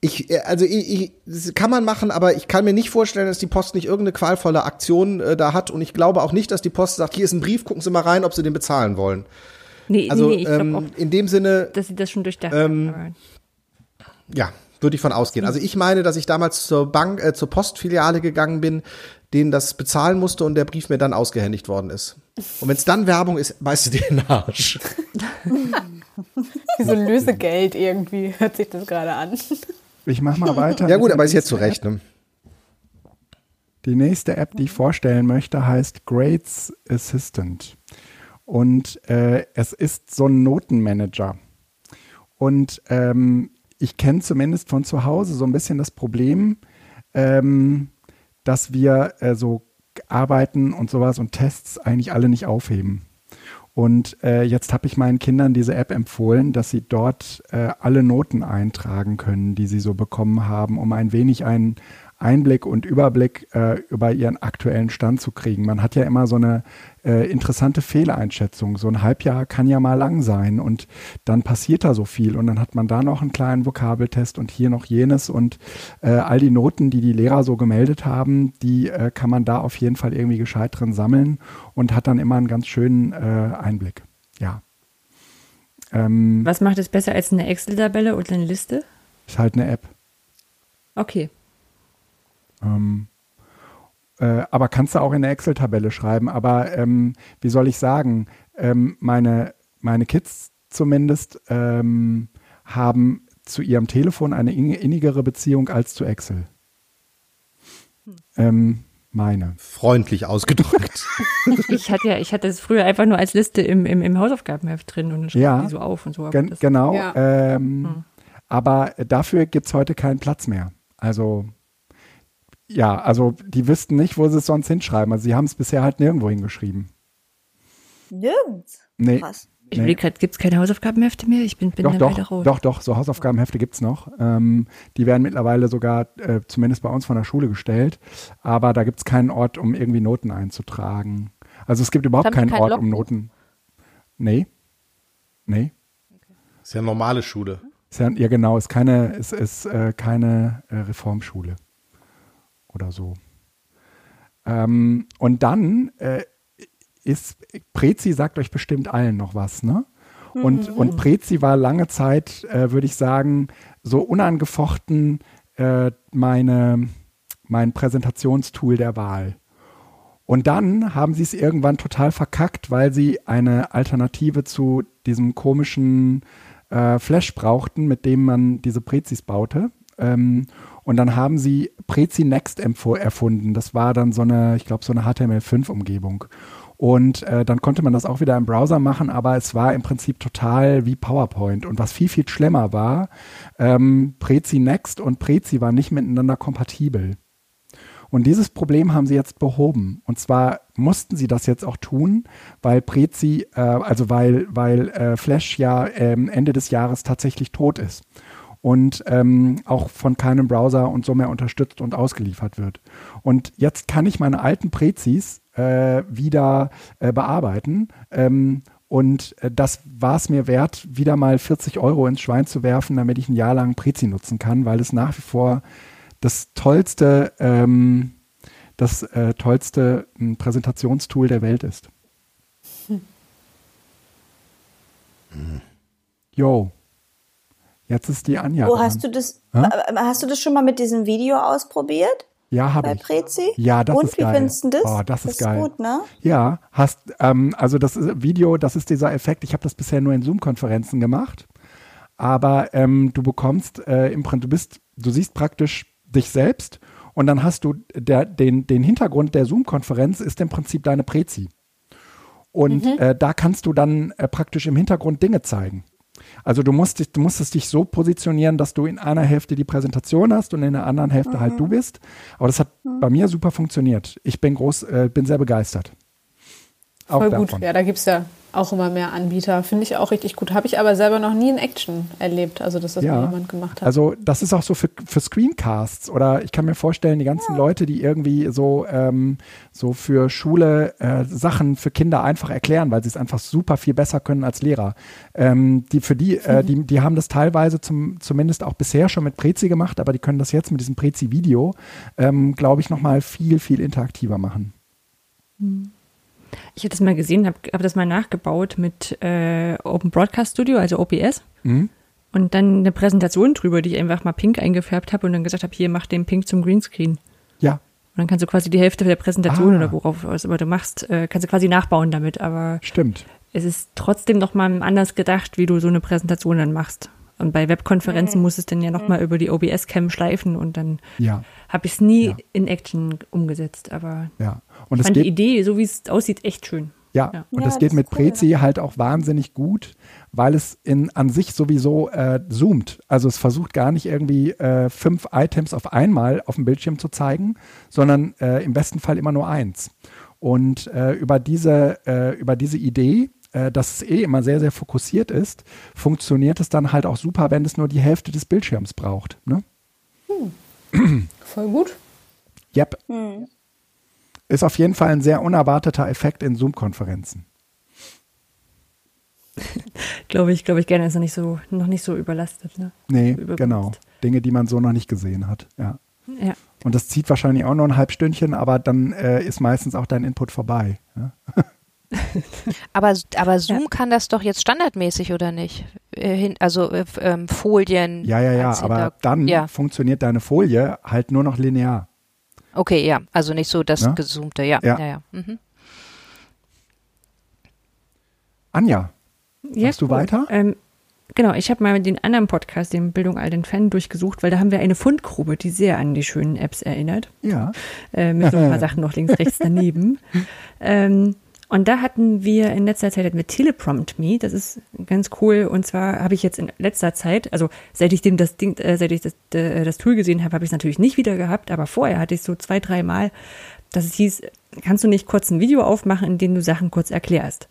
ich, äh, also ich, ich, das kann man machen, aber ich kann mir nicht vorstellen, dass die Post nicht irgendeine qualvolle Aktion äh, da hat und ich glaube auch nicht, dass die Post sagt, hier ist ein Brief, gucken Sie mal rein, ob Sie den bezahlen wollen. Nee, Also nee, nee, ich glaube ähm, auch, in dem Sinne, dass sie das schon durchdacht ähm, haben. ja, würde ich von ausgehen. Also ich meine, dass ich damals zur Bank, äh, zur Postfiliale gegangen bin, denen das bezahlen musste und der Brief mir dann ausgehändigt worden ist. Und wenn es dann Werbung ist, beißt du dir den Arsch. Wie so Lösegeld irgendwie hört sich das gerade an. Ich mach mal weiter. Ja gut, aber ist jetzt zu Recht. Ne? Die nächste App, die ich vorstellen möchte, heißt Grades Assistant. Und äh, es ist so ein Notenmanager. Und ähm, ich kenne zumindest von zu Hause so ein bisschen das Problem, ähm, dass wir äh, so Arbeiten und sowas und Tests eigentlich alle nicht aufheben. Und äh, jetzt habe ich meinen Kindern diese App empfohlen, dass sie dort äh, alle Noten eintragen können, die sie so bekommen haben, um ein wenig einen Einblick und Überblick äh, über ihren aktuellen Stand zu kriegen. Man hat ja immer so eine äh, interessante Fehleinschätzung. So ein Halbjahr kann ja mal lang sein und dann passiert da so viel und dann hat man da noch einen kleinen Vokabeltest und hier noch jenes und äh, all die Noten, die die Lehrer so gemeldet haben, die äh, kann man da auf jeden Fall irgendwie gescheit drin sammeln und hat dann immer einen ganz schönen äh, Einblick. Ja. Ähm, Was macht es besser als eine Excel-Tabelle oder eine Liste? ist halt eine App. Okay. Ähm, äh, aber kannst du auch in eine Excel-Tabelle schreiben. Aber ähm, wie soll ich sagen, ähm, meine, meine Kids zumindest ähm, haben zu ihrem Telefon eine in- innigere Beziehung als zu Excel. Ähm, meine. Freundlich ausgedrückt. Ich hatte ja, ich hatte es früher einfach nur als Liste im, im, im Hausaufgabenheft drin und dann schreibe Ja. ich die so auf und so. Gen genau. Ja. Ähm, Aber dafür gibt es heute keinen Platz mehr. Also ja, also die wüssten nicht, wo sie es sonst hinschreiben. Also sie haben es bisher halt nirgendwo hingeschrieben. Nirgends. Nee. Krass. Ich Nee. überlege gerade, gibt es keine Hausaufgabenhefte mehr? Ich bin, bin Doch, doch, weiter raus. doch, doch, so Hausaufgabenhefte gibt's noch. Ähm, die werden mittlerweile sogar, äh, zumindest bei uns von der Schule gestellt, aber da gibt's keinen Ort, um irgendwie Noten einzutragen. Also es gibt überhaupt keinen kein Ort, um Logbuch? Noten. Nee. Nee. Ist ja normale Schule. Ist ja, ja genau, ist keine, ist, ist, äh, keine äh, Reformschule oder so. Ähm, und dann äh, ist, Prezi sagt euch bestimmt allen noch was, ne? Und, mhm. und Prezi war lange Zeit, äh, würde ich sagen, so unangefochten äh, meine, mein Präsentationstool der Wahl. Und dann haben sie es irgendwann total verkackt, weil sie eine Alternative zu diesem komischen äh, Flash brauchten, mit dem man diese Prezis baute. Ähm, und dann haben sie Prezi Next erfunden. Das war dann so eine, ich glaube, so eine HTML5-Umgebung. Und äh, dann konnte man das auch wieder im Browser machen, aber es war im Prinzip total wie PowerPoint. Und was viel, viel schlimmer war, ähm, Prezi Next und Prezi waren nicht miteinander kompatibel. Und dieses Problem haben sie jetzt behoben. Und zwar mussten sie das jetzt auch tun, weil Prezi, äh, also weil, weil äh, Flash ja ähm, Ende des Jahres tatsächlich tot ist und ähm, auch von keinem Browser und so mehr unterstützt und ausgeliefert wird. Und jetzt kann ich meine alten Prezis äh, wieder äh, bearbeiten. Ähm, und äh, das war es mir wert, wieder mal 40 Euro ins Schwein zu werfen, damit ich ein Jahr lang Prezi nutzen kann, weil es nach wie vor das tollste, ähm, das äh, tollste äh, Präsentationstool der Welt ist. Hm. Jo. Jetzt ist die Anja. Oh, hast du das, ha? hast du das schon mal mit diesem Video ausprobiert? Ja, habe ich. Bei Prezi? Ja, das Und ist geil. Und wie findest du das? Oh, das, das ist geil. gut, ne? Ja, hast, ähm, also das Video, das ist dieser Effekt. Ich habe das bisher nur in Zoom-Konferenzen gemacht. Aber ähm, du bekommst äh, im Prinzip, du bist, du siehst praktisch dich selbst und dann hast du der, den, den Hintergrund der Zoom-Konferenz ist im Prinzip deine Prezi. Und mhm. äh, da kannst du dann äh, praktisch im Hintergrund Dinge zeigen. Also du musst, dich, du musstest dich so positionieren, dass du in einer Hälfte die Präsentation hast und in der anderen Hälfte halt mhm. halt du bist. Aber das hat mhm. bei mir super funktioniert. Ich bin groß, äh, bin sehr begeistert. Auch Voll davon. gut. Ja, da gibt es ja auch immer mehr Anbieter. Finde ich auch richtig gut. Habe ich aber selber noch nie in Action erlebt, also dass das ja. jemand gemacht hat. Also das ist auch so für, für Screencasts oder ich kann mir vorstellen, die ganzen ja. Leute, die irgendwie so, ähm, so für Schule äh, Sachen für Kinder einfach erklären, weil sie es einfach super viel besser können als Lehrer. Ähm, die für die, äh, die, die haben das teilweise zum, zumindest auch bisher schon mit Prezi gemacht, aber die können das jetzt mit diesem Prezi-Video, ähm, glaube ich, nochmal viel, viel interaktiver machen. Mhm. Ich habe das mal gesehen, habe hab das mal nachgebaut mit äh, Open Broadcast Studio, also OPS. Mhm. Und dann eine Präsentation drüber, die ich einfach mal pink eingefärbt habe und dann gesagt habe, hier, mach den pink zum Greenscreen. Ja. Und dann kannst du quasi die Hälfte der Präsentation ah. oder worauf was immer du machst, äh, kannst du quasi nachbauen damit. Aber Stimmt. es ist trotzdem nochmal anders gedacht, wie du so eine Präsentation dann machst. Und bei Webkonferenzen mhm. muss es dann ja nochmal mhm. über die OBS-Cam schleifen und dann ja. habe ich es nie ja. in Action umgesetzt. Aber ja. und ich fand die Idee, so wie es aussieht, echt schön. Ja, ja. und das geht das mit cool, Prezi halt auch wahnsinnig gut, weil es in, an sich sowieso äh, zoomt. Also es versucht gar nicht irgendwie äh, fünf Items auf einmal auf dem Bildschirm zu zeigen, sondern äh, im besten Fall immer nur eins. Und äh, über, diese, äh, über diese Idee äh, dass es eh immer sehr, sehr fokussiert ist, funktioniert es dann halt auch super, wenn es nur die Hälfte des Bildschirms braucht. Ne? Hm. Voll gut. Yep. Hm. Ist auf jeden Fall ein sehr unerwarteter Effekt in Zoom-Konferenzen. glaube ich, glaube ich gerne ist noch nicht so, noch nicht so überlastet. Ne? Nee, genau. Dinge, die man so noch nicht gesehen hat. Ja. ja. Und das zieht wahrscheinlich auch nur ein Halbstündchen, aber dann äh, ist meistens auch dein Input vorbei. Ja? aber, aber Zoom ja. kann das doch jetzt standardmäßig, oder nicht? Äh, also äh, ähm, Folien. Ja, ja, ja, aber dann ja. funktioniert deine Folie halt nur noch linear. Okay, ja, also nicht so das ja? gezoomte, ja. Ja, ja, ja. Mhm. Anja, ja, machst du weiter? Ähm, genau, ich habe mal den anderen Podcast, den Bildung all den Fan, durchgesucht, weil da haben wir eine Fundgrube, die sehr an die schönen Apps erinnert. Ja. Äh, mit so ein paar Sachen noch links, rechts daneben. ähm, und da hatten wir in letzter Zeit mit Teleprompt Me, das ist ganz cool. Und zwar habe ich jetzt in letzter Zeit, also seit ich dem das Ding, äh, seit ich das, äh, das Tool gesehen habe, habe ich es natürlich nicht wieder gehabt, aber vorher hatte ich so zwei, drei Mal, dass es hieß, kannst du nicht kurz ein Video aufmachen, in dem du Sachen kurz erklärst?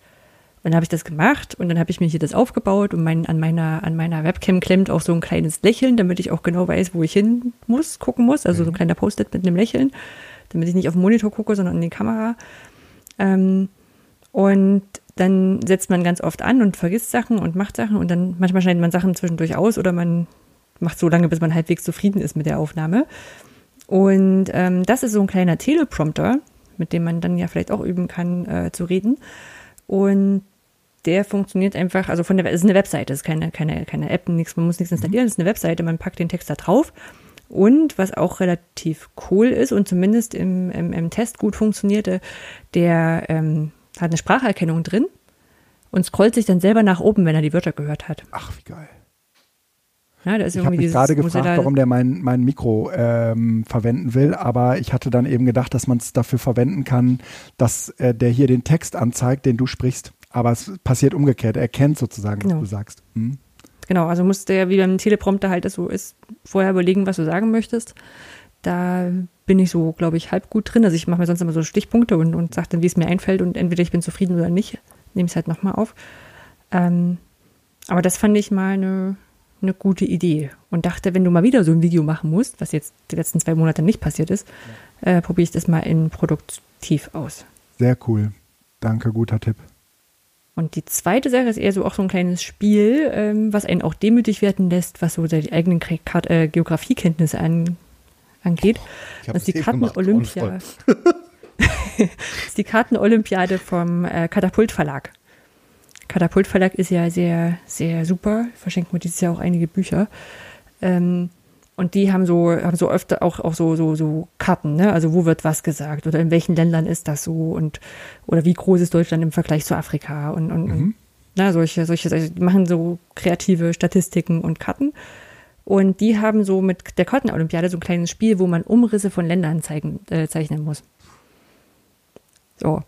Und dann habe ich das gemacht und dann habe ich mir hier das aufgebaut und mein, an, meiner, an meiner Webcam klemmt auch so ein kleines Lächeln, damit ich auch genau weiß, wo ich hin muss, gucken muss. Also so ein mhm. kleiner Post-it mit einem Lächeln, damit ich nicht auf den Monitor gucke, sondern in die Kamera. Ähm, und dann setzt man ganz oft an und vergisst Sachen und macht Sachen und dann manchmal schneidet man Sachen zwischendurch aus oder man macht so lange, bis man halbwegs zufrieden ist mit der Aufnahme. Und ähm, das ist so ein kleiner Teleprompter, mit dem man dann ja vielleicht auch üben kann, äh, zu reden. Und der funktioniert einfach, also von der, es ist eine Webseite, es ist keine, keine, keine App, nichts, man muss nichts installieren, es ist eine Webseite, man packt den Text da drauf. Und was auch relativ cool ist und zumindest im, im, im Test gut funktionierte, der ähm, hat eine Spracherkennung drin und scrollt sich dann selber nach oben, wenn er die Wörter gehört hat. Ach, wie geil. Ja, da ist Ich habe mich gerade er gefragt, warum der mein, mein Mikro ähm, verwenden will, aber ich hatte dann eben gedacht, dass man es dafür verwenden kann, dass äh, der hier den Text anzeigt, den du sprichst. Aber es passiert umgekehrt. Er kennt sozusagen, was Genau. du sagst. Hm? Genau, also musst du ja, wie beim Teleprompter halt das so ist, vorher überlegen, was du sagen möchtest. Da bin ich so, glaube ich, halb gut drin. Also ich mache mir sonst immer so Stichpunkte und, und sage dann, wie es mir einfällt und entweder ich bin zufrieden oder nicht, nehme ich es halt nochmal auf. Ähm, aber das fand ich mal eine, eine gute Idee und dachte, wenn du mal wieder so ein Video machen musst, was jetzt die letzten zwei Monate nicht passiert ist, äh, probiere ich das mal in produktiv aus. Sehr cool. Danke, guter Tipp. Und die zweite Sache ist eher so auch so ein kleines Spiel, ähm, was einen auch demütig werden lässt, was so die eigenen äh, Geografiekenntnisse an, angeht. Das ist die es eben gemacht, Karten-Olympia. das ist die Karten-Olympiade vom äh, Katapult Verlag. Katapult Verlag ist ja sehr, sehr super. Verschenken wir dieses Jahr auch einige Bücher. Ähm, und die haben so, haben so öfter auch, auch so, so, so Karten, ne? Also wo wird was gesagt oder in welchen Ländern ist das so und oder wie groß ist Deutschland im Vergleich zu Afrika und, und, und na, solche, solche, solche, die machen so kreative Statistiken und Karten. Und die haben so mit der Kartenolympiade so ein kleines Spiel, wo man Umrisse von Ländern zeigen, äh, zeichnen muss. So.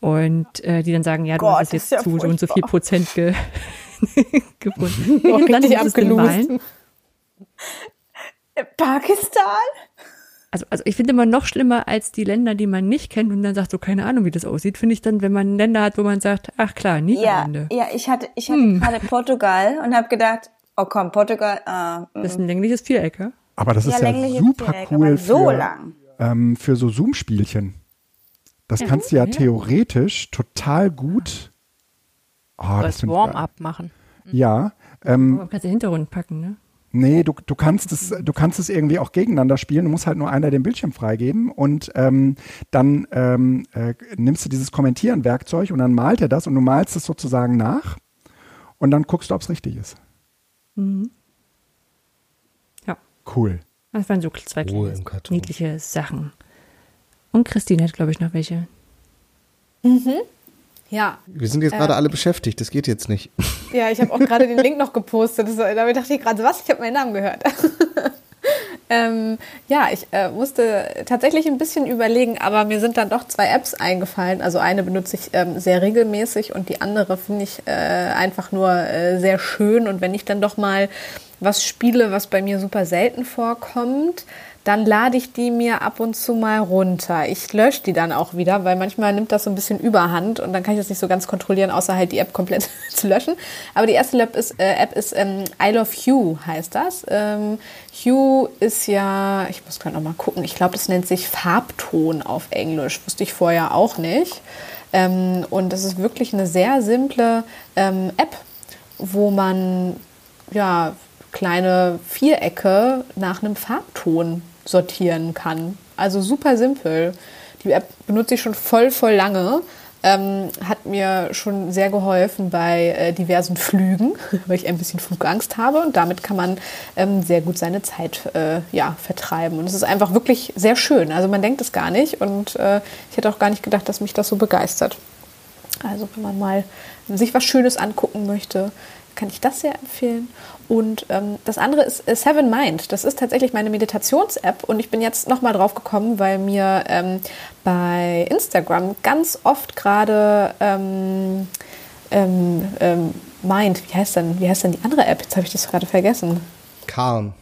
Und äh, die dann sagen, ja, du Gott, hast jetzt ist ja zu so und so viel. Prozent ge gefunden. Oh, Und dann muss es malen. Äh, Pakistan? Also, also ich finde immer noch schlimmer als die Länder, die man nicht kennt und dann sagt so, keine Ahnung, wie das aussieht, finde ich dann, wenn man Länder hat, wo man sagt, ach klar, Ja, Niederlande. ja, ich hatte, ich hatte Hm. gerade Portugal und habe gedacht, oh komm, Portugal, ah, mm. Das ist ein längliches Viereck, ja? Aber das ja, ist ja super Viereck, cool so für, lang. ähm, für so Zoom-Spielchen. Das kannst du ja, ja. theoretisch total gut. Oh, das. Warm-up machen. Ja, ähm, Man kann den Hintergrund packen, ne? Nee, du, du kannst es, du kannst es irgendwie auch gegeneinander spielen. Du musst halt nur einer den Bildschirm freigeben und ähm, dann ähm, äh, nimmst du dieses Kommentieren-Werkzeug und dann malt er das und du malst es sozusagen nach und dann guckst du, ob es richtig ist. Ja. Cool. Das waren so zwei Ruhe kleine niedliche Sachen. Und Christine hat, glaube ich, noch welche. Ja, Wir sind jetzt gerade alle beschäftigt, das geht jetzt nicht. Ja, ich habe auch gerade den Link noch gepostet. Damit dachte ich gerade, was? Ich habe meinen Namen gehört. ähm, ja, ich äh, musste tatsächlich ein bisschen überlegen, aber mir sind dann doch zwei Apps eingefallen. Also eine benutze ich ähm, sehr regelmäßig und die andere finde ich äh, einfach nur äh, sehr schön. Und wenn ich dann doch mal was spiele, was bei mir super selten vorkommt, dann lade ich die mir ab und zu mal runter. Ich lösche die dann auch wieder, weil manchmal nimmt das so ein bisschen Überhand und dann kann ich das nicht so ganz kontrollieren, außer halt die App komplett zu löschen. Aber die erste App ist, äh, App ist ähm, I Love Hue, heißt das. Ähm, Hue ist ja, ich muss gerade noch mal gucken, ich glaube, das nennt sich Farbton auf Englisch. Wusste ich vorher auch nicht. Ähm, und das ist wirklich eine sehr simple ähm, App, wo man ja kleine Vierecke nach einem Farbton sortieren kann. Also super simpel. Die App benutze ich schon voll, voll lange. Ähm, hat mir schon sehr geholfen bei äh, diversen Flügen, weil ich ein bisschen Flugangst habe und damit kann man ähm, sehr gut seine Zeit äh, ja, vertreiben. Und es ist einfach wirklich sehr schön. Also man denkt es gar nicht und äh, ich hätte auch gar nicht gedacht, dass mich das so begeistert. Also wenn man mal sich was Schönes angucken möchte, kann ich das sehr empfehlen. Und ähm, das andere ist äh, Seven Mind. Das ist tatsächlich meine Meditations-App und ich bin jetzt nochmal drauf gekommen, weil mir ähm, bei Instagram ganz oft gerade ähm, ähm, ähm, Mind, wie heißt denn, wie heißt denn die andere App? Jetzt habe ich das gerade vergessen. Calm.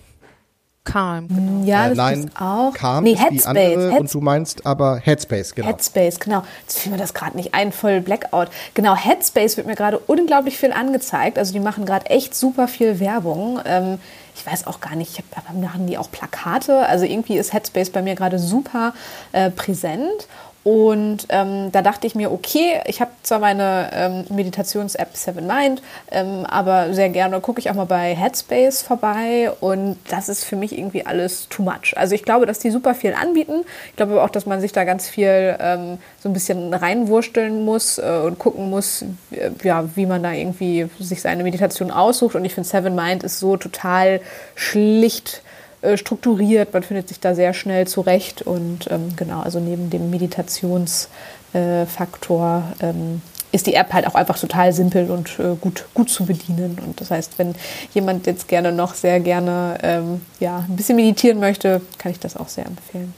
Calm, genau. Ja, Äh, das nein, ist auch. Calm nee, ist die Headspace. andere Headspace. und du meinst aber Headspace, genau. Headspace, genau. Jetzt fiel mir das gerade nicht ein, voll Blackout. Genau, Headspace wird mir gerade unglaublich viel angezeigt. Also die machen gerade echt super viel Werbung. Ähm, ich weiß auch gar nicht, hab, aber machen die auch Plakate? Also irgendwie ist Headspace bei mir gerade super äh, präsent. Und ähm, da dachte ich mir, okay, ich habe zwar meine ähm, Meditations-App Seven Mind, ähm, aber sehr gerne gucke ich auch mal bei Headspace vorbei und das ist für mich irgendwie alles too much. Also ich glaube, dass die super viel anbieten. Ich glaube aber auch, dass man sich da ganz viel ähm, so ein bisschen reinwursteln muss äh, und gucken muss, äh, ja, wie man da irgendwie sich seine Meditation aussucht. Und ich finde Seven Mind ist so total schlicht äh, strukturiert, man findet sich da sehr schnell zurecht und ähm, genau, also neben dem Meditationsfaktor äh, ähm, ist die App halt auch einfach total simpel und äh, gut, gut zu bedienen. Und das heißt, wenn jemand jetzt gerne noch sehr gerne ähm, ja, ein bisschen meditieren möchte, kann ich das auch sehr empfehlen.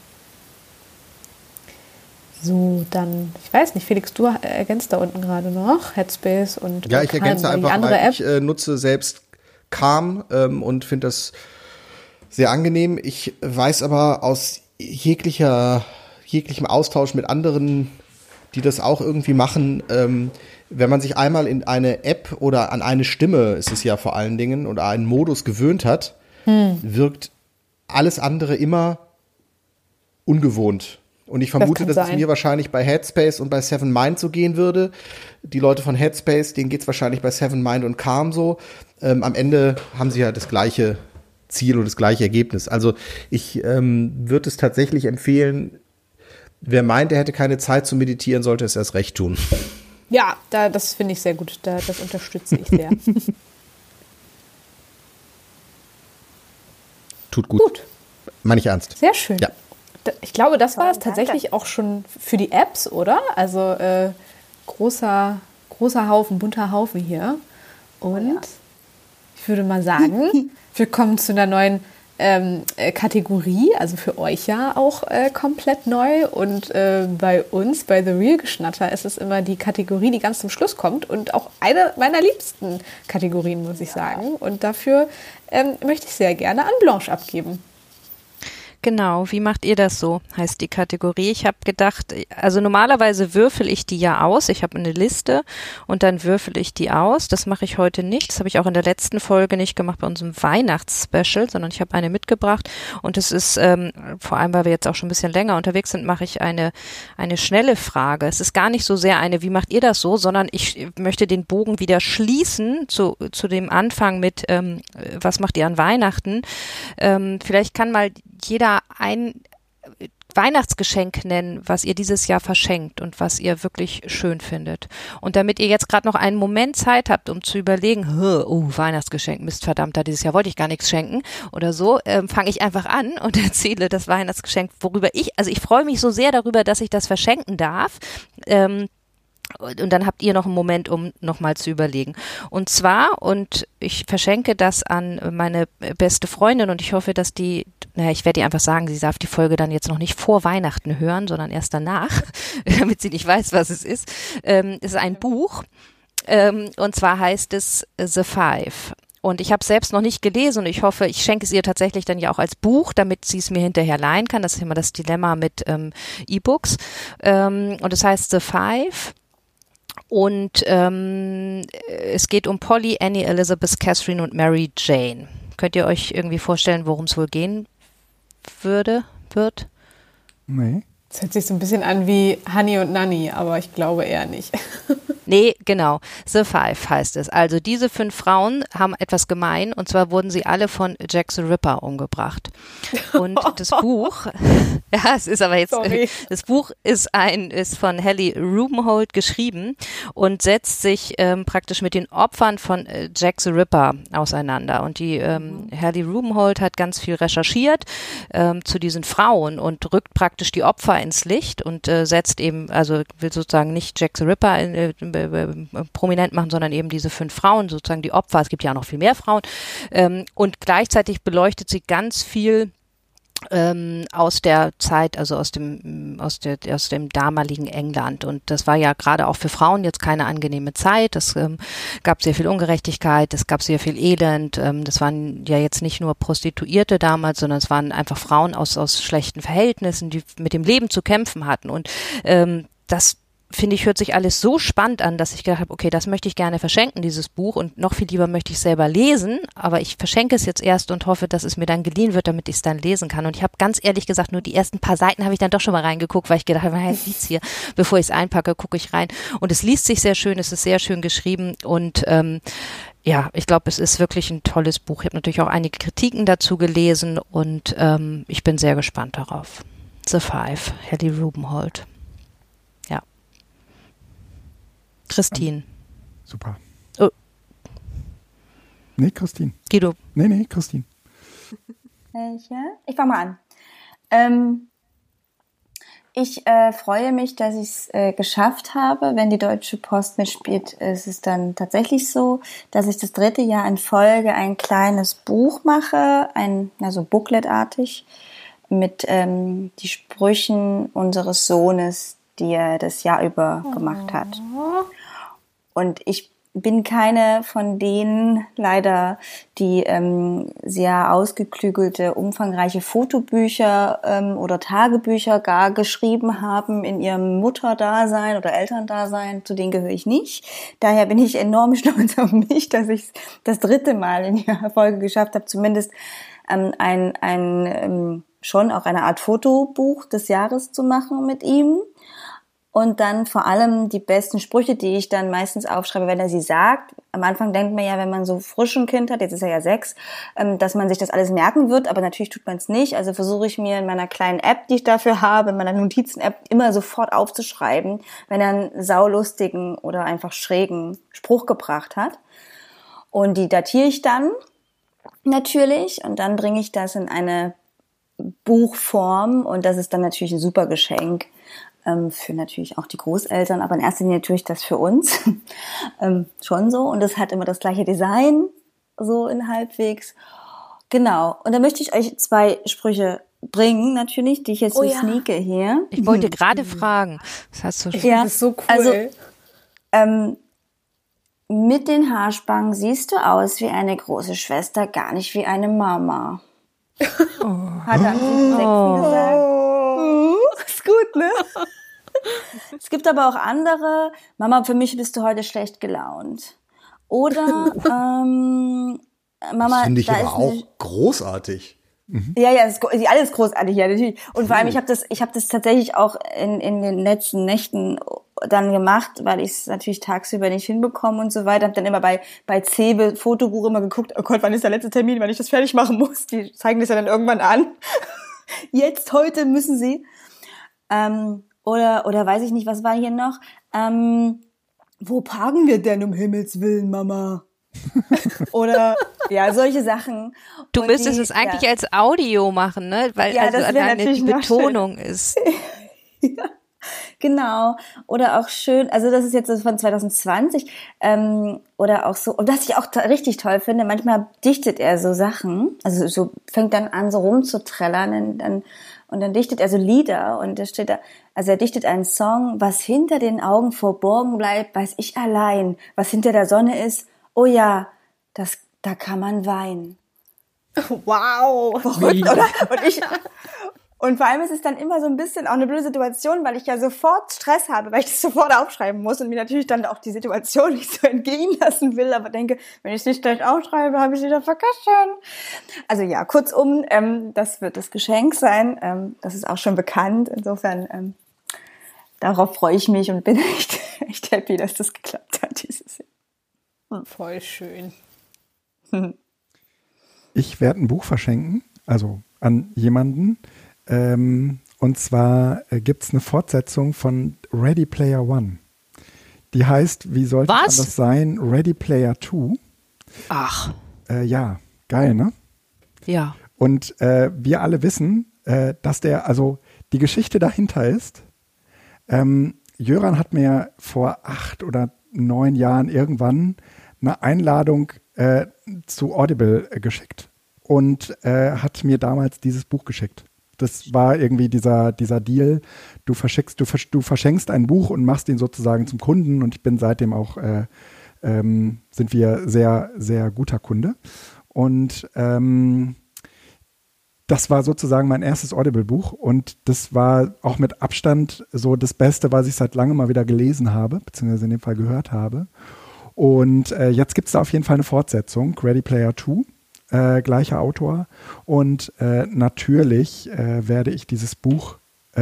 So, dann, ich weiß nicht, Felix, du ergänzt da unten gerade noch Headspace und Ja, ich ergänze einfach, andere App. ich äh, nutze selbst Calm ähm, und finde das sehr angenehm. Ich weiß aber aus jeglicher, jeglichem Austausch mit anderen, die das auch irgendwie machen, ähm, wenn man sich einmal in eine App oder an eine Stimme, ist es ja vor allen Dingen, oder einen Modus gewöhnt hat, hm. wirkt alles andere immer ungewohnt. Und ich vermute, das dass sein. es mir wahrscheinlich bei Headspace und bei Seven Mind so gehen würde. Die Leute von Headspace, denen geht es wahrscheinlich bei Seven Mind und Calm so. Ähm, am Ende haben sie ja das gleiche Ziel und das gleiche Ergebnis. Also ich ähm, würde es tatsächlich empfehlen, wer meint, er hätte keine Zeit zu meditieren, sollte es erst recht tun. Ja, da, das finde ich sehr gut. Da, das unterstütze ich sehr. Tut gut. Gut. Meine ich ernst. Sehr schön. Ja. Ich glaube, das war es tatsächlich auch schon für die Apps, oder? Also äh, großer, großer Haufen, bunter Haufen hier. Und oh ja. ich würde mal sagen, Wir kommen zu einer neuen ähm, äh, Kategorie, also für euch ja auch äh, komplett neu. Und äh, bei uns, bei The Real Geschnatter, ist es immer die Kategorie, die ganz zum Schluss kommt und auch eine meiner liebsten Kategorien, muss ich sagen. Und dafür ähm, möchte ich sehr gerne an Blanche abgeben. Genau, wie macht ihr das so, heißt die Kategorie. Ich habe gedacht, also normalerweise würfel ich die ja aus. Ich habe eine Liste und dann würfel ich die aus. Das mache ich heute nicht. Das habe ich auch in der letzten Folge nicht gemacht bei unserem Weihnachtsspecial, sondern ich habe eine mitgebracht. Und es ist, ähm, vor allem weil wir jetzt auch schon ein bisschen länger unterwegs sind, mache ich eine, eine schnelle Frage. Es ist gar nicht so sehr eine, wie macht ihr das so, sondern ich möchte den Bogen wieder schließen zu, zu dem Anfang mit, ähm, was macht ihr an Weihnachten? Ähm, vielleicht kann mal jeder ein Weihnachtsgeschenk nennen, was ihr dieses Jahr verschenkt und was ihr wirklich schön findet. Und damit ihr jetzt gerade noch einen Moment Zeit habt, um zu überlegen, oh, Weihnachtsgeschenk, Mist, verdammt, da dieses Jahr wollte ich gar nichts schenken oder so, ähm, fange ich einfach an und erzähle das Weihnachtsgeschenk, worüber ich, also ich freue mich so sehr darüber, dass ich das verschenken darf. Ähm, und dann habt ihr noch einen Moment, um nochmal zu überlegen. Und zwar, und ich verschenke das an meine beste Freundin und ich hoffe, dass die, naja, ich werde ihr einfach sagen, sie darf die Folge dann jetzt noch nicht vor Weihnachten hören, sondern erst danach, damit sie nicht weiß, was es ist. Ähm, es ist ein Buch. Ähm, und zwar heißt es The Five. Und ich habe selbst noch nicht gelesen und ich hoffe, ich schenke es ihr tatsächlich dann ja auch als Buch, damit sie es mir hinterher leihen kann. Das ist immer das Dilemma mit ähm, E-Books. Ähm, und es heißt The Five. Und ähm, es geht um Polly, Annie, Elizabeth, Catherine und Mary Jane. Könnt ihr euch irgendwie vorstellen, worum es wohl gehen würde, wird? Nee. Das hört sich so ein bisschen an wie Honey und Nanny, aber ich glaube eher nicht. Nee, genau. The Five heißt es. Also diese fünf Frauen haben etwas gemein und zwar wurden sie alle von Jack the Ripper umgebracht. Und das Buch, ja, es ist aber jetzt, Sorry. das Buch ist ein, ist von Hallie Rubenhold geschrieben und setzt sich ähm, praktisch mit den Opfern von äh, Jack the Ripper auseinander. Und die ähm, mhm. Hallie Rubenhold hat ganz viel recherchiert ähm, zu diesen Frauen und rückt praktisch die Opfer ins Licht und äh, setzt eben, also will sozusagen nicht Jack the Ripper in, äh, prominent machen, sondern eben diese fünf Frauen, sozusagen die Opfer. Es gibt ja auch noch viel mehr Frauen. Ähm, und gleichzeitig beleuchtet sie ganz viel ähm, aus der Zeit, also aus dem aus der aus dem damaligen England und das war ja gerade auch für Frauen jetzt keine angenehme Zeit. Es ähm, gab sehr viel Ungerechtigkeit, es gab sehr viel Elend. Ähm, das waren ja jetzt nicht nur Prostituierte damals, sondern es waren einfach Frauen aus aus schlechten Verhältnissen, die mit dem Leben zu kämpfen hatten und ähm, das finde ich, hört sich alles so spannend an, dass ich gedacht habe, okay, das möchte ich gerne verschenken, dieses Buch. Und noch viel lieber möchte ich selber lesen. Aber ich verschenke es jetzt erst und hoffe, dass es mir dann geliehen wird, damit ich es dann lesen kann. Und ich habe ganz ehrlich gesagt, nur die ersten paar Seiten habe ich dann doch schon mal reingeguckt, weil ich gedacht habe, hey, liegt's hier. Bevor ich es einpacke, gucke ich rein. Und es liest sich sehr schön, es ist sehr schön geschrieben. Und ähm, ja, ich glaube, es ist wirklich ein tolles Buch. Ich habe natürlich auch einige Kritiken dazu gelesen und ähm, ich bin sehr gespannt darauf. The Five, Helly Rubenhold. Ja. Christine. Super. Oh. Nee, Christine. Guido. Nee, nee, Christine. Welche? Ich fange mal an. Ähm, ich äh, freue mich, dass ich es äh, geschafft habe. Wenn die Deutsche Post mitspielt, ist es dann tatsächlich so, dass ich das dritte Jahr in Folge ein kleines Buch mache, ein also Bookletartig mit ähm, die Sprüchen unseres Sohnes, die er das Jahr über gemacht hat. Und ich bin keine von denen leider, die ähm, sehr ausgeklügelte, umfangreiche Fotobücher ähm, oder Tagebücher gar geschrieben haben in ihrem Mutterdasein oder Elterndasein. Zu denen gehöre ich nicht. Daher bin ich enorm stolz auf mich, dass ich das dritte Mal in der Folge geschafft habe, zumindest ähm, ein, ein ähm, schon auch eine Art Fotobuch des Jahres zu machen mit ihm und dann vor allem die besten Sprüche, die ich dann meistens aufschreibe, wenn er sie sagt. Am Anfang denkt man ja, wenn man so frischen Kind hat, jetzt ist er ja sechs, ähm, dass man sich das alles merken wird, aber natürlich tut man es nicht. Also versuche ich mir in meiner kleinen App, die ich dafür habe, in meiner Notizen-App immer sofort aufzuschreiben, wenn er einen saulustigen oder einfach schrägen Spruch gebracht hat. Und die datiere ich dann natürlich und dann bringe ich das in eine Buchform und das ist dann natürlich ein super Geschenk für natürlich auch die Großeltern, aber in erster Linie natürlich das für uns ähm, schon so. Und es hat immer das gleiche Design, so in halbwegs. Genau. Und da möchte ich euch zwei Sprüche bringen, natürlich, die ich jetzt Oh so ja. sneake hier. Ich wollte gerade fragen. Das hast du schon. Ja, Das ist so cool. Also, ähm, mit den Haarspangen siehst du aus wie eine große Schwester, gar nicht wie eine Mama. Hat er am 7.6. gesagt. Mhm, Ist gut, ne? Es gibt aber auch andere. Mama, für mich bist du heute schlecht gelaunt. Oder ähm, Mama, Das finde ich da aber auch eine, großartig. ja, ja, es ist, ja, alles großartig, ja, natürlich. Und vor allem, ich habe das, ich habe das tatsächlich auch in, in den letzten Nächten dann gemacht, weil ich es natürlich tagsüber nicht hinbekomme und so weiter. Habe dann immer bei bei Cebe Fotobuch immer geguckt, oh Gott, wann ist der letzte Termin, wann ich das fertig machen muss. Die zeigen das ja dann irgendwann an. Jetzt, heute müssen sie. Ähm, oder oder weiß ich nicht, was war hier noch? Ähm, wo parken wir denn um Himmels Willen, Mama? oder ja, solche Sachen. Du Und müsstest die- es eigentlich ja. als Audio machen, ne? Weil Ja, also alleine die Betonung ist. Genau. Oder auch schön, also das ist jetzt so von 2020, ähm, oder auch so, und was ich auch richtig toll finde, manchmal dichtet er so Sachen, also so fängt dann an, so rumzutrellern und dann, und dann dichtet er so Lieder und da steht da, also er dichtet einen Song, was hinter den Augen verborgen bleibt, weiß ich allein, was hinter der Sonne ist, oh ja, das, da kann man weinen. wow. Verrückt, oder? Und ich, und vor allem ist es dann immer so ein bisschen auch eine blöde Situation, weil ich ja sofort Stress habe, weil ich das sofort aufschreiben muss und mir natürlich dann auch die Situation nicht so entgehen lassen will, aber denke, wenn ich es nicht gleich aufschreibe, habe ich es wieder vergessen. Also ja, kurzum, ähm, das wird das Geschenk sein. Ähm, das ist auch schon bekannt. Insofern, ähm, darauf freue ich mich und bin echt, echt happy, dass das geklappt hat dieses Jahr. Voll schön. Ich werde ein Buch verschenken, also an jemanden. Ähm, und zwar äh, gibt es eine Fortsetzung von Ready Player One. Die heißt, wie sollte Was? das sein? Ready Player Two. Ach, Äh, ja, geil, ne? ja. Und äh, wir alle wissen, äh, dass der, also die Geschichte dahinter ist, ähm, Jöran hat mir vor acht oder neun Jahren irgendwann eine Einladung äh, zu Audible äh, geschickt und äh, hat mir damals dieses Buch geschickt. Das war irgendwie dieser, dieser Deal, du verschickst, du, versch du verschenkst ein Buch und machst ihn sozusagen zum Kunden und ich bin seitdem auch, äh, ähm, sind wir sehr, sehr guter Kunde. Und ähm, das war sozusagen mein erstes Audible-Buch und das war auch mit Abstand so das Beste, was ich seit langem mal wieder gelesen habe, beziehungsweise in dem Fall gehört habe. Und äh, jetzt gibt es da auf jeden Fall eine Fortsetzung, Ready Player 2 äh, gleicher Autor. Und äh, natürlich äh, werde ich dieses Buch äh,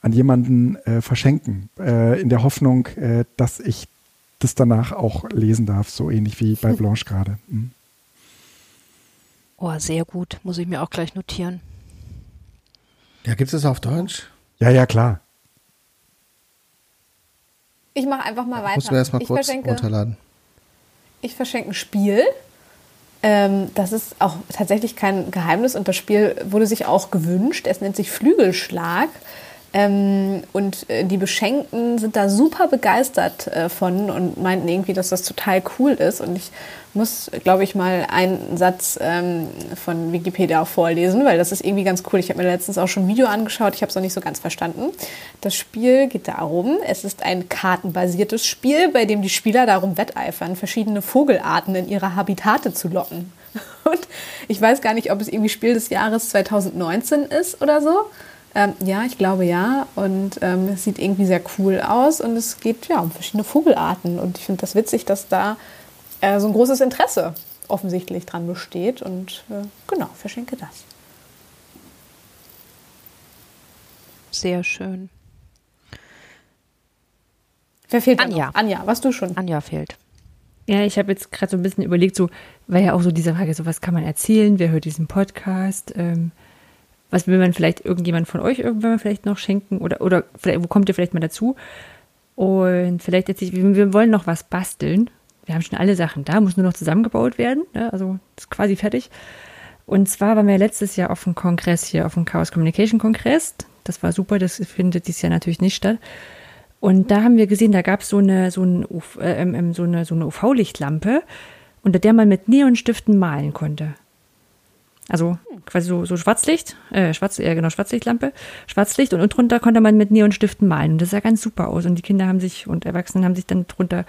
an jemanden äh, verschenken, äh, in der Hoffnung, äh, dass ich das danach auch lesen darf, so ähnlich wie bei Blanche gerade. Mhm. Oh, sehr gut. Muss ich mir auch gleich notieren. Ja, gibt es das auf Deutsch? Ja, ja, klar. Ich mache einfach mal weiter. Muss mir erstmal ich kurz verschenke, runterladen. Ich verschenke ein Spiel. Ähm, das ist auch tatsächlich kein Geheimnis und das Spiel wurde sich auch gewünscht. Es nennt sich Flügelschlag. Ähm, und äh, die Beschenkten sind da super begeistert äh, von und meinten irgendwie, dass das total cool ist. Und ich muss, glaube ich, mal einen Satz ähm, von Wikipedia auch vorlesen, weil das ist irgendwie ganz cool. Ich habe mir letztens auch schon ein Video angeschaut, ich habe es noch nicht so ganz verstanden. Das Spiel geht darum, es ist ein kartenbasiertes Spiel, bei dem die Spieler darum wetteifern, verschiedene Vogelarten in ihre Habitate zu locken. Und ich weiß gar nicht, ob es irgendwie Spiel des Jahres 2019 ist oder so. Ähm, ja, ich glaube ja. Und ähm, es sieht irgendwie sehr cool aus und es geht ja um verschiedene Vogelarten. Und ich finde das witzig, dass da äh, so ein großes Interesse offensichtlich dran besteht. Und äh, genau, verschenke das. Sehr schön. Wer fehlt Anja. noch? Anja, was du schon? Anja fehlt. Ja, ich habe jetzt gerade so ein bisschen überlegt, so, weil ja auch so diese Frage, so was kann man erzählen, wer hört diesen Podcast, ähm, was will man vielleicht irgendjemand von euch irgendwann vielleicht noch schenken oder, oder vielleicht, wo kommt ihr vielleicht mal dazu? Und vielleicht jetzt, wir, wollen noch was basteln. Wir haben schon alle Sachen da, muss nur noch zusammengebaut werden, ne? also ist quasi fertig. Und zwar waren wir letztes Jahr auf dem Kongress hier, auf dem Chaos Communication Kongress. Das war super, das findet dieses Jahr natürlich nicht statt. Und da haben wir gesehen, da gab so eine, so, äh, ähm, so eine, so eine UV-Lichtlampe, unter der man mit Neonstiften malen konnte. Also quasi so, so Schwarzlicht, äh, Schwarz, ja genau, Schwarzlichtlampe, Schwarzlicht und, und drunter konnte man mit Neonstiften malen. Und das sah ganz super aus. Und die Kinder haben sich und Erwachsenen haben sich dann drunter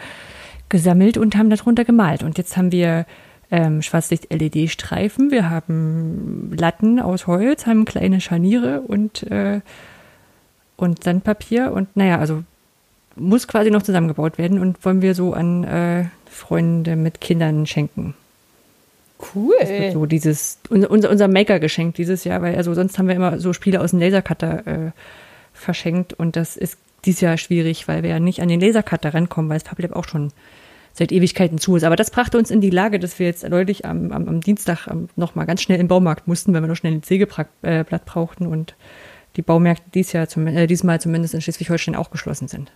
gesammelt und haben darunter gemalt. Und jetzt haben wir ähm, Schwarzlicht-LED-Streifen, wir haben Latten aus Holz, haben kleine Scharniere und, äh, und Sandpapier und naja, also muss quasi noch zusammengebaut werden und wollen wir so an äh, Freunde mit Kindern schenken. Cool. Das wird so dieses, unser, unser, Maker-Geschenk dieses Jahr, weil also sonst haben wir immer so Spiele aus dem Lasercutter äh, verschenkt und das ist dieses Jahr schwierig, weil wir ja nicht an den Lasercutter rankommen, weil das PubLab auch schon seit Ewigkeiten zu ist. Aber das brachte uns in die Lage, dass wir jetzt neulich am, am, am Dienstag nochmal ganz schnell im Baumarkt mussten, weil wir noch schnell ein Sägeblatt äh, brauchten und die Baumärkte dies Jahr zum, äh, diesmal zumindest in Schleswig-Holstein auch geschlossen sind.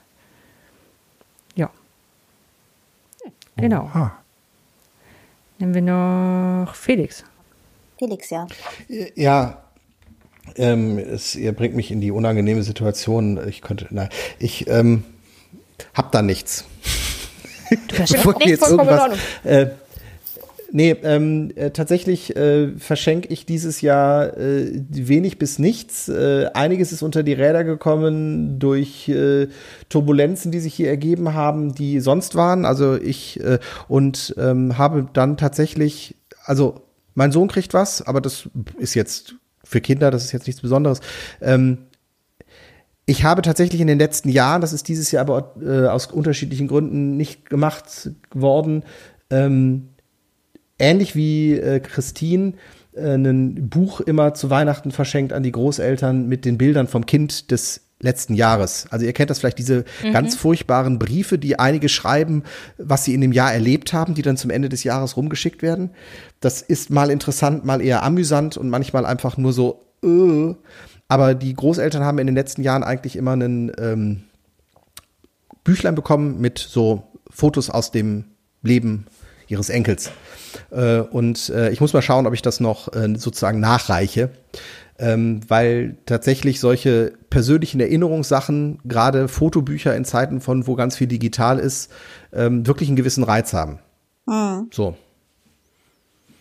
Ja. Genau. Oha. Nehmen wir noch Felix. Felix, ja. Ja, ähm, es, ihr bringt mich in die unangenehme Situation. Ich könnte, nein, ich ähm, hab da nichts. Du hast Bevor nicht jetzt irgendwas, äh, nee, ähm, äh, tatsächlich äh, verschenke ich dieses Jahr äh, wenig bis nichts. Äh, einiges ist unter die Räder gekommen durch äh, Turbulenzen, die sich hier ergeben haben, die sonst waren. Also ich und ähm, habe dann tatsächlich, also mein Sohn kriegt was, aber das ist jetzt für Kinder, das ist jetzt nichts Besonderes. Ähm, ich habe tatsächlich in den letzten Jahren, das ist dieses Jahr aber aus unterschiedlichen Gründen nicht gemacht worden, ähm, ähnlich wie äh, Christine, äh, ein Buch immer zu Weihnachten verschenkt an die Großeltern mit den Bildern vom Kind des letzten Jahres. Also ihr kennt das vielleicht, diese ganz furchtbaren Briefe, die einige schreiben, was sie in dem Jahr erlebt haben, die dann zum Ende des Jahres rumgeschickt werden. Das ist mal interessant, mal eher amüsant und manchmal einfach nur so, äh. aber die Großeltern haben in den letzten Jahren eigentlich immer einen ähm, Büchlein bekommen mit so Fotos aus dem Leben ihres Enkels. Äh, und äh, ich muss mal schauen, ob ich das noch äh, sozusagen nachreiche, ähm, weil tatsächlich solche persönlichen Erinnerungssachen, gerade Fotobücher in Zeiten von, wo ganz viel digital ist, ähm, wirklich einen gewissen Reiz haben. So.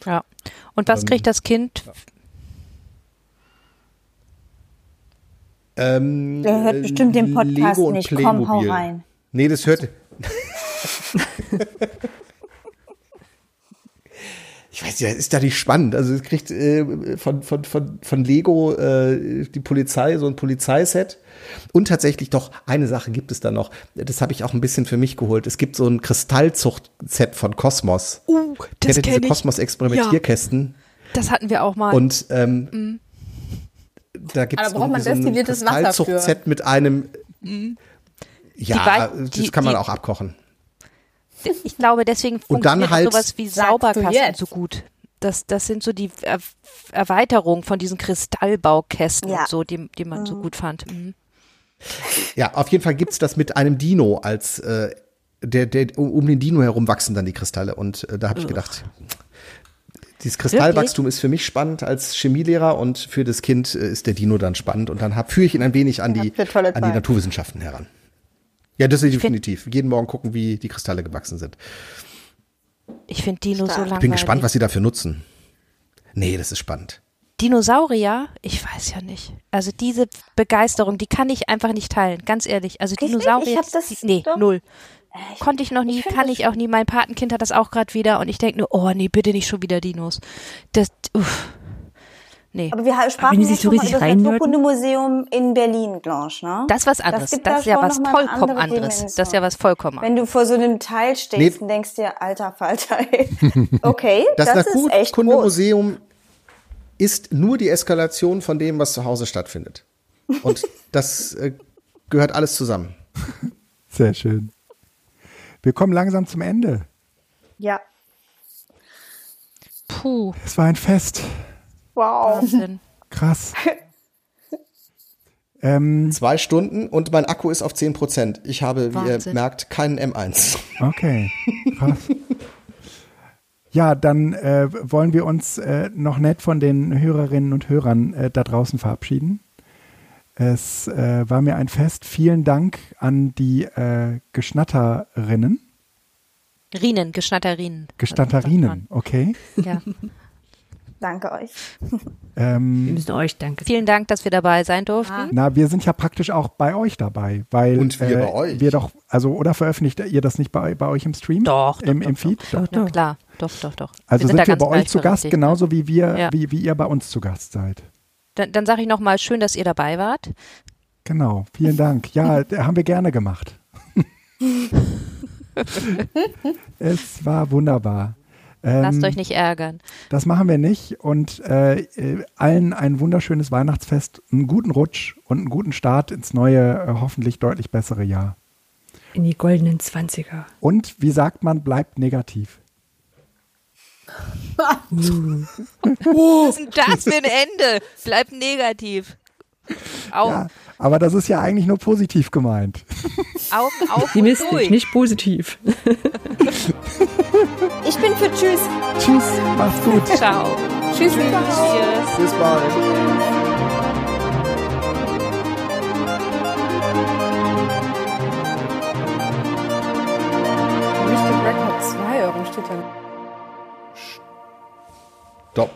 Ja. Und was kriegt das Kind? Ähm, Der hört bestimmt den Podcast nicht. Komm, hau rein. Nee, das hört. ich weiß ja, ist da nicht spannend. Also es kriegt äh, von, von, von, von Lego äh, die Polizei so ein Polizeiset. Und tatsächlich doch, eine Sache gibt es da noch. Das habe ich auch ein bisschen für mich geholt. Es gibt so ein Kristallzucht-Set von Kosmos. Uh, das Kennt ihr diese ich. Kosmos-Experimentierkästen? Das hatten wir auch mal. Und ähm, da gibt es Aber braucht man so ein? Kristallzucht-Set mit einem ja, Wei- das kann man auch abkochen. Ich glaube, deswegen Und dann funktioniert halt- sowas wie Sauberkasten so gut. Das, das sind so die er Erweiterungen von diesen Kristallbaukästen Ja. und so, die, die man so gut fand. Mhm. Ja, auf jeden Fall gibt's das mit einem Dino als äh, der, der um den Dino herum wachsen dann die Kristalle und äh, da habe ich gedacht, dieses Kristallwachstum ist für mich spannend als Chemielehrer und für das Kind äh, ist der Dino dann spannend und dann hab, führe ich ihn ein wenig an die an die. Naturwissenschaften heran. Ja, das ist definitiv. Jeden Morgen gucken, wie die Kristalle gewachsen sind. Ich finde Dino so langweilig. Ich bin gespannt, was sie dafür nutzen. Nee, das ist spannend. Dinosaurier, ich weiß ja nicht. Also diese Begeisterung, die kann ich einfach nicht teilen, ganz ehrlich. Also nicht? Dinosaurier, Ich hab das die, nee, doch- null. Konnte ich noch nie, ich kann ich auch nie. Mein Patenkind hat das auch gerade wieder und ich denke nur, oh nee, bitte nicht schon wieder Dinos. Das, uff. Nee, Aber wir sprachen die ja sich so schon mal richtig über das? Naturkundemuseum in Berlin, Blanche, ne? das ist was anderes. Das, da ist ja was vollkommen andere anderes. Dimension. Das ist ja was vollkommen anderes. Wenn du vor so einem Teil stehst Nee. und denkst dir, alter Falter, okay, Das, das, ist echt groß. Naturkundemuseum ist nur die Eskalation von dem, was zu Hause stattfindet. Und das äh, gehört alles zusammen. Sehr schön. Wir kommen langsam zum Ende. Ja, Puh, Es war ein Fest. Wow. Wahnsinn. Krass. ähm, Zwei Stunden und mein Akku ist auf 10 Prozent. Ich habe, wie ihr Wahnsinn. merkt, keinen M1. okay. Krass. Ja, dann äh, wollen wir uns äh, noch nett von den Hörerinnen und Hörern äh, da draußen verabschieden. Es äh, war mir ein Fest. Vielen Dank an die äh, Geschnatterinnen. Rinen, Geschnatterinen. Gestatterinen, okay. Ja. Danke euch. Wir Ähm, müssen euch danke. Vielen Dank, dass wir dabei sein durften. na, wir sind ja praktisch auch bei euch dabei, weil Und wir äh, bei euch. wir doch, also oder veröffentlicht ihr das nicht bei, bei euch im Stream? Doch, Im, doch, im doch, Feed? Doch, Na doch. klar, doch, doch, doch. Also sind, da wir ganz bei euch zu Gast, gleichberechtigt, genauso wie wir, Ja. wie, wie ihr bei uns zu Gast seid. Dann, dann sage ich nochmal, schön, dass ihr dabei wart. Genau, vielen Dank. Ja, haben wir gerne gemacht. es war wunderbar. Lasst Ähm, euch nicht ärgern. Das machen wir nicht und äh, äh, allen ein wunderschönes Weihnachtsfest, einen guten Rutsch und einen guten Start ins neue, äh, hoffentlich deutlich bessere Jahr. In die goldenen Zwanziger. Und wie sagt man, bleibt negativ. Was ist denn das für ein Ende? Bleibt negativ. Augen, Ja, aber das ist ja eigentlich nur positiv gemeint. Augen auf und Optimistisch, durch. nicht positiv. Ich bin für Tschüss. Tschüss, macht's gut. Ciao. Tschüss. Cheers. Bis bald. Record 2, warum steht da? Stopp.